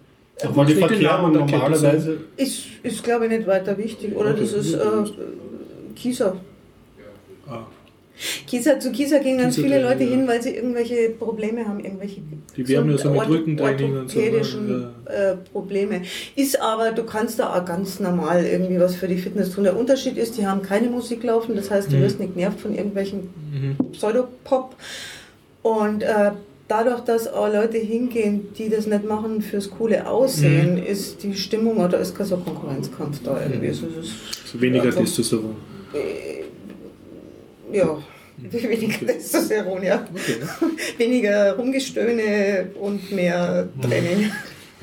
Doch mal die Kette normalerweise. Ist, ist glaube ich, nicht weiter wichtig. Oder Okay. das ist äh, Kieser. Ah, Kieser. Zu Kieser gehen ganz viele Leute ja. hin, weil sie irgendwelche Probleme haben, irgendwelche Die werden ja so mit Rückentraining und so, orthopädischen äh, Probleme. Ist aber, du kannst da auch ganz normal irgendwie was für die Fitness tun. Der Unterschied ist, die haben keine Musik laufen, das heißt, du Mhm. wirst nicht genervt von irgendwelchen mhm. Pseudopop. Und äh, dadurch, dass auch Leute hingehen, die das nicht machen fürs coole Aussehen, Mhm. ist die Stimmung, oder ist kein so Konkurrenzkampf da irgendwie. Also, es ist, So weniger einfach- Testosteron. Ja, weniger Testosteron, ja. Okay? Weniger Rumgestöhne und mehr Training.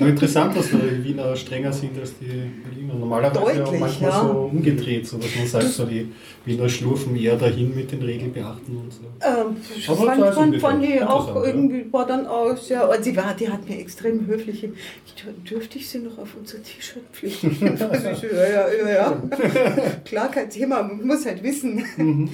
Aber interessant, dass die Wiener strenger sind als die Berliner. Normalerweise ja Deutlich, manchmal ja. so umgedreht, so dass man sagt, so die Wiener schlurfen eher dahin mit den Regeln beachten und so. Ähm, Aber fand, fand, fand ich auch ja. irgendwie, war dann auch sehr, und sie war, die hat mir extrem höflich, "Dür- dürfte ich sie noch auf unser T-Shirt pflichten? Ja, ja, ja, ja. Klar, kein Thema, man muss halt wissen. Ich,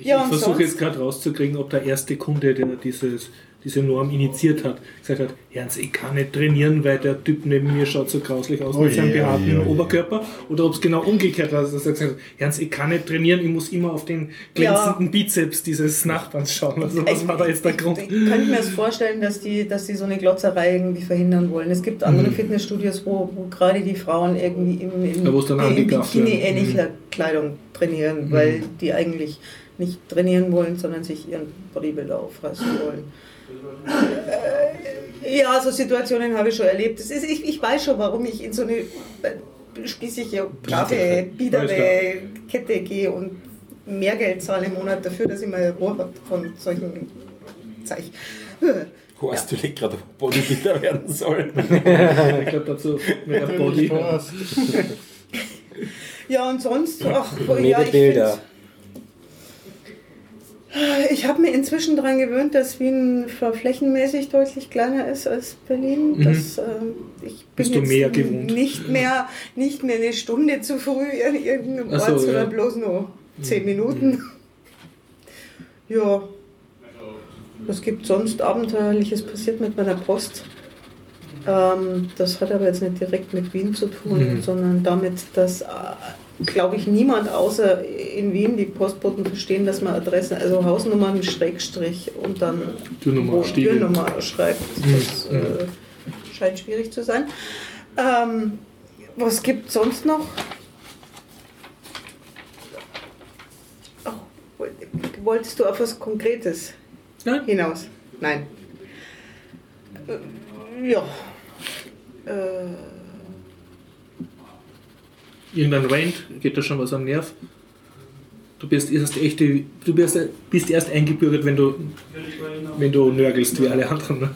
Ja, ich versuche jetzt gerade rauszukriegen, ob der erste Kunde, der dieses, diese Norm initiiert hat, gesagt hat, Ernst, ich kann nicht trainieren, weil der Typ neben mir schaut so grauslich aus Oh mit seinem oh behaarten oh je. Oberkörper. Oder ob es genau umgekehrt war, dass er gesagt hat, Ernst, ich kann nicht trainieren, ich muss immer auf den glänzenden Bizeps dieses Nachbarns schauen. Also was war da jetzt der Grund? Ich könnte mir das vorstellen, dass die, dass die so eine Glotzerei irgendwie verhindern wollen. Es gibt andere Mhm. Fitnessstudios, wo, wo gerade die Frauen irgendwie im, im, Ja, werden. Bikini-ähnlicher Kleidung trainieren, weil die eigentlich nicht trainieren wollen, sondern sich ihren Bodybuilder auffressen wollen. Äh, ja, so Situationen habe ich schon erlebt. Das ist, ich, ich weiß schon, warum ich in so eine äh, spießige, brave, biedere Kette gehe und mehr Geld zahle im Monat dafür, dass ich mal Ruhe habe von solchen Zeichen. Horst, du legst gerade Bodybuilder werden sollen. Ich glaube dazu mit der Body. Ja, und sonst, ach, Mehr ja, ich Bilder. Ich habe mir inzwischen daran gewöhnt, dass Wien flächenmäßig deutlich kleiner ist als Berlin. Mhm. Das, ähm, ich bin Bist du jetzt mehr gewohnt? Nicht mehr, nicht mehr eine Stunde zu früh in irgendeinem Ort, so, sondern ja. Mhm. bloß nur zehn Minuten. Ja. Was gibt sonst Abenteuerliches passiert mit meiner Post? Ähm, das hat aber jetzt nicht direkt mit Wien zu tun, Mhm. sondern damit, dass, äh, glaube ich, niemand außer in Wien die Postboten verstehen, dass man Adressen, also Hausnummern, Schrägstrich und dann Türnummer. Türnummer schreibt. Das Mhm. äh, scheint schwierig zu sein. Ähm, was gibt sonst noch? Ach, woll- wolltest du auf was Konkretes Nein. hinaus? Nein. Äh, ja. Äh, Irgendein Rant, geht da schon was am Nerv? Du bist erst echte, du bist, bist erst eingebürgert, wenn du, wenn du nörgelst wie alle anderen. Ne?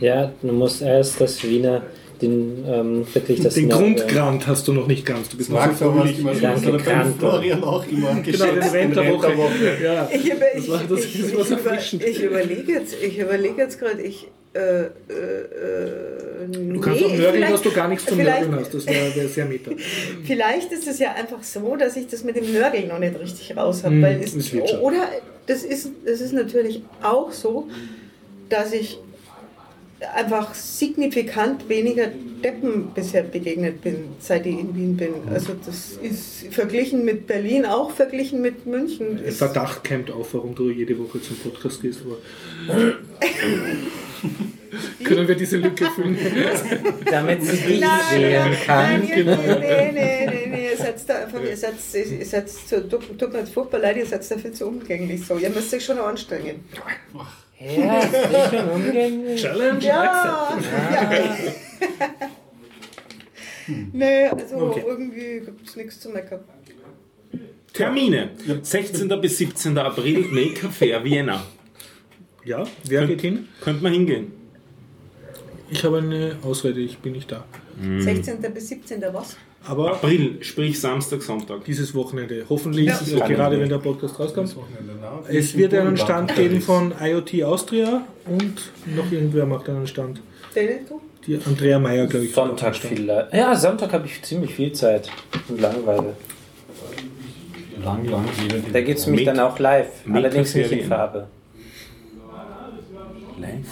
Ja, du musst erst das Wiener, den ähm, wirklich das Den Grundgrant hast du noch nicht ganz. Du bist noch so fröhlich. immer Danke, so Kant. Florian auch immer Genau, den geschätzt. Rant der Woche. Woche. Ja. ich, über, ich, das- ich, das über, ich überlege jetzt, ich überlege jetzt gerade, ich. Äh, äh, äh, Du kannst auch nörgeln, dass du gar nichts zum Nörgeln hast. Das wäre wär sehr meta. Vielleicht ist es ja einfach so, dass ich das mit dem Nörgeln noch nicht richtig raus habe. Hm, weil es, das wird schon. oder das ist, das ist natürlich auch so, dass ich einfach signifikant weniger Deppen bisher begegnet bin, seit ich in Wien bin. Also das ist verglichen mit Berlin, auch verglichen mit München. Ein Ist, Verdacht keimt auf, warum du jede Woche zum Podcast gehst. Aber Können wir diese Lücke füllen? Damit sie dich Nein, sehen kann. Nein, ihr, nee, nee, nee, ihr seid da einfach, ihr seid, ihr seid so, tut, tut mir jetzt furchtbar leid, ihr seid dafür zu umgänglich so. Ihr müsst euch schon anstrengen. Ja, ist schon umgänglich. Challenge Ja, ja. Nee, also Okay. irgendwie gibt es nichts zu meckern. Termine. 16. bis 17. April, Maker Fair Vienna. Ja, wer geht hin? Könnte man hingehen. Ich habe eine Ausrede, ich bin nicht da. 16. bis 17. was? Aber April, sprich Samstag, Sonntag. dieses Wochenende, hoffentlich, Ja. äh, gerade wenn der Podcast rauskommt. Es wird einen Stand geben von IoT Austria und noch irgendwer macht einen Stand. Die Andrea Meyer, glaube ich. Sonntag macht einen Stand. viel. Ja, Sonntag habe ich ziemlich viel Zeit und Langeweile. Lang, lang Da gibt es nämlich Make- dann auch live, allerdings nicht in. Farbe. Live.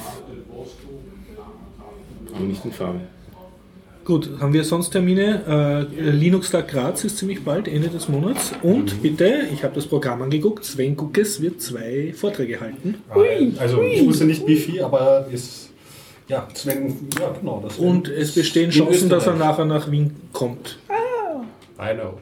Aber nicht in Farbe. Gut, haben wir sonst Termine? Äh, Linux Tag Graz ist ziemlich bald, Ende des Monats. Und bitte, ich habe das Programm angeguckt, Sven Guckes wird zwei Vorträge halten. Also ich wusste nicht wie viel, aber ist ja Sven, ja genau. Das Und es bestehen Chancen, dass er nachher nach Wien kommt. I know.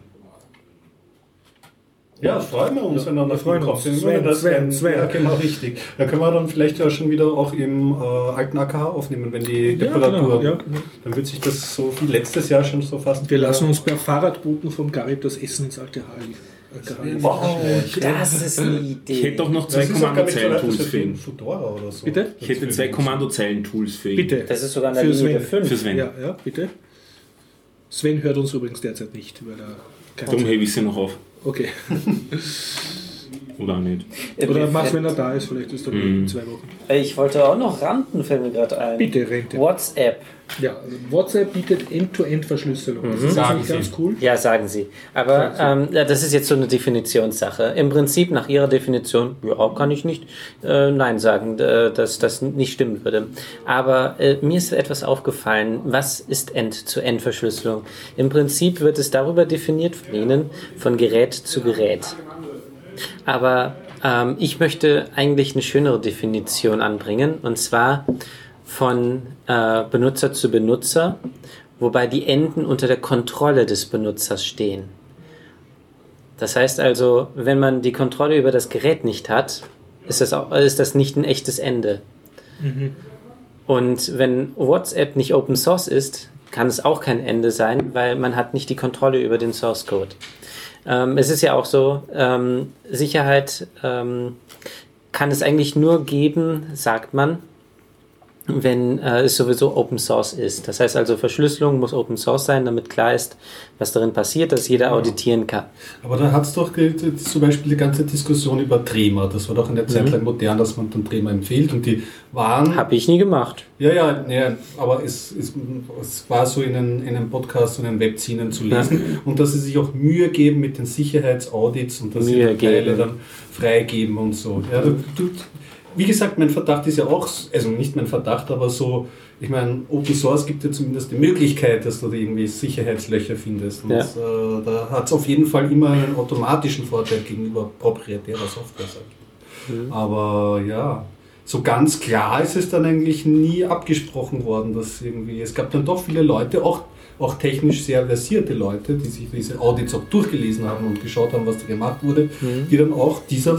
Ja, freuen wir uns, wenn er nach freuen Wien uns. kommt. Sven, das Sven, Sven. Ja, genau, richtig. Da können wir dann vielleicht ja schon wieder auch im äh, alten AKH aufnehmen, wenn die Ja, Reparatur. genau, ja. Dann wird sich das so wie letztes Jahr schon so fast. Wir lassen uns per Fahrradboten vom Garib das Essen ins alte Haar liefern. Wow, das ist eine Ich Idee. hätte doch noch zwei Kommandozeilen-Tools für ihn. Fedora oder so. Bitte? Ich hätte zwei Kommandozeilen-Tools für ihn. Bitte. Das ist sogar eine Für Linie Sven. 5. Für Sven. Ja, ja, bitte. Sven hört uns übrigens derzeit nicht, weil er Darum hebe ich sie noch auf. Okay. Oder auch nicht. Oder mach's, wenn er da ist, vielleicht ist er in zwei Wochen. Ich wollte auch noch ranten, fällt mir gerade ein. Bitte, Rente. WhatsApp. Ja, also WhatsApp bietet End-to-End-Verschlüsselung. Das ist Sagen nicht Sie. ganz cool. Ja, sagen Sie. Aber ähm, ja, das ist jetzt so eine Definitionssache. Im Prinzip nach Ihrer Definition, ja, kann ich nicht äh, Nein sagen, äh, dass das nicht stimmen würde. Aber äh, mir ist etwas aufgefallen. Was ist End-zu-End-Verschlüsselung? Im Prinzip wird es darüber definiert von Ihnen, von Gerät zu Gerät. Aber ähm, ich möchte eigentlich eine schönere Definition anbringen, und zwar von äh, Benutzer zu Benutzer, wobei die Enden unter der Kontrolle des Benutzers stehen. Das heißt also, wenn man die Kontrolle über das Gerät nicht hat, ist das, auch, ist das nicht ein echtes Ende. Und wenn WhatsApp nicht Open Source ist, kann es auch kein Ende sein, weil man hat nicht die Kontrolle über den Source Code. Ähm, es ist ja auch so, ähm, Sicherheit ähm, kann es eigentlich nur geben, sagt man, wenn äh, es sowieso Open Source ist. Das heißt also, Verschlüsselung muss Open Source sein, damit klar ist, was darin passiert, dass jeder auditieren kann. Aber da hat es doch zum Beispiel die ganze Diskussion über Trema. Das war doch eine Zeit lang modern, dass man dann Trema empfiehlt. Und die waren. Habe ich nie gemacht. Ja, ja, ja aber es, es, es war so in einem, in einem Podcast, in einem Webzinen zu lesen. Und dass sie sich auch Mühe geben mit den Sicherheitsaudits und dass sie Mühe die Teile dann freigeben und so. Ja, du, du, wie gesagt, mein Verdacht ist ja auch, also nicht mein Verdacht, aber so, ich meine, Open Source gibt ja zumindest die Möglichkeit, dass du da irgendwie Sicherheitslöcher findest. Und Ja. äh, da hat es auf jeden Fall immer einen automatischen Vorteil gegenüber proprietärer Software. Mhm. Aber ja, so ganz klar ist es dann eigentlich nie abgesprochen worden, dass irgendwie, es gab dann doch viele Leute, auch, auch technisch sehr versierte Leute, die sich diese Audits auch durchgelesen haben und geschaut haben, was da gemacht wurde, Mhm. die dann auch dieser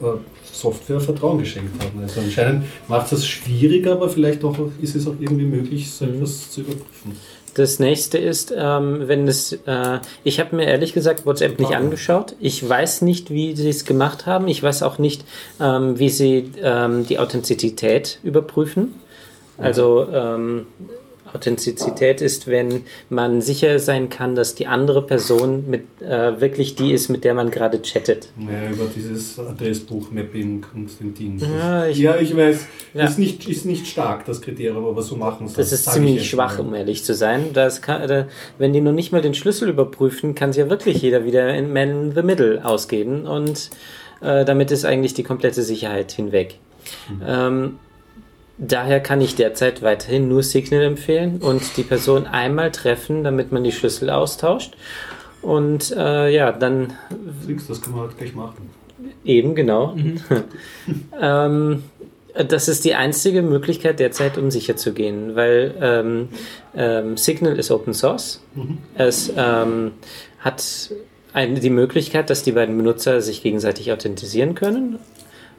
äh, Software Vertrauen geschenkt haben. Also anscheinend macht es das schwierig, aber vielleicht auch ist es auch irgendwie möglich, so Mhm. etwas zu überprüfen. Das nächste ist, ähm, wenn es, äh, ich habe mir ehrlich gesagt WhatsApp nicht Ah. angeschaut. Ich weiß nicht, wie sie es gemacht haben. Ich weiß auch nicht, ähm, wie sie ähm, die Authentizität überprüfen. Also ähm, Authentizität ist, wenn man sicher sein kann, dass die andere Person mit, äh, wirklich die ist, mit der man gerade chattet. Ja, über dieses Adressbuch-Mapping und den Ding. Ja, ich- ja, ich weiß, Ja. ist, nicht, ist nicht stark, das Kriterium, aber so machen sie Das ist sag ich ziemlich schwach, mal. um ehrlich zu sein. Das kann, da, wenn die noch nicht mal den Schlüssel überprüfen, kann es ja wirklich jeder wieder in Man in the Middle ausgeben und äh, damit ist eigentlich die komplette Sicherheit hinweg. Ähm, daher kann ich derzeit weiterhin nur Signal empfehlen und die Person einmal treffen, damit man die Schlüssel austauscht. Und äh, ja, dann Nix, Das kann man halt gleich machen. Eben, genau. ähm, Das ist die einzige Möglichkeit derzeit, um sicher zu gehen, weil ähm, ähm, Signal ist Open Source. Es ähm, hat eine, die Möglichkeit, dass die beiden Benutzer sich gegenseitig authentisieren können.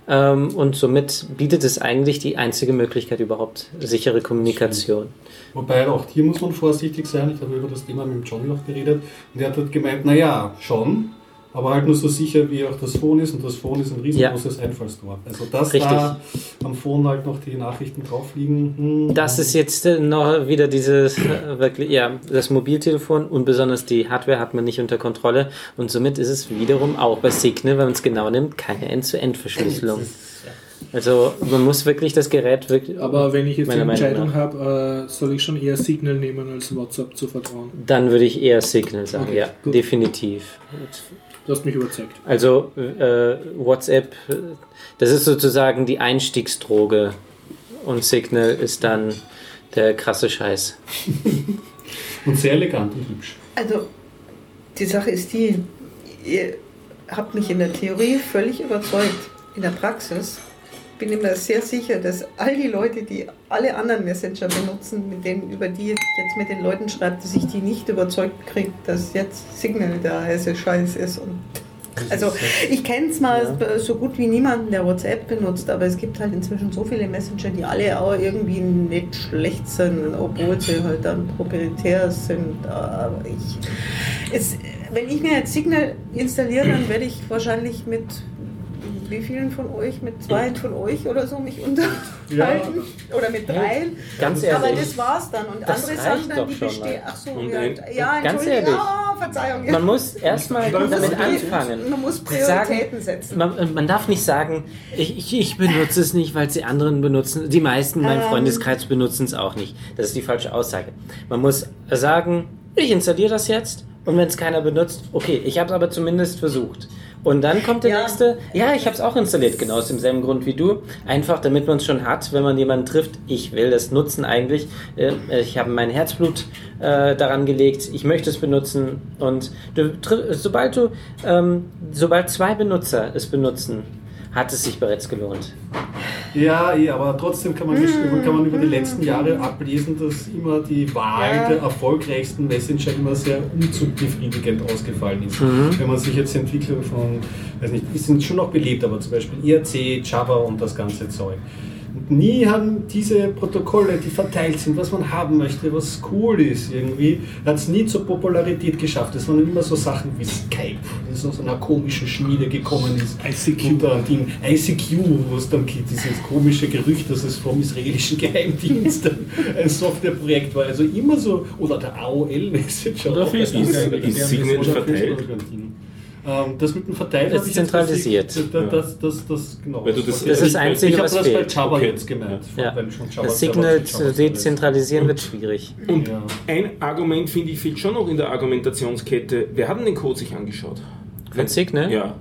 Ähm, und somit bietet es eigentlich die einzige Möglichkeit überhaupt sichere Kommunikation. Wobei auch hier muss man vorsichtig sein. Ich habe über das Thema mit dem John noch geredet und er hat halt gemeint, naja, schon, aber halt nur so sicher, wie auch das Phone ist und das Phone ist ein riesengroßes Einfallstor. Also dass Richtig. da am Phone halt noch die Nachrichten drauf liegen. hm, Das ist jetzt äh, noch wieder dieses äh, wirklich, ja, das Mobiltelefon und besonders die Hardware hat man nicht unter Kontrolle und somit ist es wiederum auch bei Signal, wenn man es genau nimmt, keine End-zu-End-Verschlüsselung. Also man muss wirklich das Gerät wirklich. Aber wenn ich jetzt die Entscheidung habe, äh, soll ich schon eher Signal nehmen als WhatsApp zu vertrauen. Dann würde ich eher Signal sagen, Okay, ja, gut. definitiv. Du hast mich überzeugt. Also äh, WhatsApp, das ist sozusagen die Einstiegsdroge und Signal ist dann der krasse Scheiß. Und sehr elegant und hübsch. Also, die Sache ist die, ihr habt mich in der Theorie völlig überzeugt. In der Praxis bin ich mir sehr sicher, dass all die Leute, die alle anderen Messenger benutzen, mit denen, über die ich jetzt mit den Leuten schreibe, dass ich die nicht überzeugt kriege, dass jetzt Signal der heiße Scheiß ist. Und also ich kenne es mal so gut wie niemanden, der WhatsApp benutzt, aber es gibt halt inzwischen so viele Messenger, die alle auch irgendwie nicht schlecht sind, obwohl sie halt dann proprietär sind. Aber ich, es, wenn ich mir jetzt Signal installiere, dann werde ich wahrscheinlich mit wie vielen von euch, mit zwei von euch oder so mich unterhalten oder mit dreien. Ganz Aber ehrlich. das war's dann. Und Das andere sagen dann, die bestehen. Ach so, Und ja, ein- ja Ganz ehrlich. Oh, Verzeihung. Man muss erstmal damit anfangen. Man muss Sagen- Prioritäten setzen. Man, man darf nicht sagen, ich, ich, ich benutze es nicht, weil es die anderen benutzen. Die meisten in meinem Ähm. Freundeskreis benutzen es auch nicht. Das ist die falsche Aussage. Man muss sagen, ich installiere das jetzt und wenn es keiner benutzt, okay, ich habe es aber zumindest versucht. Und dann kommt der Ja. nächste, ja, ich habe es auch installiert, genau aus demselben Grund wie du. Einfach, damit man es schon hat, wenn man jemanden trifft, ich will das nutzen eigentlich. Äh, Ich habe mein Herzblut äh, daran gelegt, ich möchte es benutzen. Und du, sobald du, ähm, sobald zwei Benutzer es benutzen, hat es sich bereits gelohnt. Ja, eh, aber trotzdem kann man, kann man über die letzten Jahre ablesen, dass immer die Wahl Ja. der erfolgreichsten Messenger immer sehr unbefriedigend ausgefallen ist. Wenn man sich jetzt die Entwicklung von, weiß nicht, die sind schon noch belebt, aber zum Beispiel IRC, Java und das ganze Zeug. Nie haben diese Protokolle, die verteilt sind, was man haben möchte, was cool ist irgendwie, hat es nie zur Popularität geschafft. Es waren immer so Sachen wie Skype, das aus einer komischen Schmiede gekommen ist. ICQ. Ding, ICQ, wo es dann gibt, dieses komische Gerücht, dass es vom israelischen Geheimdienst ein Softwareprojekt war. Also immer so, oder der AOL-Messenger. Oder Facebook. Ist Signal verteilt? Ähm, das mit dem Verteilen Das habe ist jetzt zentralisiert. Das, das, das, das, das, genau. Weil du das- Das ist das Einzige, ich habe was das bei fehlt. Java Okay. jetzt gemeint. Ja. Weil schon Java Das Signal zu dezentralisieren wird schwierig. Und Ja. ein Argument, finde ich, fehlt schon noch in der Argumentationskette. Wer hat denn den Code sich angeschaut? Von Signal? Ja.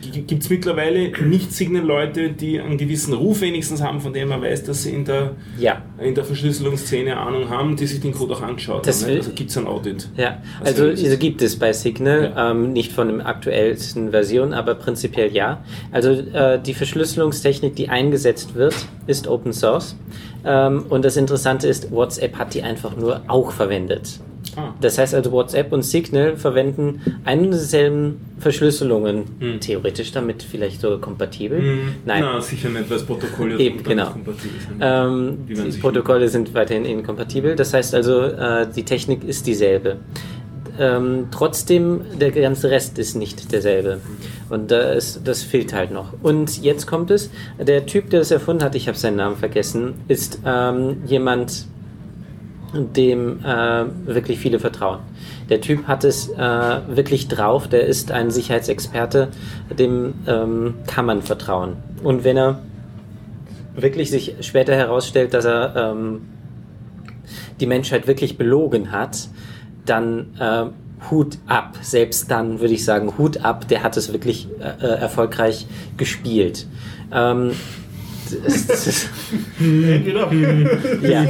Gibt es mittlerweile Nicht-Signal-Leute, die einen gewissen Ruf wenigstens haben, von dem man weiß, dass sie in der, Ja. in der Verschlüsselungsszene Ahnung haben, die sich den Code auch angeschaut Das haben? Ne? Also gibt es ein Audit. Ja, also das? diese gibt es bei Signal, Ja. ähm, nicht von der aktuellsten Version, aber prinzipiell ja. Also äh, die Verschlüsselungstechnik, die eingesetzt wird, ist Open Source. Ähm, und das Interessante ist, WhatsApp hat die einfach nur auch verwendet. Ah. Das heißt also, WhatsApp und Signal verwenden ein und dieselben Verschlüsselungen, Hm. theoretisch damit vielleicht sogar kompatibel. Nein. Na, sicher nicht, weil das Protokoll ja Eben, genau. kompatibel sind. Ähm, Die die Protokolle sind weiterhin inkompatibel. Das heißt also, äh, die Technik ist dieselbe. Ähm, trotzdem, der ganze Rest ist nicht derselbe. Und da ist, das fehlt halt noch. Und jetzt kommt es, der Typ, der das erfunden hat, ich habe seinen Namen vergessen, ist ähm, jemand, dem äh, wirklich viele vertrauen. Der Typ hat es äh, wirklich drauf, der ist ein Sicherheitsexperte, dem ähm, kann man vertrauen. Und wenn er wirklich sich später herausstellt, dass er ähm, die Menschheit wirklich belogen hat, dann äh, Hut ab. Selbst dann würde ich sagen, Hut ab, der hat es wirklich äh, äh, erfolgreich gespielt. Ähm, Entweder ja.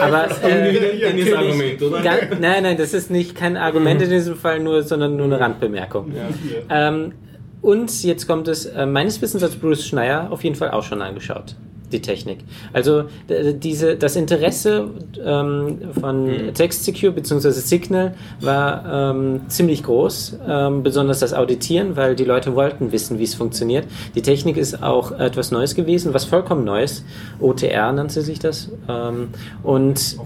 Aber äh, Argument, oder? Nein, nein, das ist nicht kein Argument in diesem Fall, nur, sondern nur eine Randbemerkung. Ähm, und jetzt kommt es, äh, meines Wissens hat Bruce Schneier auf jeden Fall auch schon angeschaut. Die Technik. Also diese, das Interesse ähm, von TextSecure bzw. Signal war ähm, ziemlich groß, ähm, besonders das Auditieren, weil die Leute wollten wissen, wie es funktioniert. Die Technik ist auch etwas Neues gewesen, was vollkommen Neues. OTR nannte sich das. Ähm, und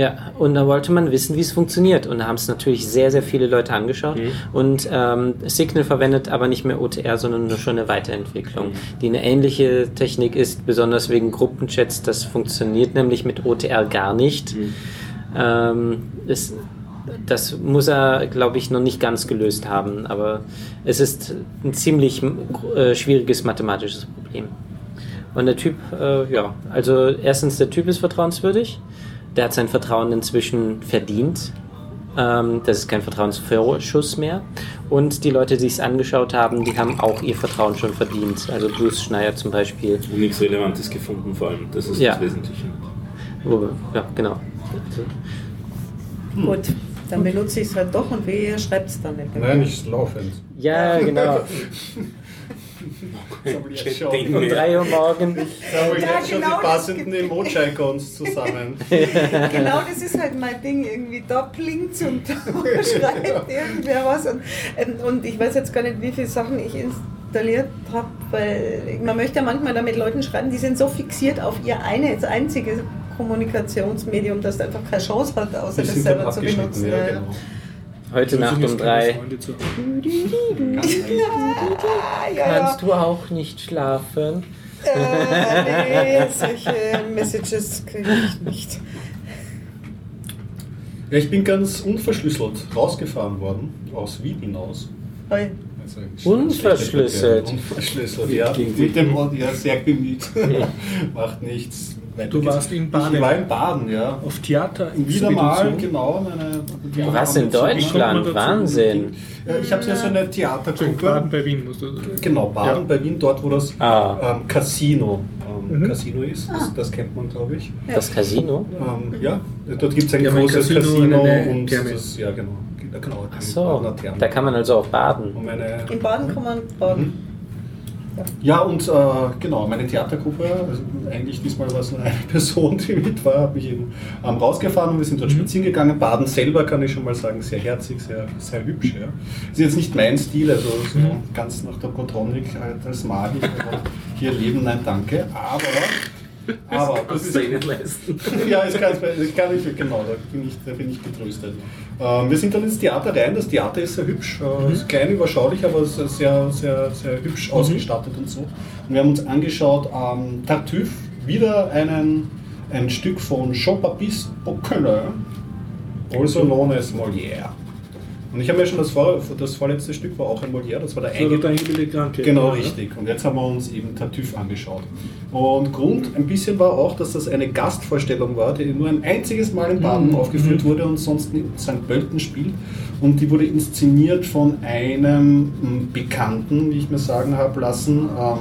ja. und da wollte man wissen, wie es funktioniert. Und da haben es natürlich sehr, sehr viele Leute angeschaut. Und ähm, Signal verwendet aber nicht mehr OTR, sondern nur schon eine Weiterentwicklung, die eine ähnliche Technik ist, besonders wegen Gruppenchats. Das funktioniert nämlich mit OTR gar nicht. Ähm, es, das muss er, glaube ich, noch nicht ganz gelöst haben. Aber es ist ein ziemlich äh, schwieriges mathematisches Problem. Und der Typ, äh, ja, also erstens, der Typ ist vertrauenswürdig. Der hat sein Vertrauen inzwischen verdient. Ähm, das ist kein Vertrauensvorschuss mehr. Und die Leute, die es angeschaut haben, die haben auch ihr Vertrauen schon verdient. Also Bruce Schneier zum Beispiel. Und nichts Relevantes gefunden vor allem. Das ist Ja. das Wesentliche. Ja, genau. Gut, dann benutze ich es halt doch und wehe, ihr schreibt es dann nicht. Nein, nicht laufend. Ja, genau. Um wir. 3 Uhr habe ich Ja, jetzt schon genau die das passenden Emoji-Icons zusammen. Genau, das ist halt mein Ding. Irgendwie da blinkt und da schreibt irgendwer was. Und, ähm, und ich weiß jetzt gar nicht, wie viele Sachen ich installiert habe, weil man möchte ja manchmal damit Leuten schreiben, die sind so fixiert auf ihr eines einzige Kommunikationsmedium, dass er einfach keine Chance hat, außer das selber zu benutzen. ja, Ja, genau. Heute Nacht um 3. Freunde zu ja, ja. Kannst du auch nicht schlafen? Äh, nee, solche Messages kriege ich nicht. Ja, ich bin ganz unverschlüsselt rausgefahren worden, aus Wien hinaus. Oi. Also, Unverschlüsselt? Unverschlüsselt, ja. Mit dem Hund, ja, sehr bemüht. Macht nichts. Du warst in Baden. Ich war in Baden, ja. Auf Theater Wieder mal, genau. Meine, die Was in Deutschland? Wahnsinn. Ja, ich habe ja so eine Baden Theatergruppe. bei Wien, musst du sagen. Genau, Baden bei Wien, dort wo das Ah. ähm, Casino, ähm, Mhm. Casino ist. Das, das kennt man, glaube ich. Das Casino? Ähm, ja, dort gibt es ein Ja, großes Casino Casino, und Therme. das, ja genau, genau Ach die so, da kann man also auch baden. Und meine, In Baden kann man baden. Ja, und äh, genau, meine Theatergruppe, also eigentlich diesmal war es nur eine Person, die mit war, habe ich eben ähm, rausgefahren und wir sind dort spazieren gegangen. Baden selber kann ich schon mal sagen, sehr herzig, sehr, sehr hübsch. Ja. Ist jetzt nicht mein Stil, also so ganz nach der Botronic, äh, das mag ich, aber hier leben, nein, danke. Aber, aber das ist nicht leisten. ja, das kann, das kann ich, genau, da bin ich, da bin ich getröstet. Ähm, wir sind dann ins Theater rein, das Theater ist sehr hübsch, äh, ist klein, überschaulich, aber ist sehr, sehr, sehr hübsch ausgestattet und so. Und wir haben uns angeschaut, ähm, Tartuffe, wieder einen, ein Stück von Jean-Baptiste Bocquelin, also known as Molière. Und ich habe mir schon das, vor, das vorletzte Stück war auch ein Molière, das war der So, der eingebildete Kranke. Genau, Ja. richtig. Und jetzt haben wir uns eben Tartuffe angeschaut. Und Grund ein bisschen war auch, dass das eine Gastvorstellung war, die nur ein einziges Mal in Baden Mhm. aufgeführt wurde und sonst in St. Pölten spielt. Und die wurde inszeniert von einem m, Bekannten, wie ich mir sagen habe lassen, ähm,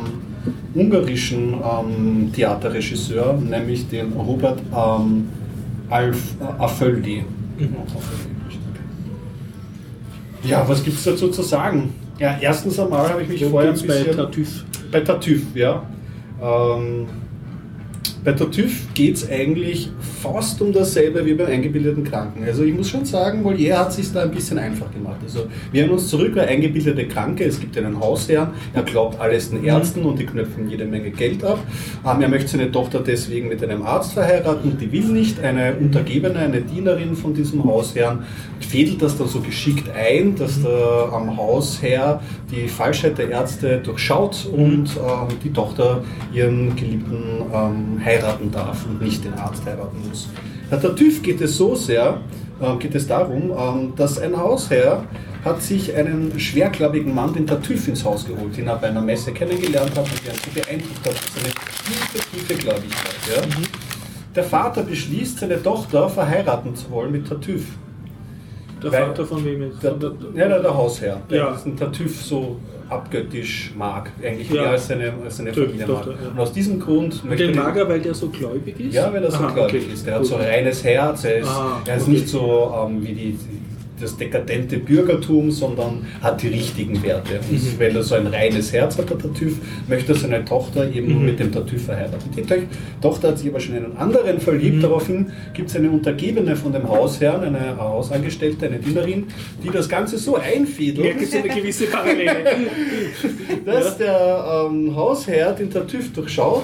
ungarischen ähm, Theaterregisseur, nämlich den Robert ähm, Alf äh, Aföldi. Mhm. Ja, was gibt es dazu zu sagen? Ja, erstens einmal habe ich mich Worum vorher ein geht's bei bisschen... Tartuffe? Bei Tartuffe, ja. Ähm, bei Tartuffe geht es eigentlich fast um dasselbe wie beim eingebildeten Kranken. Also ich muss schon sagen, Molière hat sich da ein bisschen einfach gemacht. Also wir erinnern uns zurück, der eingebildete Kranke, es gibt einen Hausherrn, er glaubt alles den Ärzten und die knöpfen jede Menge Geld ab. Ähm, er möchte seine Tochter deswegen mit einem Arzt verheiraten, die will nicht. Eine Untergebene, eine Dienerin von diesem Hausherrn fädelt das dann so geschickt ein, dass der am Hausherr die Falschheit der Ärzte durchschaut und ähm, die Tochter ihren Geliebten ähm, heiraten darf und nicht den Arzt heiraten muss. Bei Tartuffe geht es so sehr, äh, geht es darum, ähm, dass ein Hausherr hat sich einen schwergläubigen Mann, den Tartuffe, ins Haus geholt, den er bei einer Messe kennengelernt hat und der ihn so beeindruckt hat, seine tiefe, tiefe Gläubigkeit. Ja? Der Vater beschließt, seine Tochter verheiraten zu wollen mit Tartuffe. Der Weil- Vater von wem jetzt? Der, der- ja, der, der Hausherr, der Ja. diesen Tartuffe so abgöttisch mag, eigentlich Ja. mehr als seine, als seine Familie mag. Ja. Und aus diesem Grund Und möchte den mag er, weil der so gläubig ist? ja, weil er so Aha, gläubig okay. ist. Er hat Gut. so ein reines Herz, er ist, Ah, er ist okay. nicht so ähm, wie die, das dekadente Bürgertum, sondern hat die richtigen Werte. Und Mhm. weil er so ein reines Herz hat, der Tartüff, möchte seine Tochter eben Mhm. mit dem Tartüff verheiraten. Die To- Tochter hat sich aber schon in einen anderen verliebt. Mhm. Daraufhin gibt es eine Untergebene von dem Hausherrn, eine Hausangestellte, eine Dienerin, die das Ganze so einfädelt, Merke so eine gewisse Parallele. dass der ähm, Hausherr den Tartüff durchschaut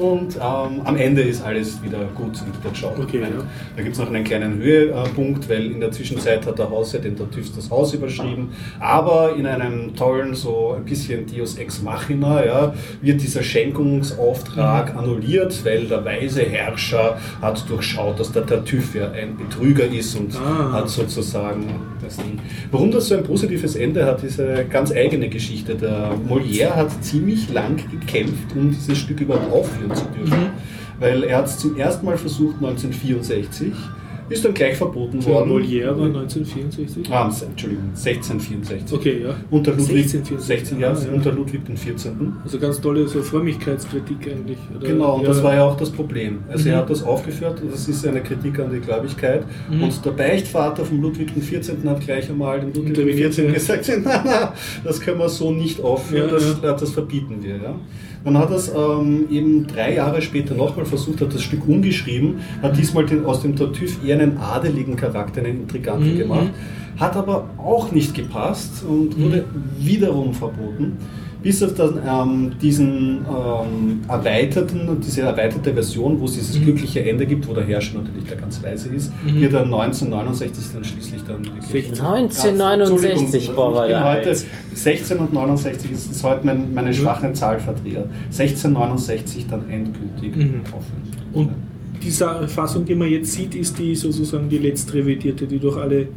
und ähm, am Ende ist alles wieder gut und durchschaut. Okay, Ich meine, ja. Da gibt es noch einen kleinen Höhepunkt, weil in der Zwischenzeit hat der Hausherr den Tartüff das Haus überschrieben, aber in einem tollen, so ein bisschen Deus Ex Machina, ja, wird dieser Schenkungsauftrag annulliert, weil der weise Herrscher hat durchschaut, dass der Tartüff ja ein Betrüger ist und Ah. hat sozusagen das Ding. Warum das so ein positives Ende hat, ist eine ganz eigene Geschichte. Der Molière hat ziemlich lang gekämpft, um dieses Stück überhaupt aufführen zu dürfen. Mhm. Weil er hat es zum ersten Mal versucht 1964, ist dann gleich verboten worden. Molière war 1964. Ah, Entschuldigung, 1664. Okay, ja. Unter Ludwig, 1664. 16, ja, Ah, ja. unter Ludwig den 14. Also ganz tolle so Frömmigkeitskritik eigentlich. Oder? Genau, und ja. das war ja auch das Problem. Also Mhm. er hat das aufgeführt, das ist eine Kritik an die Gläubigkeit. Mhm. Und der Beichtvater von Ludwig XIV. hat gleich einmal dem Ludwig XIV. gesagt, nein, nein, das können wir so nicht aufführen, das, das verbieten wir. Ja. Dann hat es ähm, eben drei Jahre später nochmal versucht, hat das Stück umgeschrieben, hat diesmal den, aus dem Tartüff eher einen adeligen Charakter, einen Intriganten Mhm. gemacht, hat aber auch nicht gepasst und Mhm. wurde wiederum verboten. Bis es dann ähm, diesen ähm, erweiterten, diese erweiterte Version, wo es dieses Mhm. glückliche Ende gibt, wo der Herrscher natürlich der ganz weise ist, Mhm. wird dann 1969 dann schließlich dann wirklich. 1969, Ja, boah, war ich bin der heute alt. 16 und 69 ist, ist heute mein, Mhm. meine schwache Zahlverdreher. 1669 dann endgültig Mhm. aufhören. Und diese Fassung, die man jetzt sieht, ist die sozusagen die letzte revidierte, die durch alle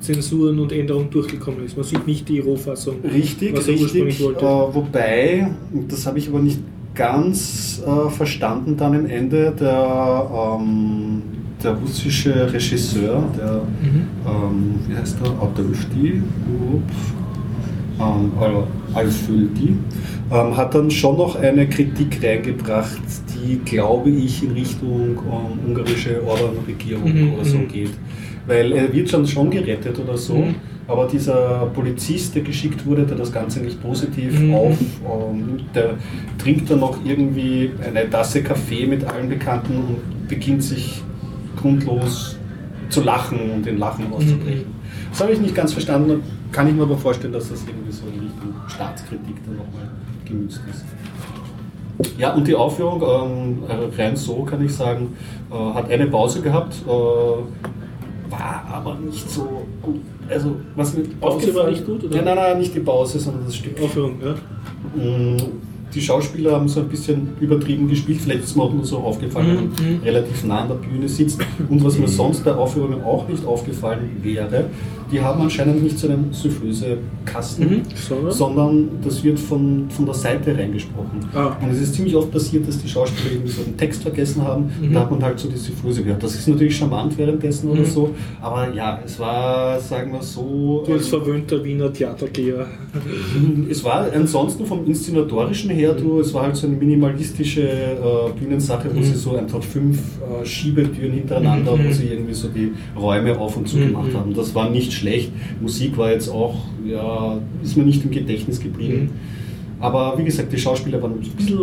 Zensuren und Änderungen durchgekommen ist. Man sieht nicht die Rohfassung. Richtig, was er ursprünglich richtig. wollte. Äh, wobei, das habe ich aber nicht ganz äh, verstanden dann im Ende, der, ähm, der russische Regisseur, der, Mhm. ähm, wie heißt der, Adolfti, ähm, also Alföldi, ähm, hat dann schon noch eine Kritik reingebracht, die, glaube ich, in Richtung ähm, ungarische Orban-Regierung Mhm, oder so mhm. geht. Weil er wird schon, schon gerettet oder so, Mhm. aber dieser Polizist, der geschickt wurde, der das Ganze nicht positiv Mhm. aufnimmt, der trinkt dann noch irgendwie eine Tasse Kaffee mit allen Bekannten und beginnt sich grundlos zu lachen und in Lachen auszubrechen. Das habe ich nicht ganz verstanden, kann ich mir aber vorstellen, dass das irgendwie so in Richtung Staatskritik dann nochmal gemützt ist. Ja, und die Aufführung, ähm, rein so kann ich sagen, äh, hat eine Pause gehabt, äh, war aber nicht so gut. Also, was Pause aufgefallen- war nicht gut, oder? Nein, nein, nein, nicht die Pause, sondern das Stück. Aufführung, ja. Mm, Die Schauspieler haben so ein bisschen übertrieben gespielt, vielleicht ist mir auch nur so aufgefallen, wenn man Mhm, mhm. relativ nah an der Bühne sitzt. Und was mir sonst bei Aufführungen auch nicht aufgefallen wäre, die haben anscheinend nicht so einen Soufflöse-Kasten, Mhm. Sondern? sondern das wird von, von der Seite reingesprochen. Ah. Und es ist ziemlich oft passiert, dass die Schauspieler irgendwie so den Text vergessen haben. Mhm. Da hat man halt so die Soufflöse gehört. Das ist natürlich charmant währenddessen oder Mhm. so, aber ja, es war, sagen wir so... Du als ähm, verwöhnter Wiener Theatergeher. es war ansonsten vom Inszenatorischen her, du, es war halt so eine minimalistische äh, Bühnensache, wo Mhm. sie so einfach fünf äh, Schiebetüren hintereinander, Mhm. wo sie irgendwie so die Räume auf und zu Mhm. gemacht haben. Das war nicht schlecht. Musik war jetzt auch, ja, ist mir nicht im Gedächtnis geblieben. Mhm. Aber wie gesagt, die Schauspieler waren ein bisschen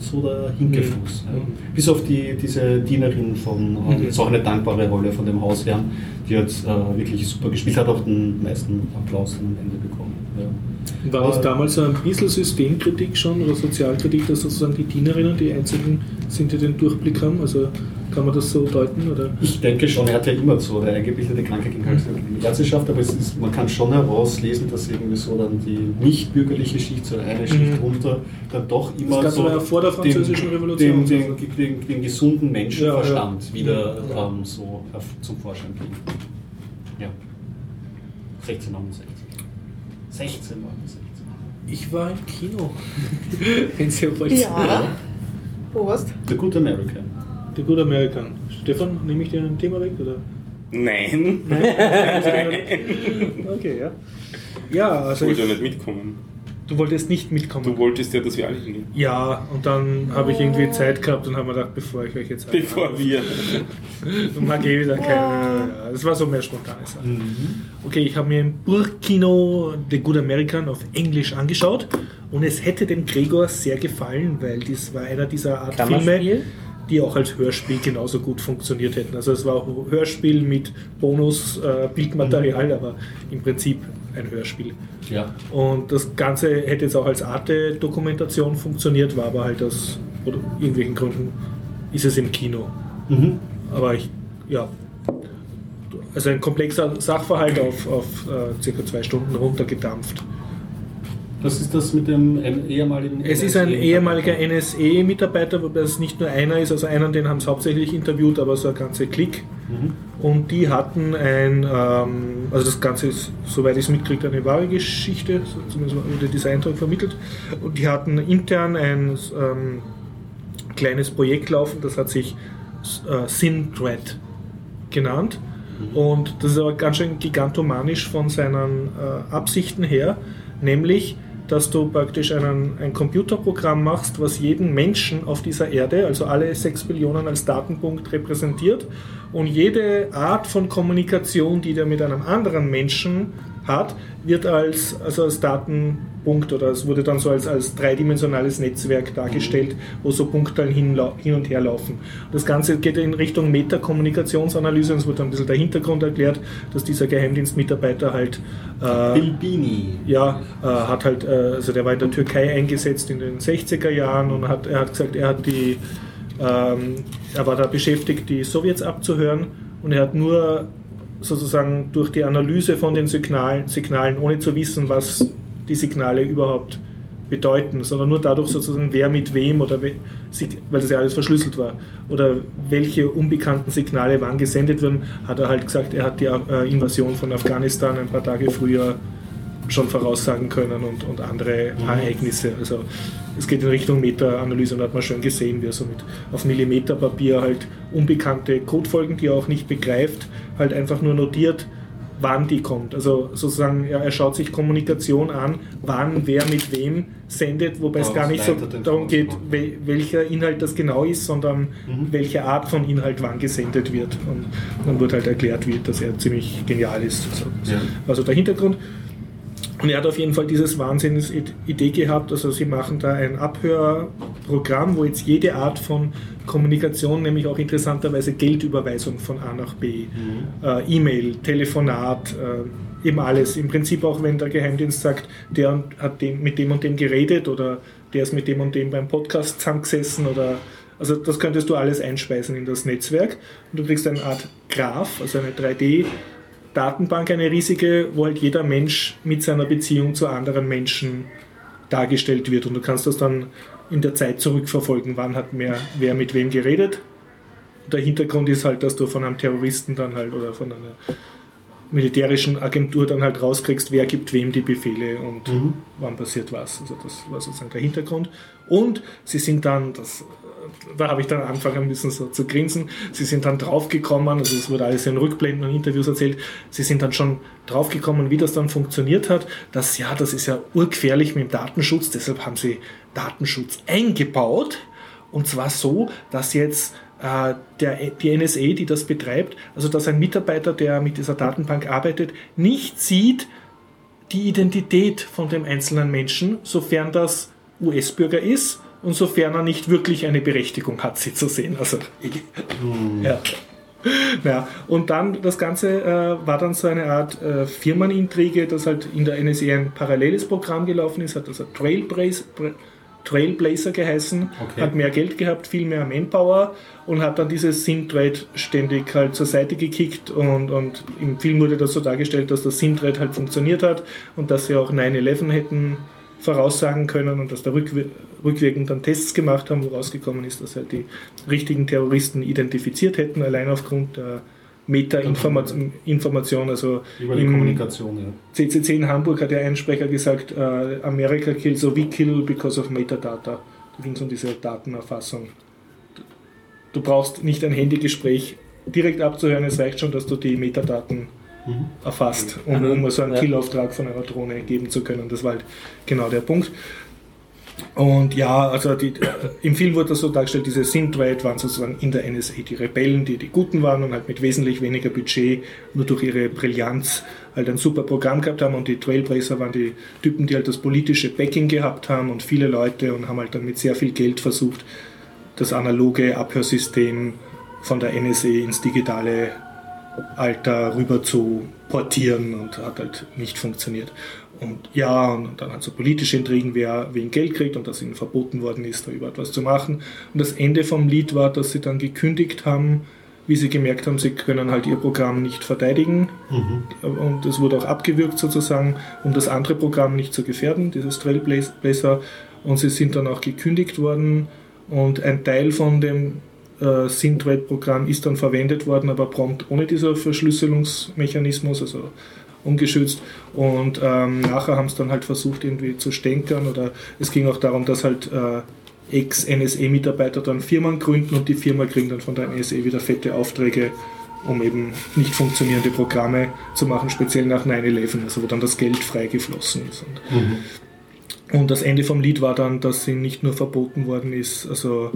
so der Hinkefuß. Mhm. Ja. Bis auf die, diese Dienerin von, äh, Mhm. ist auch eine dankbare Rolle von dem Hausherrn, die hat äh, wirklich super gespielt, hat auch den meisten Applaus am Ende bekommen. Ja. War das damals so ein bisschen Systemkritik schon oder Sozialkritik, dass sozusagen die Dienerinnen die einzigen sind, die den Durchblick haben? Also kann man das so deuten? Oder? Ich denke schon, er hat ja immer so, der eingebildete Kranke so in die Ärzteschaft, aber ist, man kann schon herauslesen, dass irgendwie so dann die nicht-bürgerliche Schicht, so eine Schicht Mhm. runter, dann doch immer Das so ja vor der Französischen den, Revolution. Den, den, den, den gesunden Menschenverstand Ja, ja. wieder ähm, so zum Vorschein bringen. Ja. 1669. 1669. Ich war im Kino. Wenn Sie wollt. Ja. Wo warst du? The Good American. The Good American. Stefan, nehme ich dir ein Thema weg? Oder? Nein, Okay, ja. Ja, also ich wollte ja nicht mitkommen. Du wolltest nicht mitkommen. Du wolltest ja, dass wir alle hingehen. Ja, und dann habe ich irgendwie Zeit gehabt und habe mir gedacht, bevor ich euch jetzt Bevor wir. Und mag eh wieder keine. Ja, das war so mehr spontane Sache. Okay, ich habe mir im Burkino The Good American auf Englisch angeschaut und es hätte dem Gregor sehr gefallen, weil das war einer dieser Art Filme, die auch als Hörspiel genauso gut funktioniert hätten. Also es war auch ein Hörspiel mit Bonus äh, Bildmaterial, aber im Prinzip ein Hörspiel. Ja. Und das Ganze hätte jetzt auch als Arte-Dokumentation funktioniert, war aber halt aus oder irgendwelchen Gründen ist es im Kino. Mhm. Aber ich, ja, also ein komplexer Sachverhalt auf, auf äh, circa zwei Stunden runtergedampft. Was ist das mit dem ehemaligen Es ist ein ehemaliger NSE-Mitarbeiter, wobei es nicht nur einer ist, also einen, den haben sie hauptsächlich interviewt, aber so ein ganzer Klick. Mhm. Und die hatten ein, ähm, also das Ganze ist, soweit ich es mitkriege, eine wahre Geschichte, zumindest wurde dieser Eindruck vermittelt. Und die hatten intern ein ähm, kleines Projekt laufen, das hat sich äh, Synthread genannt. Und das ist aber ganz schön gigantomanisch von seinen äh, Absichten her, nämlich, dass du praktisch einen, ein Computerprogramm machst, was jeden Menschen auf dieser Erde, also alle 6 Billionen als Datenpunkt repräsentiert und jede Art von Kommunikation, die der mit einem anderen Menschen hat, wird als, also als Datenpunkt oder es wurde dann so als, als dreidimensionales Netzwerk dargestellt, wo so Punkte hin, hin und her laufen. Das Ganze geht in Richtung Metakommunikationsanalyse und es wird dann ein bisschen der Hintergrund erklärt, dass dieser Geheimdienstmitarbeiter halt äh, Bilbini. ja, äh, hat halt, äh, also der war in der Türkei eingesetzt in den 60er Jahren und hat, er hat gesagt, er hat die, ähm, er war da beschäftigt, die Sowjets abzuhören und er hat nur sozusagen durch die Analyse von den Signalen, Signalen, ohne zu wissen, was die Signale überhaupt bedeuten, sondern nur dadurch sozusagen, wer mit wem oder we, weil das ja alles verschlüsselt war, oder welche unbekannten Signale wann gesendet werden, hat er halt gesagt, er hat die äh, Invasion von Afghanistan ein paar Tage früher schon voraussagen können und, und andere Ereignisse. Also es geht in Richtung Meta-Analyse und hat man schon gesehen, wie er so mit auf Millimeterpapier halt unbekannte Codefolgen, die er auch nicht begreift, halt einfach nur notiert, wann die kommt. Also sozusagen, ja, er schaut sich Kommunikation an, wann wer mit wem sendet, wobei es gar nicht so darum geht, wel- welcher Inhalt das genau ist, sondern welche Art von Inhalt wann gesendet wird. Und dann wird halt erklärt, wie, dass er ziemlich genial ist. Also, Ja. also der Hintergrund. Und er hat auf jeden Fall dieses Wahnsinns-Idee gehabt, also sie machen da ein Abhörprogramm, wo jetzt jede Art von Kommunikation, nämlich auch interessanterweise Geldüberweisung von A nach B, äh, E-Mail, Telefonat, äh, eben alles. Im Prinzip auch, wenn der Geheimdienst sagt, der hat dem, mit dem und dem geredet oder der ist mit dem und dem beim Podcast zusammengesessen oder also das könntest du alles einspeisen in das Netzwerk und du kriegst eine Art Graph, also eine 3D Datenbank, eine riesige, wo halt jeder Mensch mit seiner Beziehung zu anderen Menschen dargestellt wird. Und du kannst das dann in der Zeit zurückverfolgen, wann hat mehr, wer mit wem geredet. Der Hintergrund ist halt, dass du von einem Terroristen dann halt oder von einer militärischen Agentur dann halt rauskriegst, wer gibt wem die Befehle und wann passiert was. Also das war sozusagen der Hintergrund. Und sie sind dann, das, da habe ich dann angefangen müssen so zu grinsen, sie sind dann draufgekommen, also es wurde alles in Rückblenden und Interviews erzählt, sie sind dann schon draufgekommen, wie das dann funktioniert hat, dass ja, das ist ja urgefährlich mit dem Datenschutz, deshalb haben sie Datenschutz eingebaut. Und zwar so, dass jetzt äh, der, die NSA, die das betreibt, also dass ein Mitarbeiter, der mit dieser Datenbank arbeitet, nicht sieht die Identität von dem einzelnen Menschen, sofern das US-Bürger ist und sofern er nicht wirklich eine Berechtigung hat, sie zu sehen. Also, ja. Ja, und dann das Ganze äh, war dann so eine Art äh, Firmenintrige, dass halt in der NSA ein paralleles Programm gelaufen ist, hat also Trailblazer, Trailblazer geheißen, Okay. hat mehr Geld gehabt, viel mehr Manpower und hat dann dieses Synthread ständig halt zur Seite gekickt und, und im Film wurde das so dargestellt, dass das Synthread halt funktioniert hat und dass sie auch 9-11 hätten voraussagen können und dass da rückwir rückwirkend dann Tests gemacht haben, wo rausgekommen ist, dass halt die richtigen Terroristen identifiziert hätten, allein aufgrund der Meta-Information. Also Über die Kommunikation, ja. CCC in Hamburg hat der Einsprecher gesagt, äh, America kills so we kill because of Metadata. Da ging es um diese Datenerfassung. Du brauchst nicht ein Handygespräch direkt abzuhören, es reicht schon, dass du die Metadaten erfasst, um, um so einen Ja. Killauftrag von einer Drohne geben zu können. Das war halt genau der Punkt. Und ja, also die, äh, im Film wurde das so dargestellt, diese Synthraid waren sozusagen in der NSA die Rebellen, die die Guten waren und halt mit wesentlich weniger Budget, nur durch ihre Brillanz halt ein super Programm gehabt haben und die Trailblazer waren die Typen, die halt das politische Backing gehabt haben und viele Leute und haben halt dann mit sehr viel Geld versucht, das analoge Abhörsystem von der NSA ins digitale Alter rüber zu portieren und hat halt nicht funktioniert. Und ja, und dann hat so politische Intrigen, wer wen Geld kriegt und dass ihnen verboten worden ist, da überhaupt was zu machen. Und das Ende vom Lied war, dass sie dann gekündigt haben, wie sie gemerkt haben, sie können halt ihr Programm nicht verteidigen. Und es wurde auch abgewürgt sozusagen, um das andere Programm nicht zu gefährden, dieses Trailblazer. Und sie sind dann auch gekündigt worden. Und ein Teil von dem äh, Synthread-Programm ist dann verwendet worden, aber prompt ohne dieser Verschlüsselungsmechanismus, also ungeschützt. Und ähm, nachher haben sie dann halt versucht, irgendwie zu stänkern. Oder es ging auch darum, dass halt äh, Ex-NSE-Mitarbeiter dann Firmen gründen und die Firma kriegen dann von der NSE wieder fette Aufträge, um eben nicht funktionierende Programme zu machen, speziell nach 9-11, also wo dann das Geld freigeflossen ist. Und, und das Ende vom Lied war dann, dass sie nicht nur verboten worden ist, also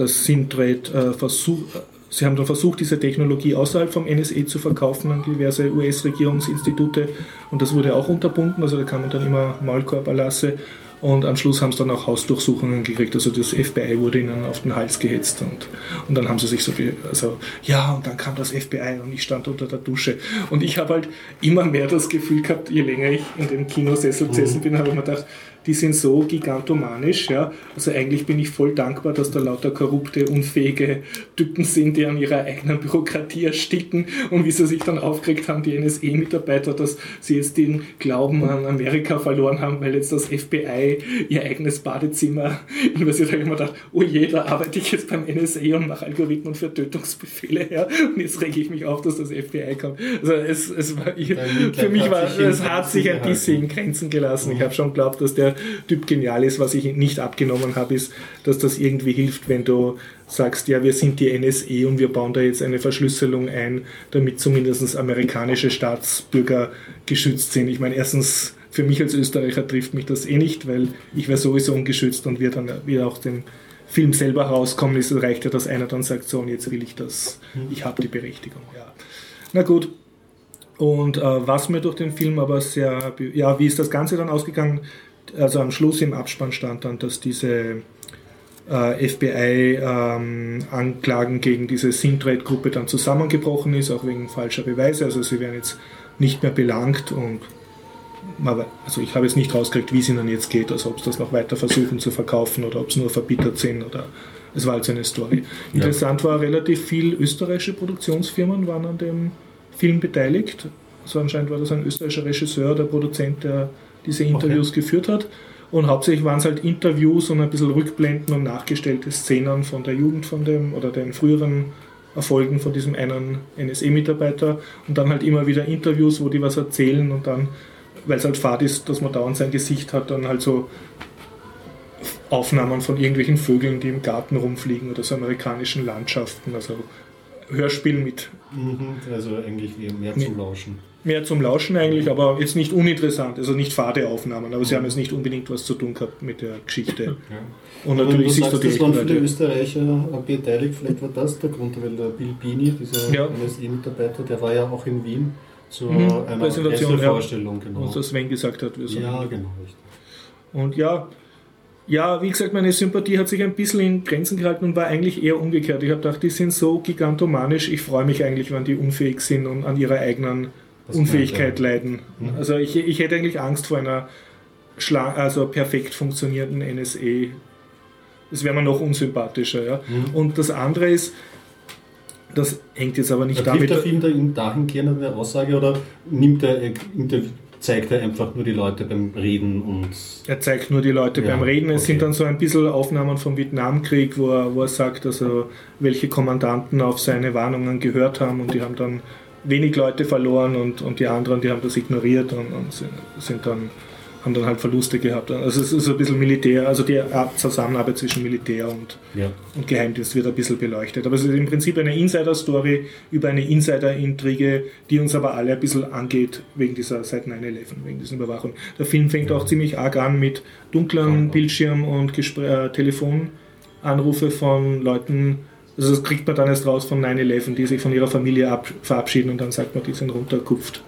das Synthread äh, versucht, sie haben dann versucht, diese Technologie außerhalb vom NSE zu verkaufen an diverse US-Regierungsinstitute und das wurde auch unterbunden, also da kamen dann immer Maulkorberlasse und am Schluss haben sie dann auch Hausdurchsuchungen gekriegt, also das FBI wurde ihnen auf den Hals gehetzt und, und dann haben sie sich so, be- also ja, und dann kam das FBI und ich stand unter der Dusche und ich habe halt immer mehr das Gefühl gehabt, je länger ich in dem Kinosessel gesessen bin, habe ich mir gedacht, die sind so gigantomanisch, ja. Also eigentlich bin ich voll dankbar, dass da lauter korrupte, unfähige Typen sind, die an ihrer eigenen Bürokratie ersticken und wie sie sich dann aufgeregt haben, die NSE-Mitarbeiter, dass sie jetzt den Glauben an Amerika verloren haben, weil jetzt das FBI ihr eigenes Badezimmer investiert. Habe ich mir gedacht, oh je, da arbeite ich jetzt beim NSA und mache Algorithmen für Tötungsbefehle her und jetzt rege ich mich auf, dass das FBI kommt. Also es, es war, ich, für mich hat war, es hat sich ein bisschen in Grenzen gelassen. Ich habe schon geglaubt, dass der Typ genial ist. Was ich nicht abgenommen habe, ist, dass das irgendwie hilft, wenn du sagst, ja, wir sind die NSE und wir bauen da jetzt eine Verschlüsselung ein, damit zumindest amerikanische Staatsbürger geschützt sind. Ich meine, erstens, für mich als Österreicher trifft mich das eh nicht, weil ich wäre sowieso ungeschützt und wir dann wieder auch den Film selber rauskommen ist, reicht ja, dass einer dann sagt, so und jetzt will ich das, ich habe die Berechtigung. Ja. Na gut, und äh, was mir durch den Film aber sehr, ja, wie ist das Ganze dann ausgegangen? Also am Schluss im Abspann stand dann, dass diese äh, FBI-Anklagen gegen diese Synthread-Gruppe dann zusammengebrochen ist, auch wegen falscher Beweise. Also sie werden jetzt nicht mehr belangt und man also ich habe jetzt nicht rausgekriegt, wie es ihnen jetzt geht, also ob sie das noch weiter versuchen zu verkaufen oder ob sie nur verbittert sind oder es war halt so eine Story. Interessant war, relativ viel österreichische Produktionsfirmen waren an dem Film beteiligt. Also anscheinend war das ein österreichischer Regisseur, der Produzent, der diese Interviews geführt hat. Und hauptsächlich waren es halt Interviews und ein bisschen Rückblenden und nachgestellte Szenen von der Jugend von dem oder den früheren Erfolgen von diesem einen NSE-Mitarbeiter und dann halt immer wieder Interviews, wo die was erzählen und dann, weil es halt fad ist, dass man dauernd sein Gesicht hat, dann halt so Aufnahmen von irgendwelchen Vögeln, die im Garten rumfliegen oder so amerikanischen Landschaften, also Hörspiel mit Mhm, also eigentlich eher mehr zum Lauschen. Mehr zum Lauschen eigentlich, aber jetzt nicht uninteressant, also nicht fade Aufnahmen, aber sie haben jetzt nicht unbedingt was zu tun gehabt mit der Geschichte. Und Und natürlich du siehst du sagst, die das waren viele. Österreicher äh, beteiligt, vielleicht war das der Grund, weil der Bill Bini, dieser Ja. NSE-Mitarbeiter, der war ja auch in Wien zur Mhm, einer Präsentation, ja. Pressevorstellung, genau. Was der Sven gesagt hat. wir sollen ja, genau, richtig. Und ja, ja, wie gesagt, meine Sympathie hat sich ein bisschen in Grenzen gehalten und war eigentlich eher umgekehrt. Ich habe gedacht, die sind so gigantomanisch, ich freue mich eigentlich, wenn die unfähig sind und an ihrer eigenen Das Unfähigkeit leiden. Mhm. Also ich, ich hätte eigentlich Angst vor einer schla also perfekt funktionierenden NSE. Das wäre mir noch unsympathischer. Ja. Mhm. Und das andere ist, das hängt jetzt aber nicht Da trifft damit. der Film da in dahingehend eine Aussage oder nimmt er, äh, zeigt er einfach nur die Leute beim Reden und Er zeigt nur die Leute Ja, beim Reden. Es okay. sind dann so ein bisschen Aufnahmen vom Vietnamkrieg, wo er, wo er sagt, also welche Kommandanten auf seine Warnungen gehört haben und die haben dann wenig Leute verloren und, und die anderen, die haben das ignoriert und, und sind, sind dann haben dann halt Verluste gehabt. Also es ist ein bisschen Militär, also die Zusammenarbeit zwischen Militär und, Ja. und Geheimdienst wird ein bisschen beleuchtet. Aber es ist im Prinzip eine Insider-Story über eine Insider-Intrige, die uns aber alle ein bisschen angeht wegen dieser seit 9-11, wegen dieser Überwachung. Der Film fängt auch ziemlich arg an mit dunklen Bildschirm und Gespr äh, Telefonanrufe von Leuten, also das kriegt man dann erst raus von 9-11, die sich von ihrer Familie ab, verabschieden und dann sagt man, die sind runtergekupft,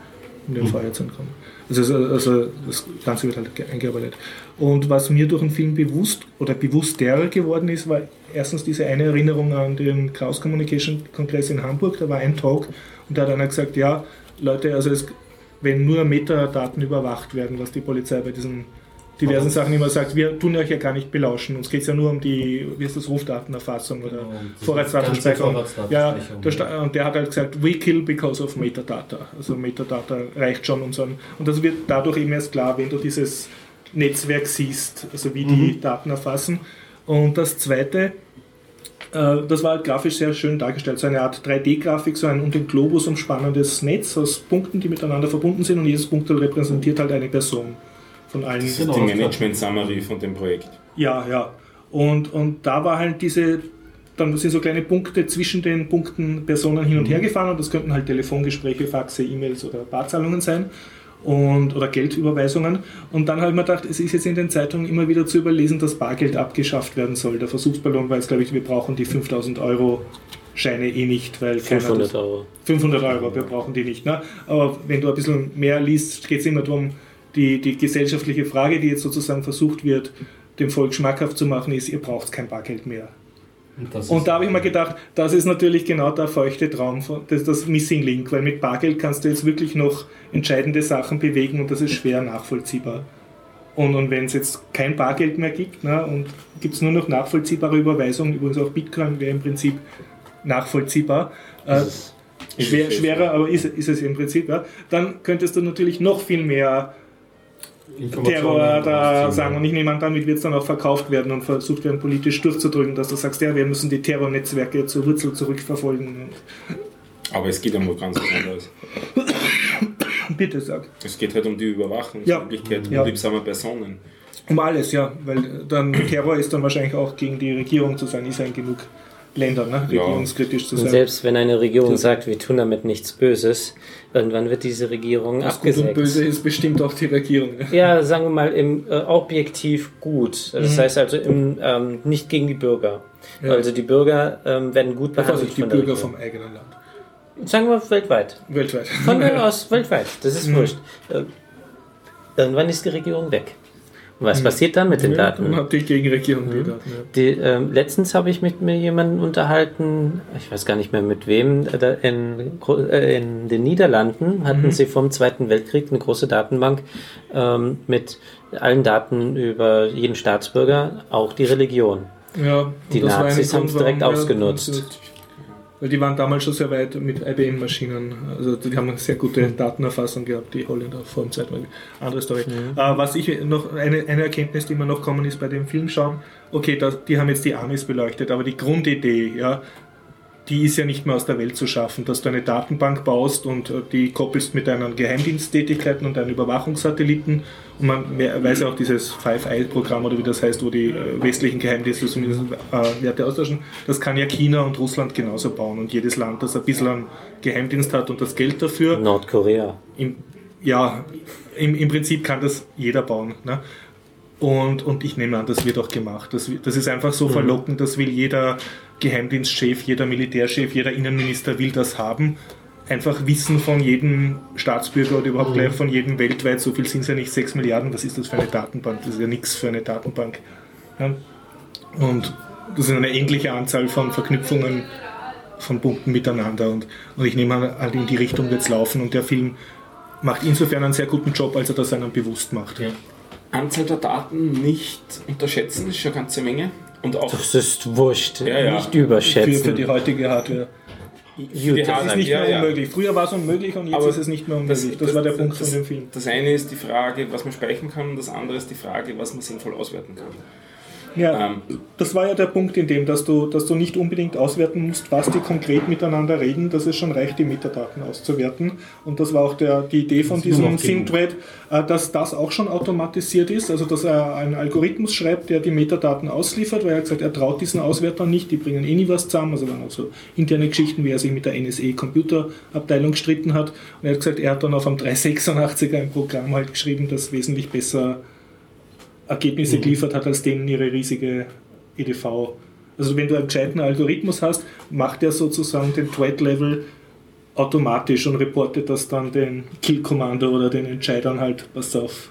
um dem Feuer zu entkommen. Also, also das Ganze wird halt ge- eingearbeitet. Und was mir durch den Film bewusst oder bewusster geworden ist, war erstens diese eine Erinnerung an den Chaos Communication Kongress in Hamburg. Da war ein Talk und da hat einer gesagt, ja, Leute, also es, wenn nur Metadaten überwacht werden, was die Polizei bei diesen diversen Sachen immer sagt, wir tun euch ja gar nicht belauschen. Uns geht es ja nur um die, wie ist das, Rufdatenerfassung oder Genau, Vorratsdatenspeicherung. Ja, sta- und der hat halt gesagt, we kill because of Metadata. Also Metadata reicht schon so ein, und das wird dadurch eben erst klar, wenn du dieses Netzwerk siehst, also wie die Daten erfassen. Und das zweite, äh, das war halt grafisch sehr schön dargestellt, so eine Art 3D-Grafik, so ein um den Globus umspannendes Netz aus Punkten, die miteinander verbunden sind und jedes Punkt repräsentiert halt eine Person von allen. Das ist Genau, die. Management-Summary von dem Projekt. Ja, ja. Und, und da war halt diese, dann sind so kleine Punkte zwischen den Punkten Personen hin und her gefahren und das könnten halt Telefongespräche, Faxe, E-Mails oder Barzahlungen sein und, oder Geldüberweisungen. Und dann habe ich mir gedacht, es ist jetzt in den Zeitungen immer wieder zu überlesen, dass Bargeld abgeschafft werden soll. Der Versuchsballon war jetzt, glaube ich, wir brauchen die 5000 Euro Scheine eh nicht, weil keiner 500 das- Euro. 500 Euro, wir brauchen die nicht. Ne? Aber wenn du ein bisschen mehr liest, geht es immer darum, die, die gesellschaftliche Frage, die jetzt sozusagen versucht wird, dem Volk schmackhaft zu machen, ist, ihr braucht kein Bargeld mehr. Und, Und da habe ich mir gedacht, das ist natürlich genau der feuchte Traum, von- das, das Missing Link, weil mit Bargeld kannst du jetzt wirklich noch entscheidende Sachen bewegen und das ist schwer nachvollziehbar. Und, und wenn es jetzt kein Bargeld mehr gibt ne, und gibt es nur noch nachvollziehbare Überweisungen, übrigens auch Bitcoin wäre im Prinzip nachvollziehbar, äh, schwer, schwerer, aber ist, ist es im Prinzip, ja, dann könntest du natürlich noch viel mehr Terror da sagen. Und ich nehme an, damit wird es dann auch verkauft werden und versucht werden, politisch durchzudrücken, dass du sagst, ja, wir müssen die Terrornetzwerke zur Wurzel zurückverfolgen. Aber es geht um was ganz was anderes. Bitte sag. Es geht halt um die Überwachungsmöglichkeit Ja. unliebsamer Personen. Um alles, ja, weil dann Terror ist dann wahrscheinlich auch gegen die Regierung zu sein, ist ja in genug Ländern, ne? Ja. regierungskritisch zu und sein. selbst wenn eine Regierung sagt, wir tun damit nichts Böses, irgendwann wird diese Regierung Das Gut und abgesägt. Böse ist bestimmt auch die Regierung. Ja, sagen wir mal im äh, objektiv gut. Das Mhm. heißt also im, ähm, nicht gegen die Bürger. Ja. Also die Bürger ähm, werden gut Da behandelt Vorsicht, die von der Bürger Regierung. vom eigenen Land. Sagen wir weltweit. Weltweit. Von mir aus weltweit. Das ist Mhm. wurscht. Äh, irgendwann ist die Regierung weg. Was passiert dann mit den Ja, Daten? Dann hat die Gegenregierung die Daten. Ja. Die, ähm, letztens habe ich mit mir jemandem unterhalten, ich weiß gar nicht mehr mit wem, in, äh, in den Niederlanden hatten sie vom Zweiten Weltkrieg eine große Datenbank ähm, mit allen Daten über jeden Staatsbürger, auch die Religion. Ja, Die Nazis Grund, haben's direkt ausgenutzt. Weil die waren damals schon sehr weit mit IBM-Maschinen. Also die haben eine sehr gute Datenerfassung gehabt, die Holländer vor dem Zweiten Weltkrieg. Andere Story. Äh, was ich noch, eine, eine Erkenntnis, die mir noch kommen ist bei dem Film schauen, okay, da, die haben jetzt die Amis beleuchtet, aber die Grundidee, ja, die ist ja nicht mehr aus der Welt zu schaffen, dass du eine Datenbank baust und äh, die koppelst mit deinen Geheimdiensttätigkeiten und deinen Überwachungssatelliten. Und man we- weiß ja auch dieses Five Eye-Programm oder wie das heißt, wo die äh, westlichen Geheimdienste zumindest äh, Werte austauschen. Das kann ja China und Russland genauso bauen. Und jedes Land, das ein bisschen einen Geheimdienst hat und das Geld dafür, Nordkorea. im, ja, im, im Prinzip kann das jeder bauen. Ne? Und, und ich nehme an, das wird auch gemacht. Das, das ist einfach so verlockend, das will jeder Geheimdienstchef, jeder Militärchef, jeder Innenminister will das haben. Einfach Wissen von jedem Staatsbürger oder überhaupt gleich von jedem weltweit, so viel sind es ja nicht, 6 Milliarden, was ist das für eine Datenbank? Das ist ja nichts für eine Datenbank. Ja? Und das ist eine endliche Anzahl von Verknüpfungen von Punkten miteinander. Und, und ich nehme an, halt in die Richtung wird es laufen. Und der Film macht insofern einen sehr guten Job, als er das einem bewusst macht. Ja. Anzahl der Daten nicht unterschätzen, ist schon eine ganze Menge. Und auch Das ist wurscht. Ja, ja. Nicht Für, überschätzen. für die heutige Hardware. für die Gut, Das ist Hardware, nicht mehr ja. unmöglich. Früher war es unmöglich und jetzt Aber ist es nicht mehr unmöglich. Das, war der Punkt von dem Film. Das eine ist die Frage, was man speichern kann, und das andere ist die Frage, was man sinnvoll auswerten kann. Ja, Ähm, das war ja der Punkt in dem, dass du, dass du nicht unbedingt auswerten musst, was die konkret miteinander reden, dass es schon reicht, die Metadaten auszuwerten. Und das war auch der, die Idee von diesem. SynThread, äh, dass das auch schon automatisiert ist, also dass er einen Algorithmus schreibt, der die Metadaten ausliefert, weil er hat gesagt, er traut diesen Auswertern nicht, die bringen eh nie was zusammen, also dann auch so interne Geschichten, wie er sich mit der NSE Computerabteilung gestritten hat. Und er hat gesagt, er hat dann auf einem 386er ein Programm halt geschrieben, das wesentlich besser Ergebnisse Mhm. geliefert hat als denen ihre riesige EDV. Also wenn du einen gescheiten Algorithmus hast, macht er sozusagen den Thread-Level automatisch und reportet das dann den Kill-Kommando oder den Entscheidern halt, pass auf,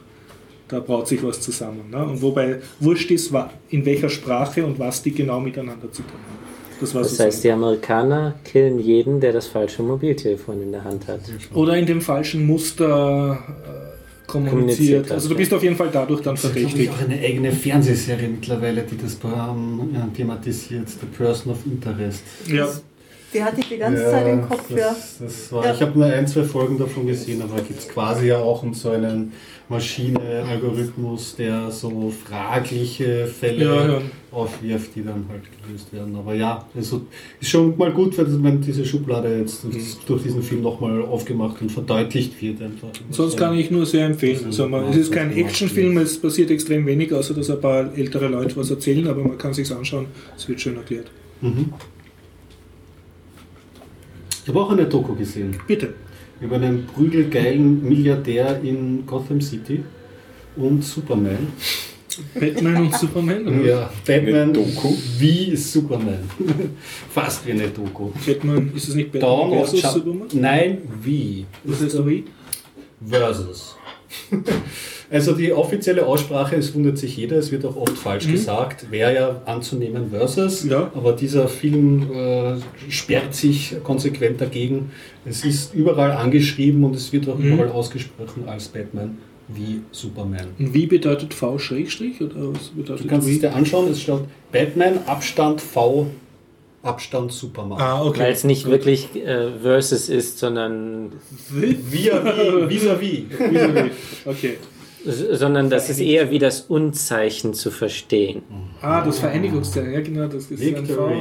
da braut sich was zusammen. Ne? Und wobei wurscht ist, in welcher Sprache und was die genau miteinander zu tun haben. Das Das heißt, die Amerikaner killen jeden, der das falsche Mobiltelefon in der Hand hat. oder in dem falschen Muster äh, kommuniziert. Kommuniziert Also du ja. bist auf jeden Fall dadurch dann Es gibt verdächtig. auch eine eigene Fernsehserie mittlerweile, die das ähm, ja, thematisiert, The Person of Interest. Ja. Die hatte ich die ganze Zeit im Kopf, das, ja. Das war, Ja. Ich habe nur ein, zwei Folgen davon gesehen, aber da geht es quasi ja auch um so einen Maschine-Algorithmus, der so fragliche Fälle Ja, ja. aufwirft, die dann halt gelöst werden. Aber ja, also ist schon mal gut, wenn diese Schublade jetzt durch, durch diesen Film nochmal aufgemacht und verdeutlicht wird. Einfach. Sonst kann ich nur sehr empfehlen. Also man, es ist kein Actionfilm, es passiert extrem wenig, außer dass ein paar ältere Leute was erzählen, aber man kann sich anschauen, es wird schön erklärt. Mhm. Ich habe auch eine Doku gesehen. Bitte. Über einen prügelgeilen Milliardär in Gotham City und Superman. Batman und Superman? oder? Ja, Batman Doku? wie Superman. Fast wie eine Doku. Batman, ist es nicht Batman Dawn versus Superman? Nein, wie. Was heißt wie? Versus. Also die offizielle Aussprache, es wundert sich jeder, es wird auch oft falsch gesagt, wäre ja anzunehmen versus, Ja. aber dieser Film äh, sperrt sich konsequent dagegen. Es ist überall angeschrieben und es wird auch Mhm. überall ausgesprochen als Batman wie Superman. Wie bedeutet V Schrägstrich oder was bedeutet Du kannst es wie? dir anschauen, es steht Batman, Abstand V, Abstand Superman. Ah, okay. Weil es nicht Gut. wirklich äh, Versus ist, sondern Vis-à-vis, vis-à-vis. Vis-à-vis. Okay. Sondern das ist eher wie das Unzeichen zu verstehen. Ah, das Vereinigungszeichen, ja genau, das ist ein V. Victory.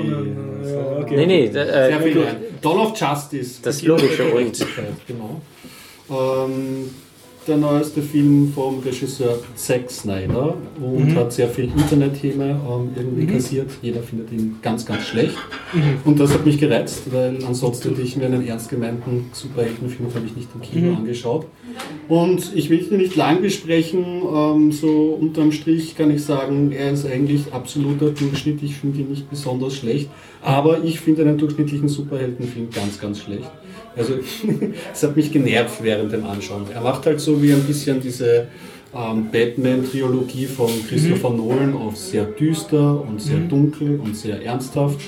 äh, ja, okay. Nee, nee, da- äh, Sehr viel. Dawn of Justice. Das logische und. Genau. Ähm, der neueste Film vom Regisseur Zack Snyder und Mhm. hat sehr viel Internethäme ähm, irgendwie kassiert. Jeder findet ihn ganz, ganz schlecht. Und das hat mich gereizt, weil ansonsten hätte ich mir einen ernst gemeinten Superheldenfilm habe ich nicht im Kino Mhm. angeschaut. Und ich will ihn nicht lang besprechen. Ähm, so unterm Strich kann ich sagen, er ist eigentlich absoluter Durchschnitt. Ich finde ihn nicht besonders schlecht. Aber ich finde einen durchschnittlichen Superheldenfilm ganz, ganz schlecht. Also es hat mich genervt während dem Anschauen. Er macht halt so wie ein bisschen diese ähm, Batman-Trilogie von Christopher Nolan auf sehr düster und sehr dunkel und sehr ernsthaft.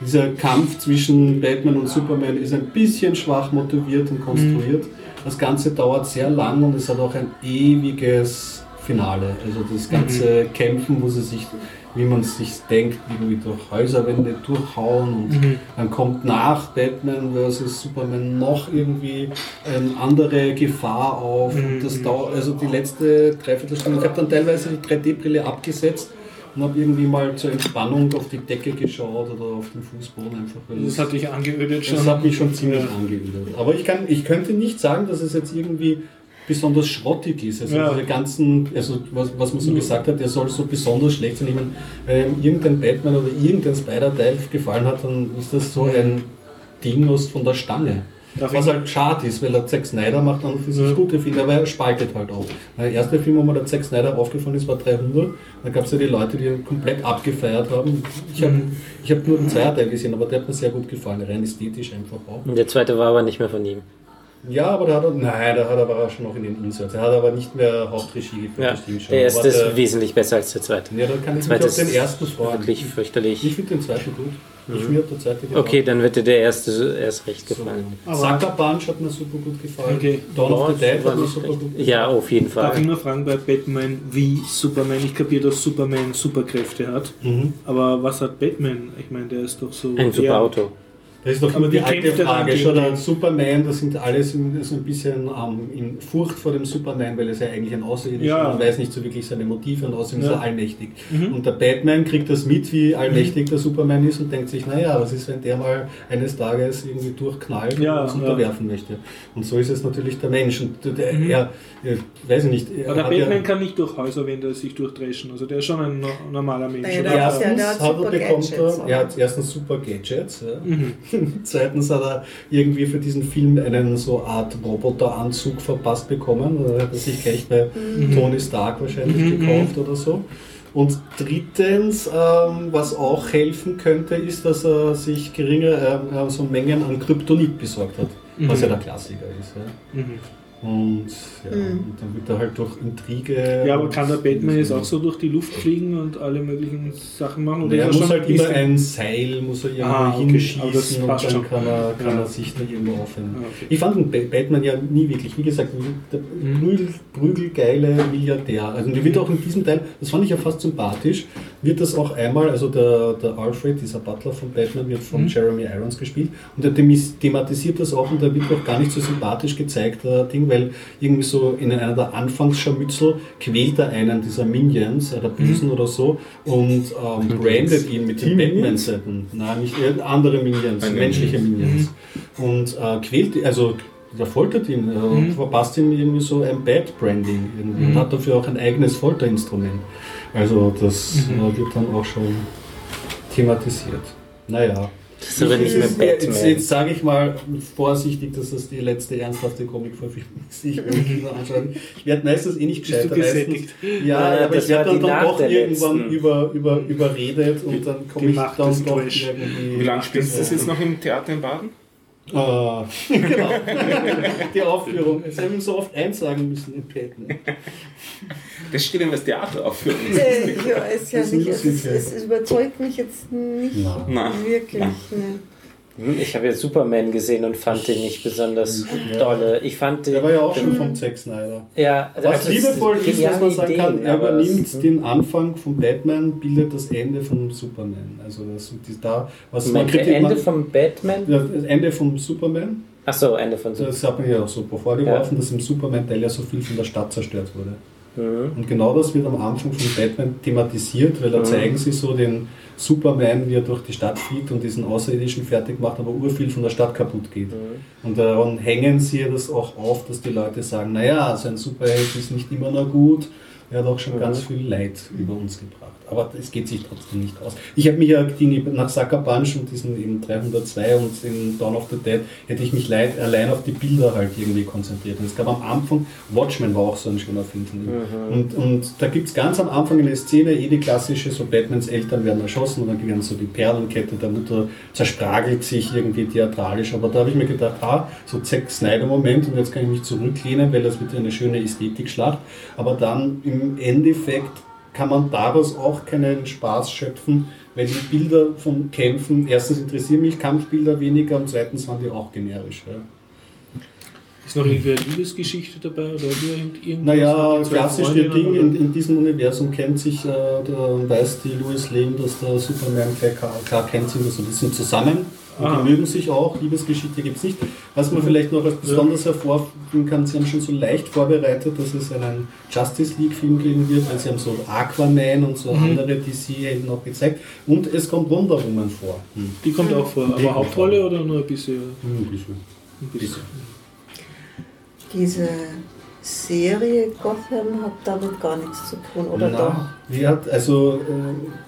Dieser Kampf zwischen Batman und Superman ist ein bisschen schwach motiviert und konstruiert. Das Ganze dauert sehr lang und es hat auch ein ewiges Finale. Also das ganze Kämpfen, wo sie sich, wie man es sich denkt, irgendwie durch Häuserwände durchhauen und dann kommt nach Batman vs. Superman noch irgendwie eine andere Gefahr auf. Und das dauert, also die letzte Dreiviertelstunde, ich habe dann teilweise die 3D-Brille abgesetzt und habe irgendwie mal zur Entspannung auf die Decke geschaut oder auf den Fußboden einfach. Das es- hat dich angeödet schon. das hat mich schon ziemlich Ja. angeödet. Aber ich, kann, ich könnte nicht sagen, dass es jetzt irgendwie besonders schrottig ist. Also Ja. diese ganzen, also was, was man so gesagt hat, der soll so besonders schlecht sein. Ich meine, wenn irgendein Batman oder irgendein Spider-Teil gefallen hat, dann ist das so ein Ding aus von der Stange. Darf was halt schade ist, weil der Zack Snyder macht an und für sich gute Filme, aber er spaltet halt auch. Der erste Film, wo mir der Zack Snyder aufgefallen ist, war 300. Da gab es ja die Leute, die ihn komplett abgefeiert haben. Ich habe ich hab nur den Zweierteil gesehen, aber der hat mir sehr gut gefallen, rein ästhetisch einfach auch. Und der zweite war aber nicht mehr von ihm. Ja, aber da hat er, nein, da hat er, war er schon noch in den Inserts. Er hat aber nicht mehr Hauptregie geführt, Ja, das stimmt schon. der erste Aber ist wesentlich besser als der zweite. Ja, da kann ich mich zweite auf den ist ersten freuen. Wirklich Ich fürchterlich. finde den zweiten gut. Ich mir hat der zweite gefallen. Okay, dann wird dir der erste erst recht gefallen. So. Sucker Punch hat mir super gut gefallen. Okay. Dawn of the Dead hat mir super schlecht. gut gefallen. Ja, auf jeden Darf ich Fall. nur fragen bei Batman, wie Superman? Ich kapiere, dass Superman Superkräfte hat. Mhm. Aber was hat Batman? Ich meine, der ist doch so. Ein super eher- Auto. Das ist doch immer die alte Frage. Schon ein Superman, das sind alle so so ein bisschen ähm, in Furcht vor dem Superman, weil er ist ja eigentlich ein Außerirdischer Ja. und weiß nicht so wirklich seine Motive und außerdem ist Ja. er allmächtig. Mhm. Und der Batman kriegt das mit, wie allmächtig der Superman ist und denkt sich, naja, was ist, wenn der mal eines Tages irgendwie durchknallt Ja, und uns unterwerfen möchte. Und so ist es natürlich der Mensch. Und der, Mhm. er, er, weiß ich nicht, er Aber der hat ja- Batman kann nicht durch Häuserwände sich durchdreschen. Also der ist schon ein no- normaler Mensch. Der- Erstens Ja, der hat hat er, super bekommt Gadgets, er, er hat erstens super Gadgets. Ja. Mhm. Zweitens hat er irgendwie für diesen Film einen so Art Roboteranzug verpasst bekommen. Da hat er sich gleich bei Tony Stark wahrscheinlich Mhm. gekauft oder so. Und drittens, ähm, was auch helfen könnte, ist, dass er sich geringe ähm, äh, so Mengen an Kryptonit besorgt hat, was Mhm. ja der Klassiker ist. Ja. Mhm. Und, ja, Mhm. und dann wird er halt durch Intrige. Ja, aber kann der Batman jetzt auch so durch die Luft fliegen und alle möglichen Sachen machen? Oder er ist muss halt immer ein Seil muss er irgendwo Ah, okay. Hinschießen und dann schon. kann, er, kann Ja. er sich da irgendwo aufhängen. Ah, okay. Ich fand den Ba- Batman ja nie wirklich, wie gesagt, der Mhm. prügel, prügelgeile Milliardär. Also der wird auch in diesem Teil, das fand ich ja fast sympathisch, wird das auch einmal, also der, der Alfred, dieser Butler von Batman, wird von Mhm. Jeremy Irons gespielt und der thematisiert das auch und da wird auch gar nicht so sympathisch gezeigt, der Ding, weil irgendwie so in einer der Anfangsscharmützel quält er einen dieser Minions, äh, der Bösen oder so, und ähm, brandet ihn mit den Batman-Seiten. Nein, nicht andere Minions, nee. menschliche Minions. Und äh, quält, also der foltert ihn, äh, Mhm. verpasst ihm irgendwie so ein Bad-Branding irgendwie und Mhm. hat dafür auch ein eigenes Folterinstrument. Also das Mhm. äh, wird dann auch schon thematisiert. Naja. Das ist aber nicht mehr Jetzt, jetzt, Batman. jetzt sage ich mal vorsichtig, dass das die letzte ernsthafte Comicverfilmung ist, die ich mir. Ich werde meistens eh nicht Bist du gescheiter. Meistens, gesättigt? ja, Ja, aber das ich werde dann, dann doch irgendwann letzten. über, über, überredet und dann komme Die ich dann doch irgendwie. Wie lange spielst du das jetzt noch im Theater in Baden? Ah, genau. Die Aufführung. Sie haben so oft einsagen müssen in Patton. Das steht im Theateraufführung. Äh, ja, ist ja nicht, es, es überzeugt mich jetzt nicht Na. Na. wirklich. Ne. Hm, Ich habe jetzt Superman gesehen und fand den nicht besonders Ja. dolle. Ich fand den. Der war ja auch schon vom Zack Snyder. Ja, Was also liebevoll ist, dass geniale man sagen kann, er übernimmt den Anfang von Batman, bildet das Ende von Superman. Also das, da, was man kriegt, Ende man, vom Batman? ja, das Ende von Superman, Achso, Ende von Superman. das hat mir ja auch so vorgeworfen, dass im Superman-Teil ja so viel von der Stadt zerstört wurde. Mhm. Und genau das wird am Anfang von Batman thematisiert, weil da Mhm. zeigen sie so den Superman, wie er durch die Stadt fliegt und diesen Außerirdischen fertig macht, aber urviel von der Stadt kaputt geht. Mhm. Und daran hängen sie das auch auf, dass die Leute sagen, naja, so ein Superheld ist nicht immer nur gut, er hat auch schon ganz viel Leid über uns gebracht. Aber es geht sich trotzdem nicht aus. Ich habe mich ja nach Sucker Punch und diesen eben 302 und in Dawn of the Dead hätte ich mich leid, allein auf die Bilder halt irgendwie konzentriert. Und es gab am Anfang, Watchmen war auch so ein schöner Film von ihm. Mhm. Und, und da gibt es ganz am Anfang eine Szene, eh die klassische, so Batmans Eltern werden erschossen und dann werden so die Perlenkette der Mutter zerspragelt sich irgendwie theatralisch. Aber da habe ich mir gedacht, ah, so Zack Snyder-Moment und jetzt kann ich mich zurücklehnen, weil das wird eine schöne Ästhetikschlacht. Aber dann im Endeffekt kann man daraus auch keinen Spaß schöpfen, weil die Bilder von Kämpfen, erstens interessieren mich Kampfbilder weniger und zweitens waren die auch generisch. Ja. Ist noch irgendwie eine Liebesgeschichte dabei oder irgend- irgendwas? Naja, klassisch Ding, oder- in, in diesem Universum kennt sich, äh, der, weiß die Louis Lane, dass der Superman klar kennt sind, also die sind zusammen und die mögen sich auch, Liebesgeschichte gibt es nicht. Was man vielleicht noch als besonders hervorheben kann, sie haben schon so leicht vorbereitet, dass es einen Justice League Film geben wird, weil sie haben so Aquaman und so Mhm. andere DC-Helden auch gezeigt und es kommt Wonder Woman vor. Hm. Die kommt auch vor, aber Hauptrolle vor. oder nur ein bisschen? Hm, ein bisschen. Ein bisschen. Diese Serie Gotham hat damit gar nichts zu tun, oder Na, doch? Die hat, also, äh,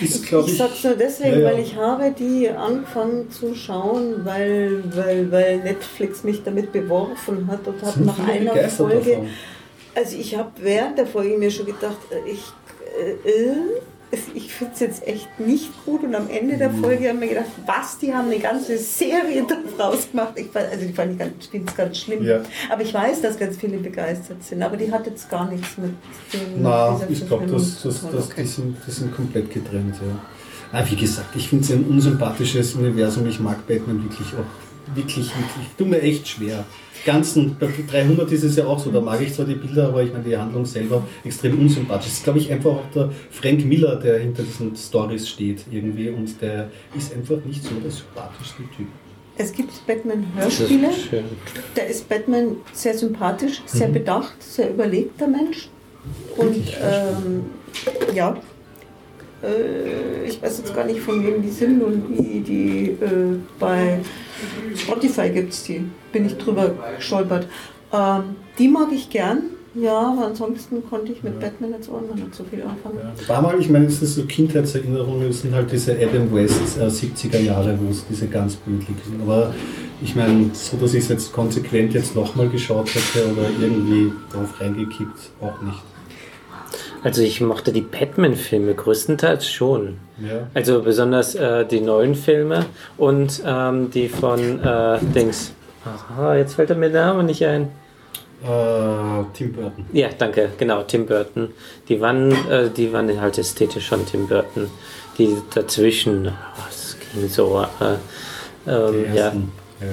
ist, Ich, ich ich, sag's nur deswegen, Ja, ja. weil ich habe die angefangen zu schauen, weil, weil, weil Netflix mich damit beworfen hat und habe nach einer Folge, davon. also ich habe während der Folge mir schon gedacht, äh, ich, äh, äh, ich finde es jetzt echt nicht gut und am Ende Mhm. der Folge haben wir gedacht, was, die haben eine ganze Serie daraus gemacht. Ich fand, also die fand ich finde es ganz schlimm. Ja. Aber ich weiß, dass ganz viele begeistert sind, aber die hat jetzt gar nichts mit dem Na, dieser ich glaube, das, das, das, Okay. die, sind, die sind komplett getrennt. Ja. Ah, wie gesagt, ich finde es ein unsympathisches Universum. Ich mag Batman wirklich auch wirklich, wirklich, tut mir echt schwer. Ganzen, bei 300 ist es ja auch so, da mag ich zwar die Bilder, aber ich meine die Handlung selber extrem unsympathisch. Das ist, glaube ich, einfach auch der Frank Miller, der hinter diesen Stories steht irgendwie und der ist einfach nicht so der sympathischste Typ. Es gibt Batman-Hörspiele. Der ist Batman sehr sympathisch, sehr bedacht, sehr überlegter Mensch. Und ähm, ja, äh, ich weiß jetzt gar nicht, von wem die sind und wie die äh, bei Spotify gibt es die. Bin ich drüber gestolpert. Ähm, die mag ich gern. Ja, aber ansonsten konnte ich mit Batman jetzt auch noch nicht so viel anfangen. War mal, ich meine, es ist so Kindheitserinnerungen, es sind halt diese Adam West äh, 70er Jahre, wo es diese ganz bildlich sind. Aber ich meine, so dass ich es jetzt konsequent jetzt nochmal geschaut hätte oder irgendwie drauf reingekippt, auch nicht. Also ich mochte die Batman-Filme größtenteils schon. Ja. Also besonders äh, die neuen Filme und ähm, die von äh, Dings. Aha, jetzt fällt er mir der Name nicht ein. Äh, Tim Burton. Ja, danke, genau, Tim Burton. Die waren, äh, die waren halt ästhetisch von Tim Burton. Die dazwischen, oh, das ging so, äh, ähm, Die ja, ersten. Ja.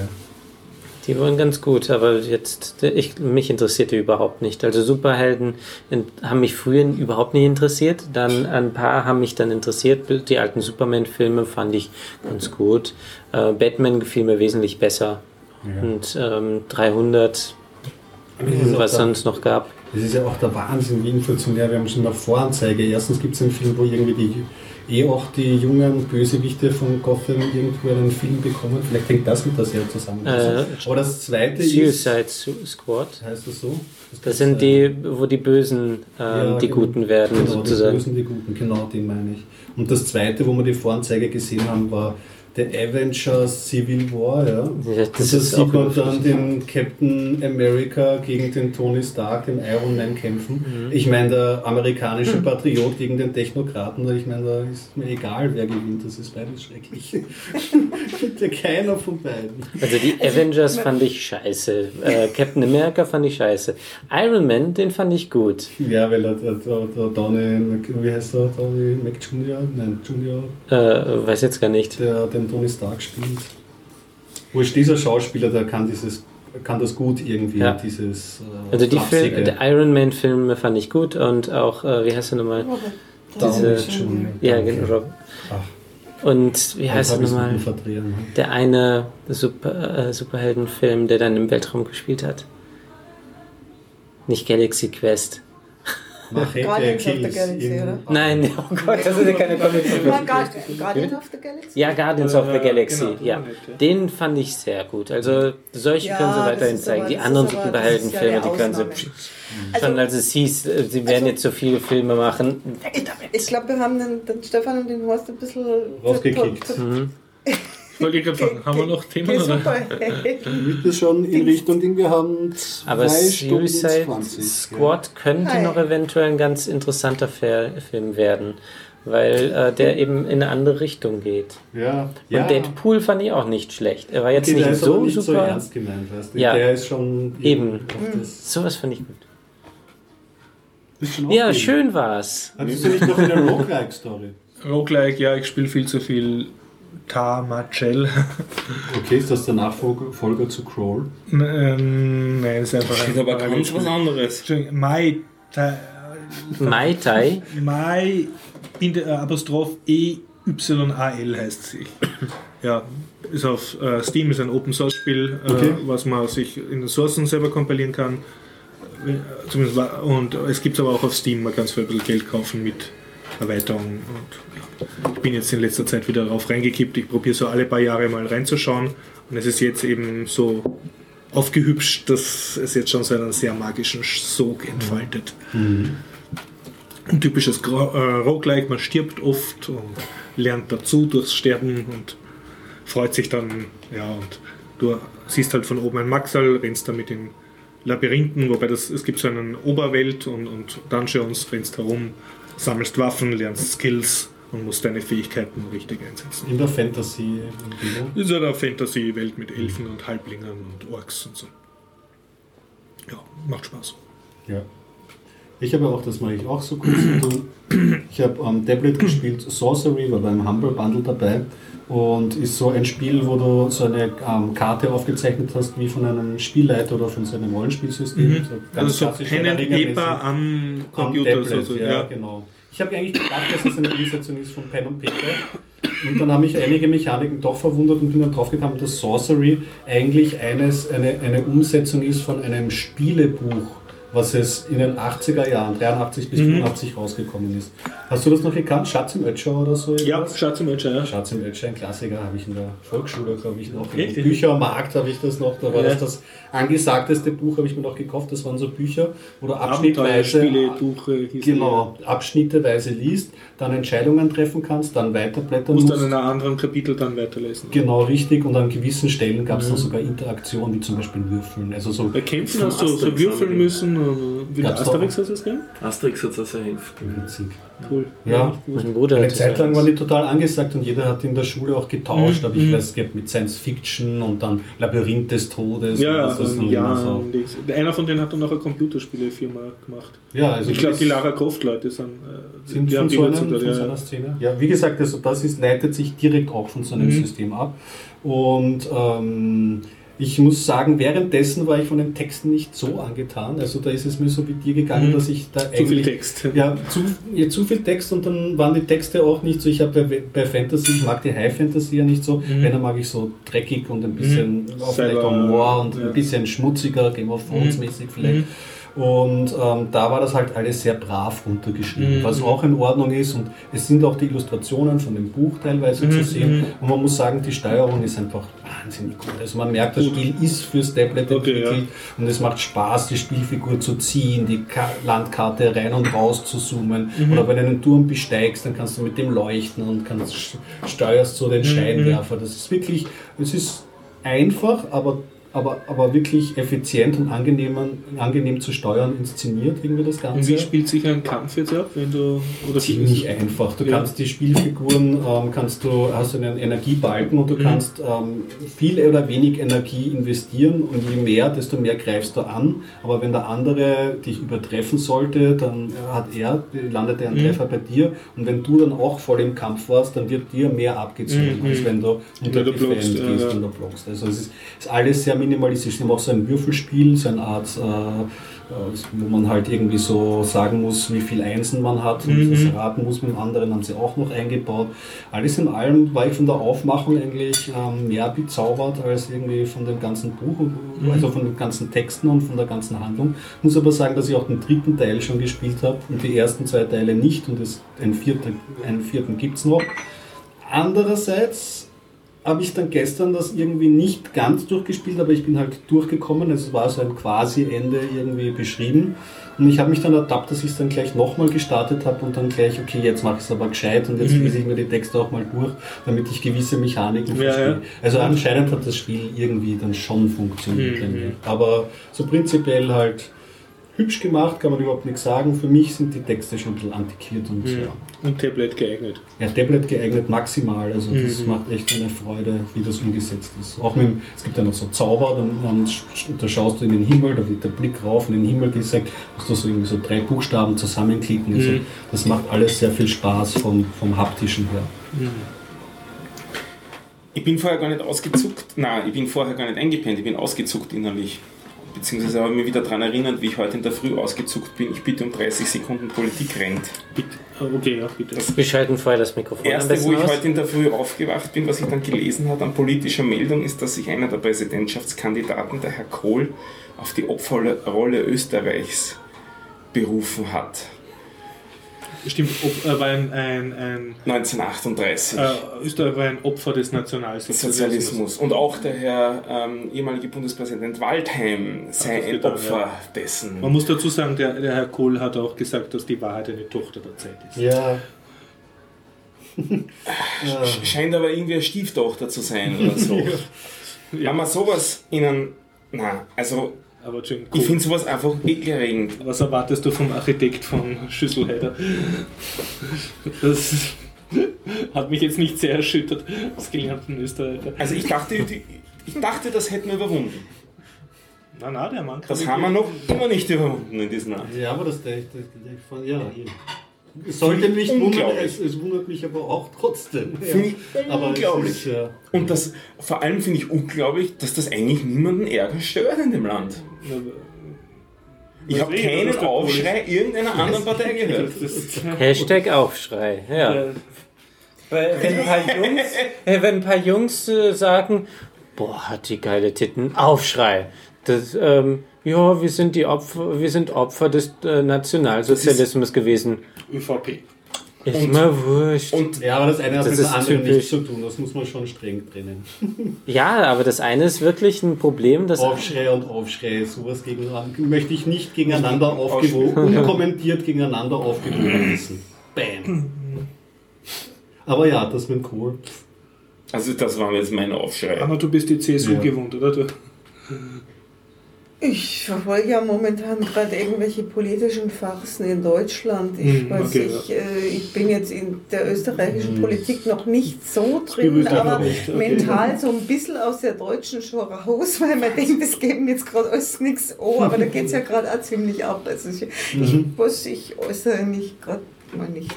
Die waren ganz gut, aber jetzt, ich, mich interessierte überhaupt nicht. Also Superhelden haben mich früher überhaupt nicht interessiert, dann ein paar haben mich dann interessiert. Die alten Superman-Filme fand ich ganz gut. Äh, Batman gefiel mir wesentlich besser. Ja. Und ähm, 300, Aber das ist auch was der- sonst noch gab. Das ist ja auch der Wahnsinn, wie inflationär. Wir haben schon eine Voranzeige. Erstens gibt es einen Film, wo irgendwie die, eh auch die jungen Bösewichte von Gotham irgendwo einen Film bekommen. Vielleicht hängt das mit der Serie zusammen. Äh, Aber das zweite ist. Suicide Su- Squad. Heißt das so? Das sind die, wo die Bösen ähm, Ja, die genau. Guten werden, Genau, die sozusagen. Bösen, die Guten, genau den meine ich. Und das zweite, wo wir die Voranzeige gesehen haben, war der Avengers Civil War. Ja. Ja, das und da ist sieht man dann den Captain America gegen den Tony Stark, den Iron Man kämpfen. Mhm. Ich meine, der amerikanische Patriot gegen den Technokraten, ich meine, da ist mir egal, wer gewinnt, das ist beides schrecklich. Ja keiner von beiden. Also die Avengers fand ich scheiße. Äh, Captain America fand ich scheiße. Iron Man, den fand ich gut. Ja, weil er, der, der, der Donny, wie heißt er, Donny Jr.? Nein, Junior, Äh, weiß jetzt gar nicht. der den Tony Stark spielt. Wurscht, dieser Schauspieler, der kann dieses kann das gut irgendwie, Ja. dieses äh, Also die. Film, der Iron Man Filme fand ich gut und auch, äh, wie heißt er nochmal? Downey diese-. Ja, genau. Rob. Und wie heißt er nochmal? ne? Der eine Super, äh, Superheldenfilm, der dann im Weltraum gespielt hat. Nicht Galaxy Quest. Machete Guardians of the Kills Galaxy, oder? Nein, oh Gott, das ist ja keine Comic. Guardians of the Galaxy? Ja, Guardians of the Äh, Galaxy, genau, ja. Den fand ich sehr gut. Also solche Ja, können sie weiterhin zeigen. aber- Die anderen Superheldenfilme, ja die können sie schon als es hieß, äh, sie werden also- jetzt so viele Filme machen. Weg Ich, ich glaube, wir haben den, den Stefan und den Horst ein bisschen Rausgekickt. Ich wollte gerade fragen, haben wir noch Themen? Oder? Wird das schon in Richtung Ding, wir haben zwei Aber Stunden Suicide 20. Squad könnte Hi. noch eventuell ein ganz interessanter Film werden, weil äh, der eben in eine andere Richtung geht. Ja, ja. Und ja. Deadpool fand ich auch nicht schlecht. Er war jetzt Okay, der nicht so nicht so super. ernst gemeint, weißt du? Ja. Der ist schon Eben. auf das- Sowas fand ich gut. Ja, schön war's. Hattest du nicht noch eine Roguelike-Story? Roguelike, ja, ich spiele viel zu viel Tamachel. Okay, ist das der Nachfolger Folger zu Crawl? ähm, nein, ist einfach Das ist aber ganz was anderes. Entschuldigung, Mai, Ta- Mai Tai. Mai, Binde, äh, Apostroph E Y A L heißt sie. Ja, ist auf äh, Steam, ist ein Open Source Spiel, äh, Okay. was man sich in den Sourcen selber kompilieren kann. Äh, Zumindest, und es gibt es aber auch auf Steam, man kann es für ein bisschen Geld kaufen mit Erweiterung. Und ich bin jetzt in letzter Zeit wieder darauf reingekippt. Ich probiere so alle paar Jahre mal reinzuschauen. Und es ist jetzt eben so aufgehübscht, dass es jetzt schon so einen sehr magischen Sog entfaltet. Ein typisches äh, Roguelike, man stirbt oft und lernt dazu durchs Sterben und freut sich dann, ja, und du siehst halt von oben ein Maxal, rennst damit in Labyrinthen, wobei das, es gibt so einen Oberwelt und, und Dungeons, rennst herum, sammelst Waffen, lernst Skills und musst deine Fähigkeiten richtig einsetzen. In der Fantasy-Umgebung. Das ist ja eine Fantasy-Welt mit Elfen und Halblingern und Orks und so. Ja, macht Spaß. Ja. Ich habe auch, das mache ich auch so kurz. Ich habe am Tablet gespielt Sorcery, war beim Humble Bundle dabei und ist so ein Spiel, wo du so eine ähm, Karte aufgezeichnet hast, wie von einem Spielleiter oder von so einem Rollenspielsystem. Mhm. So Also so Pen and. Paper am Am Computer. Tablet, so, so, ja, ja. genau. Ich habe eigentlich gedacht, dass es eine Umsetzung ist von Pen und Paper. Und dann haben mich einige Mechaniken doch verwundert und bin dann draufgekommen, dass Sorcery eigentlich eines, eine, eine Umsetzung ist von einem Spielebuch, was es in den 80er Jahren, 83 bis Mhm. 85 rausgekommen ist. Hast du das noch gekannt? Schatz im Ötscher oder so? Ja, etwas? Schatz im Ötscher, ja. Schatz im Ötscher, ein Klassiker, habe ich in der Volksschule, glaube ich, noch. Echt? Im Büchermarkt habe ich das noch, da war Ja. das das angesagteste Buch, habe ich mir noch gekauft. Das waren so Bücher, wo du abschnittweise äh, hieß Genau, abschnitteweise liest, dann Entscheidungen treffen kannst, dann weiterblättern Du musst musst. dann in einem anderen Kapitel dann weiterlesen. Genau, richtig. Und an gewissen Stellen gab es Mhm. dann sogar Interaktionen, wie zum Beispiel Würfeln. Also so Bei Kämpfen hast du so würfeln müssen. Wie Asterix hast du das gern? Asterix hat das sehr hilft. witzig. Cool. Ja, Mein Bruder eine hat das Zeit lang waren die total angesagt und jeder hat in der Schule auch getauscht. Mhm. Aber ich Mhm. weiß, es gibt mit Science Fiction und dann Labyrinth des Todes. Ja, und ja, was das ähm, ja so. einer von denen hat dann auch eine Computerspielefirma gemacht. ja also ich glaube, die Lara Croft-Leute sind, äh, sind die von, haben die so, da, von ja. so einer Szene. Ja, wie gesagt, also das ist, leitet sich direkt auch von so einem Mhm. System ab. Und ähm, ich muss sagen, währenddessen war ich von den Texten nicht so angetan. Also da ist es mir so wie dir gegangen, Mhm. dass ich da Zu viel eigentlich Text. ja, zu, ja, zu viel Text und dann waren die Texte auch nicht so. Ich habe bei, bei Fantasy, ich mag die High Fantasy ja nicht so. Mhm. Wenn, dann mag ich so dreckig und ein bisschen auch vielleicht Humor und ja. ein bisschen schmutziger, Game of Thrones mäßig vielleicht. Mhm. Und ähm, da war das halt alles sehr brav runtergeschrieben, Mhm. was auch in Ordnung ist. Und es sind auch die Illustrationen von dem Buch teilweise zu Mhm, sehen. mhm. Und man muss sagen, die Steuerung ist einfach wahnsinnig gut. Also man merkt, das. Spiel ist fürs Tablet Okay, entwickelt und es macht Spaß, die Spielfigur zu ziehen, die Ka Landkarte rein und raus zu zoomen. Mhm. Oder wenn du einen Turm besteigst, dann kannst du mit dem leuchten und kannst steuerst so den Mhm. Scheinwerfer. Das ist wirklich, es ist einfach, aber aber, aber wirklich effizient und angenehm, angenehm zu steuern, inszeniert irgendwie das Ganze. Und wie spielt sich ein Kampf jetzt ab, wenn du oder Ziemlich einfach. Du Ja. kannst die Spielfiguren, ähm, kannst du, hast einen Energiebalken und du Mhm. kannst ähm, viel oder wenig Energie investieren und je mehr, desto mehr greifst du an. Aber wenn der andere dich übertreffen sollte, dann hat er, landet er ein Mhm. Treffer bei dir und wenn du dann auch voll im Kampf warst, dann wird dir mehr abgezogen, Mhm. als wenn du unter Wenn du blockst, ja, gehst ja. und du blockst. Also es ist, ist alles sehr minimalistisch. Sie auch so ein Würfelspiel, so eine Art äh, äh, wo man halt irgendwie so sagen muss, wie viel Einsen man hat und Mhm. das raten muss mit dem anderen, haben sie auch noch eingebaut. Alles in allem war ich von der Aufmachung eigentlich ähm, mehr bezaubert als irgendwie von dem ganzen Buch, und- Mhm. also von den ganzen Texten und von der ganzen Handlung. Muss aber sagen, dass ich auch den dritten Teil schon gespielt habe und die ersten zwei Teile nicht und das, einen, vierten, einen vierten gibt es noch. Andererseits habe ich dann gestern das irgendwie nicht ganz durchgespielt, aber ich bin halt durchgekommen. Es war so ein Quasi-Ende irgendwie beschrieben. Und ich habe mich dann ertappt, dass ich es dann gleich nochmal gestartet habe und dann gleich, okay, jetzt mache ich es aber gescheit und jetzt Mhm. lese ich mir die Texte auch mal durch, damit ich gewisse Mechaniken Ja, verstehe. ja. Also anscheinend hat das Spiel irgendwie dann schon funktioniert. Mhm. Aber so prinzipiell halt hübsch gemacht, kann man überhaupt nichts sagen. Für mich sind die Texte schon ein bisschen antiquiert und ja. und Tablet geeignet. Ja, Tablet geeignet maximal, also das Mhm. macht echt eine Freude, wie das umgesetzt ist. Auch mit, es gibt ja noch so Zauber, dann, dann da schaust du in den Himmel, da wird der Blick rauf in den Himmel gezeigt, musst du so irgendwie so drei Buchstaben zusammenklicken. Also Mhm. das macht alles sehr viel Spaß vom, vom haptischen her. Ich bin vorher gar nicht ausgezuckt, nein, ich bin vorher gar nicht eingepennt, ich bin ausgezuckt innerlich. Beziehungsweise habe ich mich wieder daran erinnert, wie ich heute in der Früh ausgezuckt bin. Ich bitte um 30 Sekunden Politik rennt. Bitte. Ah, Okay, ja, bitte. Wir schalten vorher das Mikrofon Erste, wo ich aus. heute in der Früh aufgewacht bin, was ich dann gelesen habe an politischer Meldung, ist, dass sich einer der Präsidentschaftskandidaten, der Herr Kohl, auf die Opferrolle Österreichs berufen hat. Stimmt, ob, äh, war ein, ein, ein 1938. äh, Österreich war ein Opfer des Nationalsozialismus. Sozialismus. Und auch der Herr ähm, ehemalige Bundespräsident Waldheim sei ein getan, Opfer dessen. Man muss dazu sagen, der, der Herr Kohl hat auch gesagt, dass die Wahrheit eine Tochter der Zeit ist. Ja. Sch- Scheint aber irgendwie eine Stieftochter zu sein oder so. Wenn man sowas in einem. Na, also Aber Jim ich Kohl, finde sowas einfach ekelerregend. was erwartest du vom Architekt von Schüsselheider? Das hat mich jetzt nicht sehr erschüttert, als gelernten Österreicher. Also ich dachte, ich dachte, das hätten wir überwunden. Na, na, der Mann kann Das haben wir noch immer nicht überwunden in diesem Land. Ja, aber das, das, das, das von, ja, eben. Es sollte mich wundern, es, es wundert mich aber auch trotzdem. Ja. Finde ich aber unglaublich. Ist, ja, Und das, vor allem finde ich unglaublich, dass das eigentlich niemanden Ärger stört in dem Land. Ich habe keinen Aufschrei irgendeiner anderen Partei gehört. Hashtag Aufschrei, ja. Weil, wenn ein paar Jungs, äh, wenn ein paar Jungs äh, sagen, boah, hat die geile Titten, Aufschrei. Das, ähm, ja, wir sind die Opfer, wir sind Opfer des äh, Nationalsozialismus gewesen. ÖVP. Ist Und- mir wurscht. Und ja, aber das eine hat Das mit dem ist anderen typisch. nichts zu tun. Das muss man schon streng trennen. ja, aber das eine ist wirklich ein Problem, das Aufschrei und Aufschrei, sowas gegeneinander, möchte ich nicht gegeneinander aufgewogen, unkommentiert gegeneinander aufgewogen wissen. Bam. Aber ja, das mit dem Kohl. also das war jetzt mein Aufschrei. Anna, du bist die CSU Ja. gewohnt, oder? Du, Ich verfolge ja momentan gerade irgendwelche politischen Farsen in Deutschland. Ich Hm, weiß okay, ich, äh, ich bin jetzt in der österreichischen Politik noch nicht so drin, aber nicht, okay. mental so ein bisschen aus der deutschen schon raus, weil man denkt, es geben jetzt gerade alles nichts oh, aber da geht es ja gerade auch ziemlich ab. Also ich, ich, was ich äußere mich gerade mal nicht,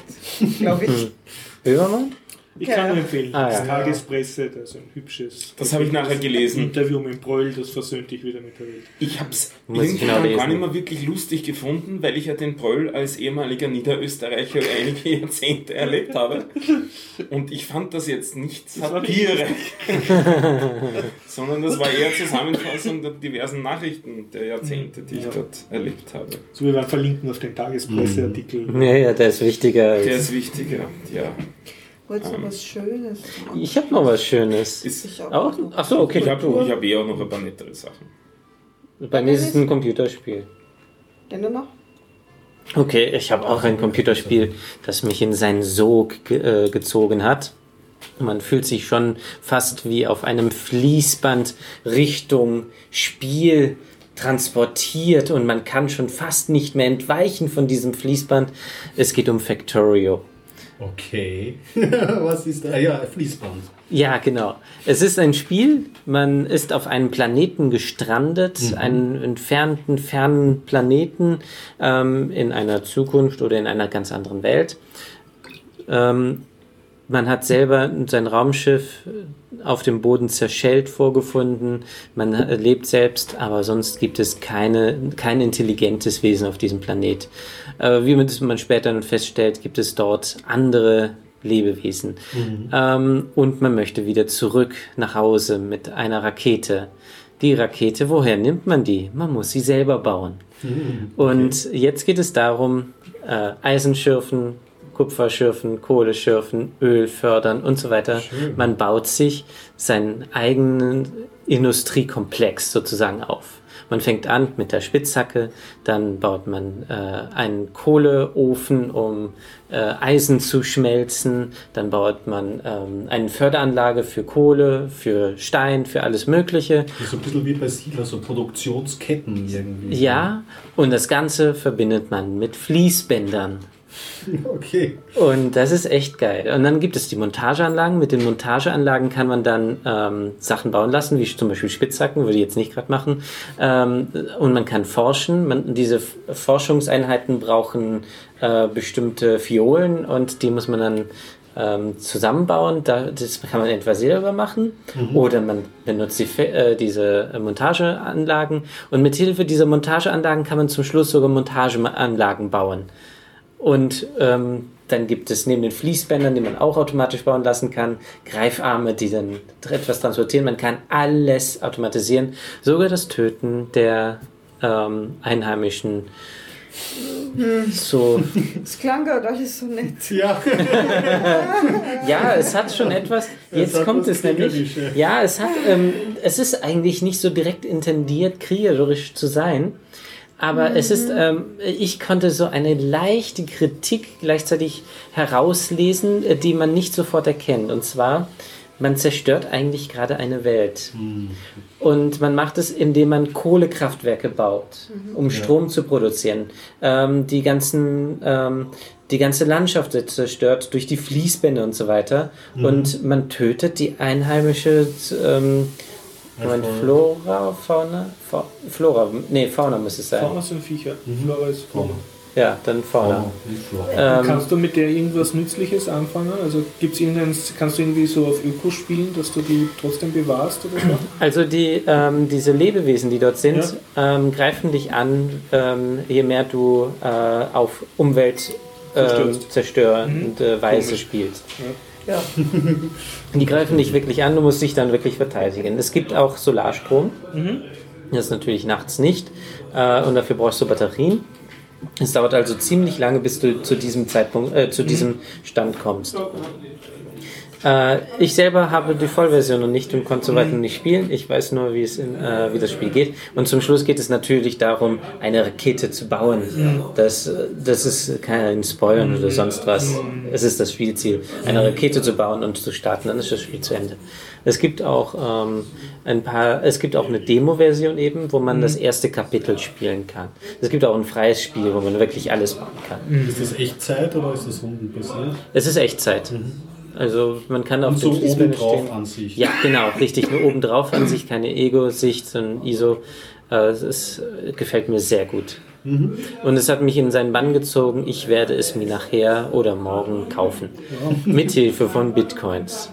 glaube ich. Böhmermann? Ich Ja. kann nur empfehlen, Ah, das ja. Tagespresse, das ist ein hübsches. Das habe ich nachher gelesen. Interview mit Bröll, das versöhnt dich wieder mit der Welt. Ich habe es irgendwie lesen. gar nicht mehr wirklich lustig gefunden, weil ich ja den Bröll als ehemaliger Niederösterreicher einige Jahrzehnte erlebt habe. Und ich fand das jetzt nicht satirereich, sondern das war eher Zusammenfassung der diversen Nachrichten der Jahrzehnte, die ich dort erlebt habe. So, wir werden verlinken auf den Tagespresseartikel. Ja, ja, der ist wichtiger. Der ist wichtiger, ja. Wolltest du was Schönes? ich habe noch was Schönes. Ist, Ich auch. Auch? Ach so, okay. ich habe ich hab eh auch noch ein paar nettere Sachen. Bei mir ist es ein Computerspiel. Denn du noch? Okay, ich habe auch ein Computerspiel, das mich in seinen Sog ge äh, gezogen hat. Man fühlt sich schon fast wie auf einem Fließband Richtung Spiel transportiert und man kann schon fast nicht mehr entweichen von diesem Fließband. Es geht um Factorio. Okay. Was ist da? Ja, Fließband. Ja, genau. Es ist ein Spiel, man ist auf einem Planeten gestrandet, einen entfernten, fernen Planeten ähm, in einer Zukunft oder in einer ganz anderen Welt. Ähm, man hat selber sein Raumschiff auf dem Boden zerschellt vorgefunden. Man äh, lebt selbst, aber sonst gibt es keine, kein intelligentes Wesen auf diesem Planet. Äh, wie man später dann feststellt, gibt es dort andere Lebewesen. Ähm, und man möchte wieder zurück nach Hause mit einer Rakete. Die Rakete, woher nimmt man die? Man muss sie selber bauen. Und jetzt geht es darum, äh, Eisen schürfen, Kupfer schürfen, Kohle schürfen, Öl fördern und so weiter. Man baut sich seinen eigenen Industriekomplex sozusagen auf. Man fängt an mit der Spitzhacke, dann baut man äh, einen Kohleofen, um äh, Eisen zu schmelzen, dann baut man ähm, eine Förderanlage für Kohle, für Stein, für alles Mögliche. So ein bisschen wie bei Siedler, so Produktionsketten irgendwie. Ja, und das Ganze verbindet man mit Fließbändern. Okay. Und das ist echt geil. Und dann gibt es die Montageanlagen. Mit den Montageanlagen kann man dann ähm, Sachen bauen lassen, wie zum Beispiel Spitzhacken, würde ich jetzt nicht gerade machen. Ähm, und man kann forschen. Man, diese Forschungseinheiten brauchen äh, bestimmte Fiolen und die muss man dann ähm, zusammenbauen. Da, das kann man entweder selber machen oder man benutzt die, äh, diese Montageanlagen. Und mit Hilfe dieser Montageanlagen kann man zum Schluss sogar Montageanlagen bauen. Und ähm, dann gibt es neben den Fließbändern, die man auch automatisch bauen lassen kann, Greifarme, die dann etwas transportieren. Man kann alles automatisieren, sogar das Töten der ähm, Einheimischen. So, Das klang gerade alles so nett. Ja, ja, es hat schon etwas. Jetzt hat kommt es nämlich. Ja, es hat. Ähm, es ist eigentlich nicht so direkt intendiert, kriegerisch zu sein. Aber es ist, ähm, ich konnte so eine leichte Kritik gleichzeitig herauslesen, äh, die man nicht sofort erkennt. Und zwar, man zerstört eigentlich gerade eine Welt. Und man macht es, indem man Kohlekraftwerke baut, um Strom zu produzieren. Ähm, die ganzen, ähm, die ganze Landschaft wird zerstört durch die Fließbänder und so weiter. Und man tötet die einheimische ähm, Moment, Flora, Fauna? Fa Flora, nee, Fauna muss es sein. Fauna sind Viecher. Flora ist Fauna. Ja, dann Fauna. Ähm, Ähm, kannst du mit der irgendwas Nützliches anfangen? Also gibt's irgendein, kannst du irgendwie so auf Öko spielen, dass du die trotzdem bewahrst oder so? Also die, ähm, diese Lebewesen, die dort sind, ähm, greifen dich an, ähm, je mehr du äh, auf Umwelt ähm, Zerstörst. zerstörend äh, Weise Komisch. spielst. Ja. Die greifen dich wirklich an, du musst dich dann wirklich verteidigen. Es gibt auch Solarstrom, das ist natürlich nachts nicht, äh, und dafür brauchst du Batterien. Es dauert also ziemlich lange, bis du zu diesem Zeitpunkt, äh, zu diesem Stand kommst. Äh, ich selber habe die Vollversion noch nicht und konnte soweit noch nicht spielen. Ich weiß nur, wie, es in, äh, wie das Spiel geht. Und zum Schluss geht es natürlich darum, eine Rakete zu bauen. Das, das ist kein Spoilern oder sonst was. Es ist das Spielziel, eine Rakete zu bauen und zu starten. Dann ist das Spiel zu Ende. Es gibt auch ähm, ein paar, es gibt auch eine Demo-Version eben, wo man das erste Kapitel spielen kann. Es gibt auch ein freies Spiel, wo man wirklich alles machen kann. Ist das Echtzeit oder ist das rundenbasiert? Es ist Echtzeit. Also man kann auf Und so stehen. Ansicht. Ja, genau, richtig. Nur obendrauf an sich, keine Ego-Sicht, sondern ISO. Äh, Es äh, gefällt mir sehr gut. Und es hat mich in seinen Bann gezogen. Ich werde es mir nachher oder morgen kaufen. Mithilfe von Bitcoins.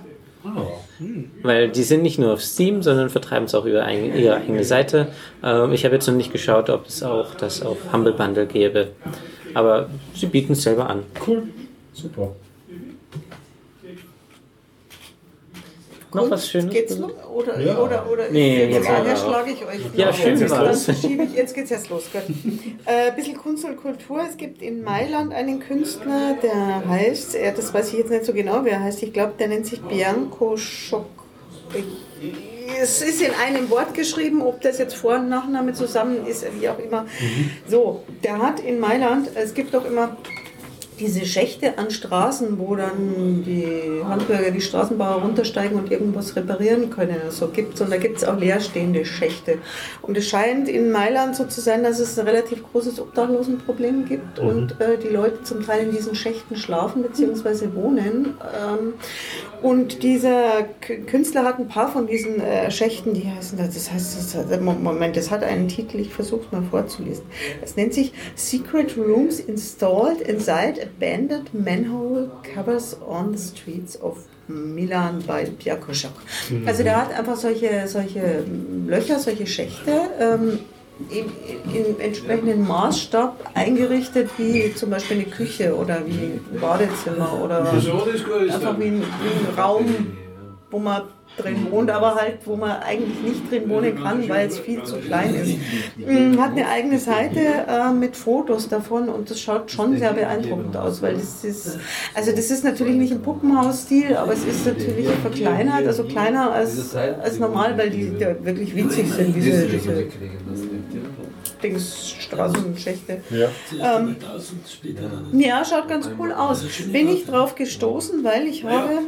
Weil die sind nicht nur auf Steam, sondern vertreiben es auch über ein, ihre eigene Seite. Ähm, ich habe jetzt noch nicht geschaut, ob es auch das auf Humble Bundle gäbe. Aber sie bieten es selber an. Cool. Super. Noch was Schönes? Geht's noch? Oder, Ja. oder, oder Nee, jetzt jetzt aber. schlage ich euch. Ja, schön Dann war's. verschiebe ich, jetzt geht's erst los. Gell? Äh, ein bisschen Kunst und Kultur. Es gibt in Mailand einen Künstler, der heißt, er, das weiß ich jetzt nicht so genau, wer er heißt. Ich glaube, der nennt sich Bianco Schock. Es ist in einem Wort geschrieben, ob das jetzt Vor- und Nachname zusammen ist, wie auch immer. So, der hat in Mailand, es gibt auch immer diese Schächte an Straßen, wo dann die Handwerker, die Straßenbauer runtersteigen und irgendwas reparieren können. So gibt's und da gibt es auch leerstehende Schächte. Und es scheint in Mailand so zu sein, dass es ein relativ großes Obdachlosenproblem gibt und äh, die Leute zum Teil in diesen Schächten schlafen bzw. wohnen. Ähm, und dieser Künstler hat ein paar von diesen äh, Schächten, die heißen, das heißt, das hat, Moment, das hat einen Titel, ich versuche es mal vorzulesen. Es nennt sich Secret Rooms Installed Inside Abandoned Manhole Covers on the Streets of Milan bei Piakoschok. Also der hat einfach solche, solche Löcher, solche Schächte. Ähm, in, in entsprechenden Maßstab eingerichtet, wie zum Beispiel eine Küche oder wie ein Badezimmer oder einfach wie ein, wie ein Raum, wo man drin wohnt, aber halt, wo man eigentlich nicht drin wohnen kann, weil es viel zu klein ist. Mm, Hat eine eigene Seite äh, mit Fotos davon und das schaut schon sehr beeindruckend aus, weil das ist, also das ist natürlich nicht im Puppenhausstil, aber es ist natürlich verkleinert, also kleiner als, als normal, weil die wirklich winzig sind, diese, diese Dings, Straßenschächte. Ja. Ähm, ja, schaut ganz cool aus. Bin ich drauf gestoßen, weil ich habe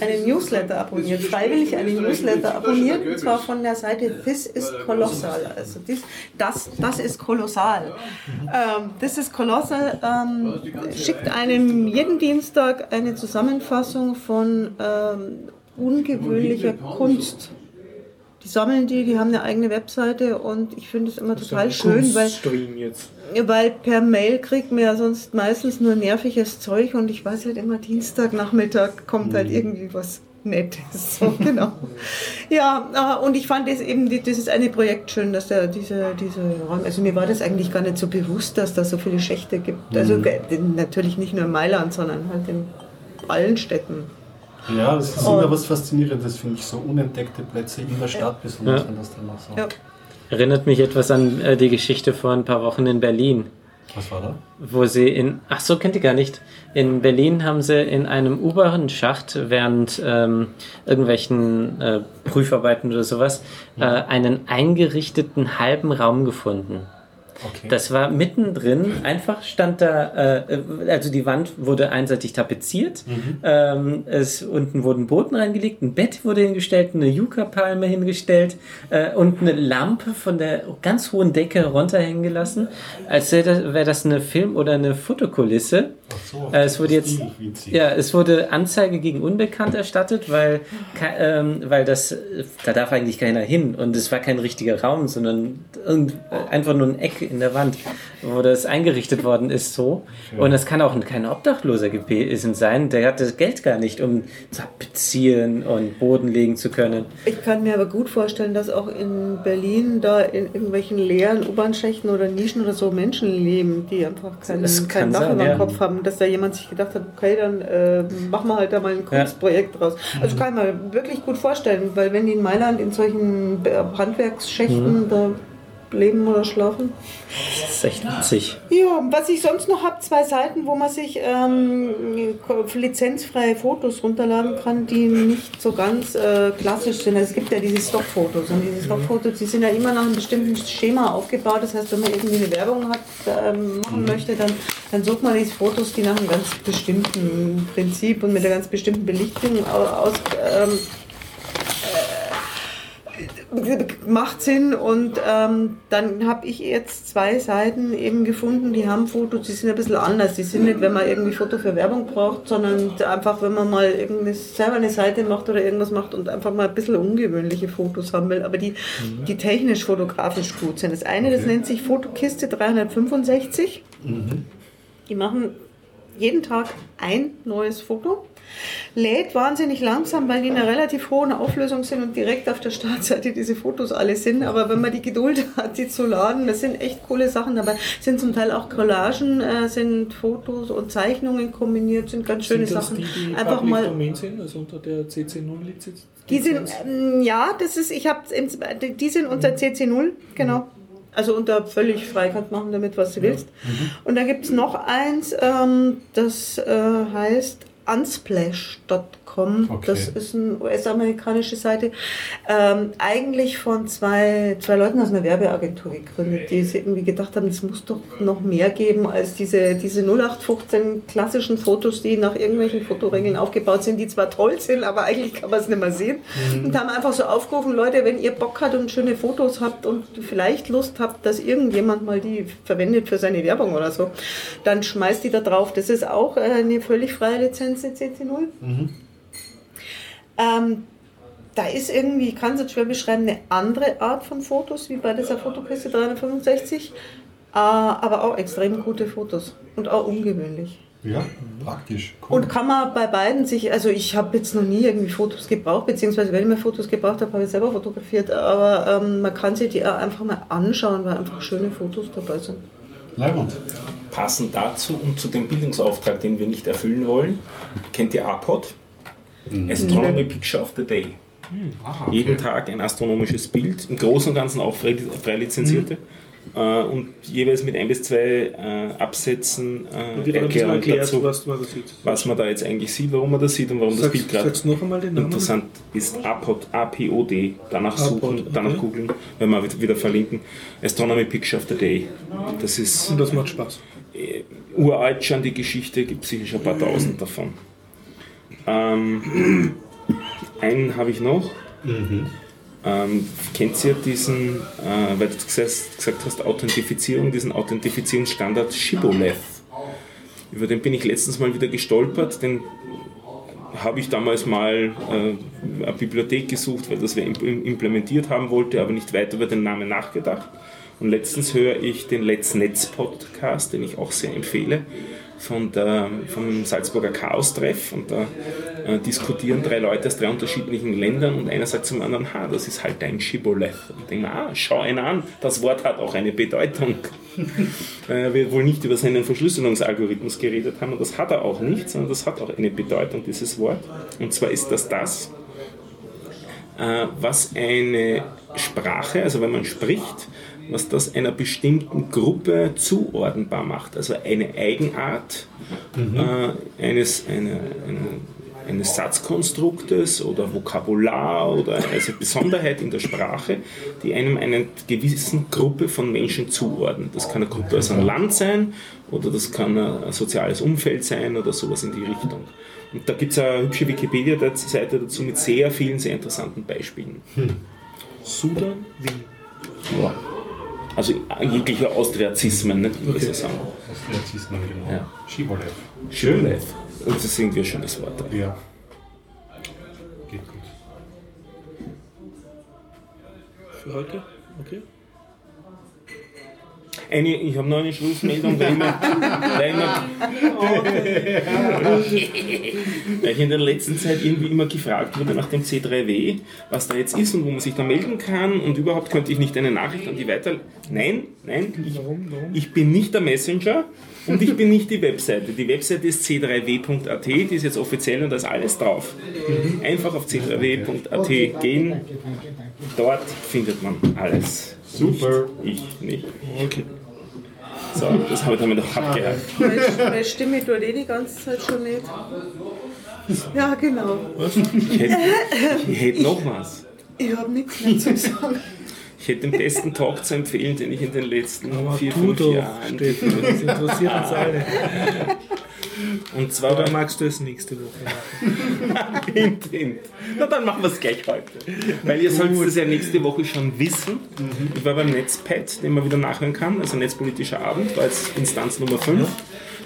einen Newsletter abonniert, freiwillig einen Newsletter abonniert, und zwar von der Seite This is Colossal. Also dies, das, das ist kolossal. Ähm, This is Colossal ähm, schickt einem jeden Dienstag eine Zusammenfassung von ähm, ungewöhnlicher Kunst. Die sammeln die, die haben eine eigene Webseite und ich finde es immer total schön, weil weil per Mail kriegt man ja sonst meistens nur nerviges Zeug und ich weiß halt immer, Dienstagnachmittag kommt halt irgendwie was Nettes. So, genau. Ja, äh, und ich fand das eben, die- dieses eine Projekt schön, dass da diese, diese Räume, also mir war das eigentlich gar nicht so bewusst, dass da so viele Schächte gibt. Also ge- natürlich nicht nur in Mailand, sondern halt in allen Städten. Ja, das ist immer was Faszinierendes, finde ich. So unentdeckte Plätze in der Stadt, besonders Ja. wenn das dann noch so. Ja. Erinnert mich etwas an äh, die Geschichte vor ein paar Wochen in Berlin, Was war da? wo sie in, ach so, kennt ihr gar nicht. In Berlin haben sie in einem U-Bahn-Schacht während ähm, irgendwelchen äh, Prüfarbeiten oder sowas äh, einen eingerichteten halben Raum gefunden. Okay. Das war mittendrin, einfach stand da, äh, also die Wand wurde einseitig tapeziert, ähm, es, unten wurden Boden reingelegt, ein Bett wurde hingestellt, eine Yucca-Palme hingestellt äh, und eine Lampe von der ganz hohen Decke runterhängen gelassen, als wäre das, wär das eine Film- oder eine Fotokulisse. so, Äh, es wurde jetzt, ja, es wurde Anzeige gegen Unbekannt erstattet, weil, ähm, weil das, da darf eigentlich keiner hin und es war kein richtiger Raum, sondern irgend, einfach nur ein Eck in der Wand, wo das eingerichtet worden ist so. Und das kann auch kein Obdachloser gewesen sein, der hat das Geld gar nicht, um tapezieren und Boden legen zu können. Ich kann mir aber gut vorstellen, dass auch in Berlin da in irgendwelchen leeren U-Bahn-Schächten oder Nischen oder so Menschen leben, die einfach kein, Das kein kann Dach sein, über ja. dem Kopf haben, dass da jemand sich gedacht hat, okay, dann äh, machen wir halt da mal ein Kunstprojekt draus. Also kann ich mir wirklich gut vorstellen, weil wenn die in Mailand in solchen Handwerksschächten da leben oder schlafen. Das ist echt witzig. Ja, was ich sonst noch habe, zwei Seiten, wo man sich ähm, lizenzfreie Fotos runterladen kann, die nicht so ganz äh, klassisch sind. Also es gibt ja diese Stockfotos und diese Stockfotos, die sind ja immer nach einem bestimmten Schema aufgebaut. Das heißt, wenn man irgendwie eine Werbung hat, ähm, machen möchte, dann, dann sucht man diese Fotos, die nach einem ganz bestimmten Prinzip und mit einer ganz bestimmten Belichtung au- aus, ähm, gemacht sind und ähm, dann habe ich jetzt zwei Seiten eben gefunden, die haben Fotos, die sind ein bisschen anders. Die sind nicht, wenn man irgendwie Foto für Werbung braucht, sondern einfach, wenn man mal irgendwie selber eine Seite macht oder irgendwas macht und einfach mal ein bisschen ungewöhnliche Fotos haben will, aber die, die technisch fotografisch gut sind. Das eine, das nennt sich Fotokiste 365. Die machen jeden Tag ein neues Foto. Lädt wahnsinnig langsam, weil die in einer relativ hohen Auflösung sind und direkt auf der Startseite diese Fotos alle sind. Aber wenn man die Geduld hat, die zu laden, das sind echt coole Sachen dabei. Sind zum Teil auch Collagen, äh, sind Fotos und Zeichnungen kombiniert, sind ganz schöne Sind das Sachen. die, die Einfach mal Domain sind, also unter der CC0-Lizenz? die sind, ähm, ja, das ist, ich habe, die sind unter CC0, genau. Also unter völlig frei, kannst machen damit, was du willst. Und da gibt es noch eins, ähm, das äh, heißt unsplash.com. Okay. Das ist eine US-amerikanische Seite. Ähm, eigentlich von zwei, zwei Leuten aus einer Werbeagentur gegründet, die sich irgendwie gedacht haben, es muss doch noch mehr geben als diese, diese 0815 klassischen Fotos, die nach irgendwelchen Fotoregeln aufgebaut sind, die zwar toll sind, aber eigentlich kann man es nicht mehr sehen. Und haben einfach so aufgerufen, Leute, wenn ihr Bock habt und schöne Fotos habt und vielleicht Lust habt, dass irgendjemand mal die verwendet für seine Werbung oder so, dann schmeißt die da drauf. Das ist auch äh, eine völlig freie Lizenz in CC0. Ähm, da ist irgendwie, ich kann es jetzt schwer beschreiben, eine andere Art von Fotos, wie bei dieser Fotokiste 365, äh, aber auch extrem gute Fotos und auch ungewöhnlich. Ja, praktisch. Cool. Und kann man bei beiden sich, also ich habe jetzt noch nie irgendwie Fotos gebraucht, beziehungsweise wenn ich mir Fotos gebraucht habe, habe ich selber fotografiert, aber ähm, man kann sich die auch einfach mal anschauen, weil einfach schöne Fotos dabei sind. Leibend. Passend dazu und zu dem Bildungsauftrag, den wir nicht erfüllen wollen, kennt ihr APOD? Astronomy Picture of the Day. Jeden Tag ein astronomisches Bild, im Großen und Ganzen auch frei, frei lizenzierte. Äh, und jeweils mit ein bis zwei äh, Absätzen äh, Erklärung erklärt, dazu, was man da sieht. was man da jetzt eigentlich sieht, warum man das sieht und warum das Bild Sagst, gerade sagst interessant ist. APOD, A-P-O-D, danach APOD, suchen, okay. danach googeln, wenn wir wieder- wieder verlinken. Astronomy Picture of the Day. Das ist Und das macht Spaß. äh, uralt schon die Geschichte, gibt sicher schon ein paar tausend davon. Ähm, einen habe ich noch. Ähm, kennt ihr diesen, äh, weil du gesagt, gesagt hast, Authentifizierung, diesen Authentifizierungsstandard Shibboleth? Über den bin ich letztens mal wieder gestolpert, den habe ich damals mal äh, eine Bibliothek gesucht, weil das imp- implementiert haben wollte, aber nicht weiter über den Namen nachgedacht. Und letztens höre ich den Let's Netz Podcast, den ich auch sehr empfehle, von der, vom Salzburger Chaos-Treff. Und da äh, diskutieren drei Leute aus drei unterschiedlichen Ländern und einer sagt zum anderen, ha, das ist halt ein Shibboleth. Und ich denke mir, ah, schau ihn an, das Wort hat auch eine Bedeutung. Er wird wohl nicht über seinen Verschlüsselungsalgorithmus geredet haben und das hat er auch nicht, sondern das hat auch eine Bedeutung, dieses Wort. Und zwar ist das das, äh, was eine Sprache, also wenn man spricht, was das einer bestimmten Gruppe zuordnenbar macht. Also eine Eigenart äh, eines, eine, eine eines Satzkonstruktes oder Vokabular oder eine Besonderheit in der Sprache, die einem einer gewissen Gruppe von Menschen zuordnet. Das kann eine Gruppe aus einem Land sein oder das kann ein soziales Umfeld sein oder sowas in die Richtung. Und da gibt es eine hübsche Wikipedia-Seite dazu mit sehr vielen, sehr interessanten Beispielen. Sudan, Wien. Ja. Also jegliche Austriazismen, nicht, würde ich so sagen. Austriazismen, genau. Ja. Schibolev. Und das ist irgendwie ein schönes Wort. Ja. Geht gut. Für heute? Okay. Eine, ich habe noch eine Schlussmeldung, weil, wir, weil, wir, weil ich in der letzten Zeit irgendwie immer gefragt wurde nach dem C3W, was da jetzt ist und wo man sich da melden kann und überhaupt könnte ich nicht eine Nachricht an die weiter... Nein, nein, ich, ich bin nicht der Messenger und ich bin nicht die Webseite. Die Webseite ist c3w.at, die ist jetzt offiziell und da ist alles drauf. Einfach auf c3w.at gehen, dort findet man alles. Super. Ich nicht. Okay. So, das habe ich damit auch abgehakt. Meine, Stimme tut eh die ganze Zeit schon nicht. Ja, genau. Ich hätte, ich hätte noch was. Ich habe nichts mehr zu sagen. Ich hätte den besten Talk zu empfehlen, den ich in den letzten Aber vier, fünf doch, Jahren Stefan, das interessiert uns alle. Und zwar Oder magst du es nächste Woche machen? Hint, hint. Na dann machen wir es gleich heute. Weil ihr sollt es ja nächste Woche schon wissen. Ich war beim Netzpad, den man wieder nachhören kann, also Netzpolitischer Abend, war jetzt Instanz Nummer 5.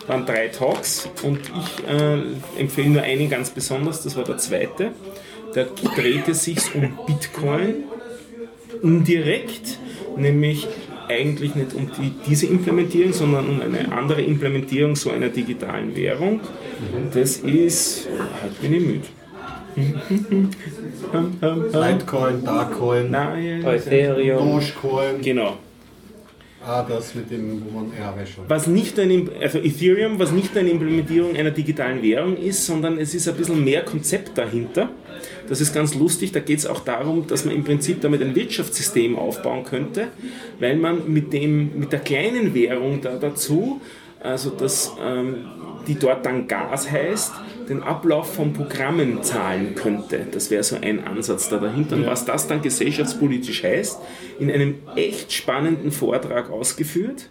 Waren drei Talks und ich äh, empfehle nur einen ganz besonders, das war der zweite. Der drehte sich um Bitcoin indirekt, nämlich eigentlich nicht um die, diese Implementierung, sondern um eine andere Implementierung so einer digitalen Währung. Das ist, heute bin ich müde. Litecoin, Darkcoin, Nein, Ethereum. Dogecoin. genau. Ah, das mit dem, wo man, ja, schon. Was nicht eine, also Ethereum, was nicht eine Implementierung einer digitalen Währung ist, sondern es ist ein bisschen mehr Konzept dahinter. Das ist ganz lustig, da geht es auch darum, dass man im Prinzip damit ein Wirtschaftssystem aufbauen könnte, weil man mit, dem, mit der kleinen Währung da dazu, also dass ähm, die dort dann Gas heißt, den Ablauf von Programmen zahlen könnte. Das wäre so ein Ansatz da dahinter. Und was das dann gesellschaftspolitisch heißt, in einem echt spannenden Vortrag ausgeführt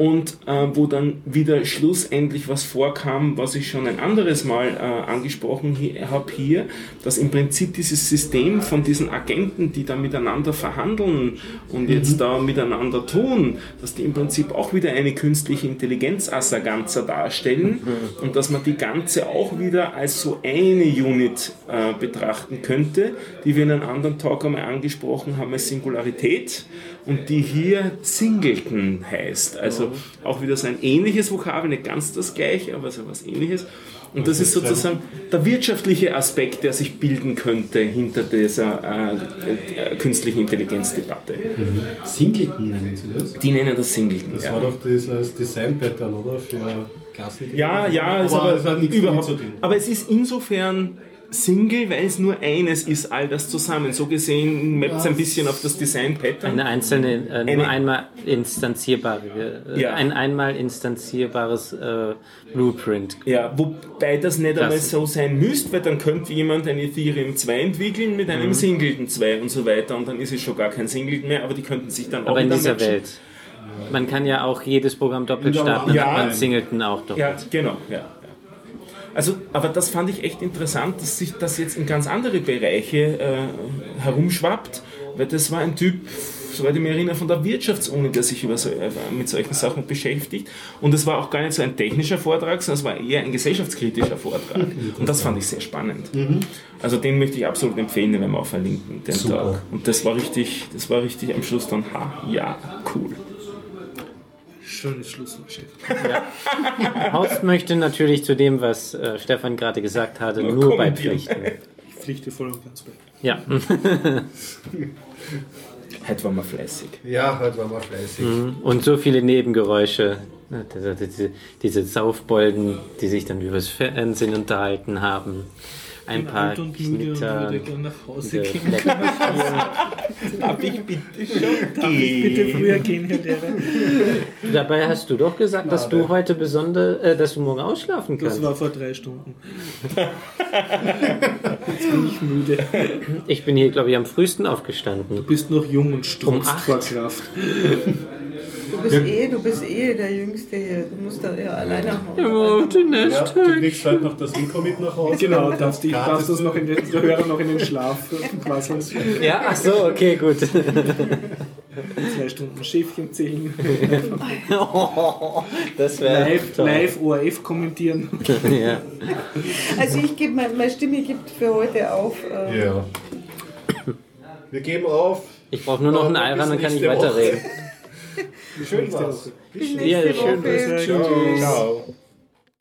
und äh, wo dann wieder schlussendlich was vorkam, was ich schon ein anderes Mal äh, angesprochen habe hier, dass im Prinzip dieses System von diesen Agenten, die da miteinander verhandeln und jetzt da miteinander tun, dass die im Prinzip auch wieder eine künstliche Intelligenz Assaganza darstellen und dass man die ganze auch wieder als so eine Unit äh, betrachten könnte, die wir in einem anderen Talk einmal angesprochen haben als Singularität und die hier Singleton heißt. Also auch wieder so ein ähnliches Vokabel, nicht ganz das gleiche, aber so was ähnliches. Und das ist sozusagen der wirtschaftliche Aspekt, der sich bilden könnte hinter dieser äh, äh, künstlichen Intelligenzdebatte. Singleton nennen sie das? Die nennen das Singleton. Das ja. war doch dieses Design-Pattern, oder? Für Klassen. Ja, ja, ist aber, es hat nichts überhaupt. Aber es ist insofern Single, weil es nur eines ist, all das zusammen. So gesehen mappt es ein bisschen auf das Design-Pattern. Eine einzelne, äh, nur Eine- einmal instanzierbare, äh, Ja. ein einmal instanzierbares äh, Blueprint. Ja, wobei das nicht einmal Klasse. so sein müsste, weil dann könnte jemand ein Ethereum 2 entwickeln mit Mhm. einem Singleton 2 und so weiter und dann ist es schon gar kein Singleton mehr, aber die könnten sich dann auch Aber in wieder dieser matchen. Welt. Man kann ja auch jedes Programm doppelt starten, dann Ja. hat man Singleton auch doppelt. Ja, genau, ja. Also, aber das fand ich echt interessant, dass sich das jetzt in ganz andere Bereiche äh, herumschwappt, weil das war ein Typ, soweit ich mich erinnere, von der Wirtschaftsuni, der sich über so, äh, mit solchen Sachen beschäftigt. Und es war auch gar nicht so ein technischer Vortrag, sondern es war eher ein gesellschaftskritischer Vortrag. Und das fand ich sehr spannend. Also den möchte ich absolut empfehlen, den werden wir auch verlinken, den Super. Tag. Und das war richtig, das war richtig am Schluss dann, ha, ja, cool. Schönes Schlusswort, Chef. Horst möchte natürlich zu dem, was äh, Stefan gerade gesagt hatte, Nur nur beipflichten. Ich pflichte voll und ganz bei. Ja, Heute waren wir fleißig. Ja, heute waren wir fleißig. und so viele Nebengeräusche. Ne, Diese, diese, diese Saufbolden, die sich dann übers Fernsehen unterhalten haben. Ein paar und Knitter. würde gerne nach Hause gehen. Darf ich bitte schon Darf ich bitte früher gehen, Herr Lehrer? Dabei hast du doch gesagt, dass du heute besonders, äh, dass du morgen ausschlafen Das kannst. war vor drei Stunden. Jetzt bin ich müde. Ich bin hier, glaube ich, am frühesten aufgestanden. Du bist noch jung und strotzt acht. vor Kraft. Du bist, eh, du bist eh der Jüngste hier. Du musst da ja alleine Ja, machen. du kriegst halt noch das Intro mit nach Hause. Genau, darfst, ich, Gratis. darfst das noch in den, Hörer noch in den Schlaf quasseln. Ja, ach so, okay, gut. Zwei Stunden Schäfchen zählen, das wäre live, toll. live ORF kommentieren. Ja. Also ich gebe, meine, meine Stimme gibt für heute auf. Äh, Ja. Wir geben auf. Ich brauche nur noch einen Bis Ayran, dann kann ich weiterreden. Schön war's. Bis Ja, nächste schön, Woche. Ciao. Ciao.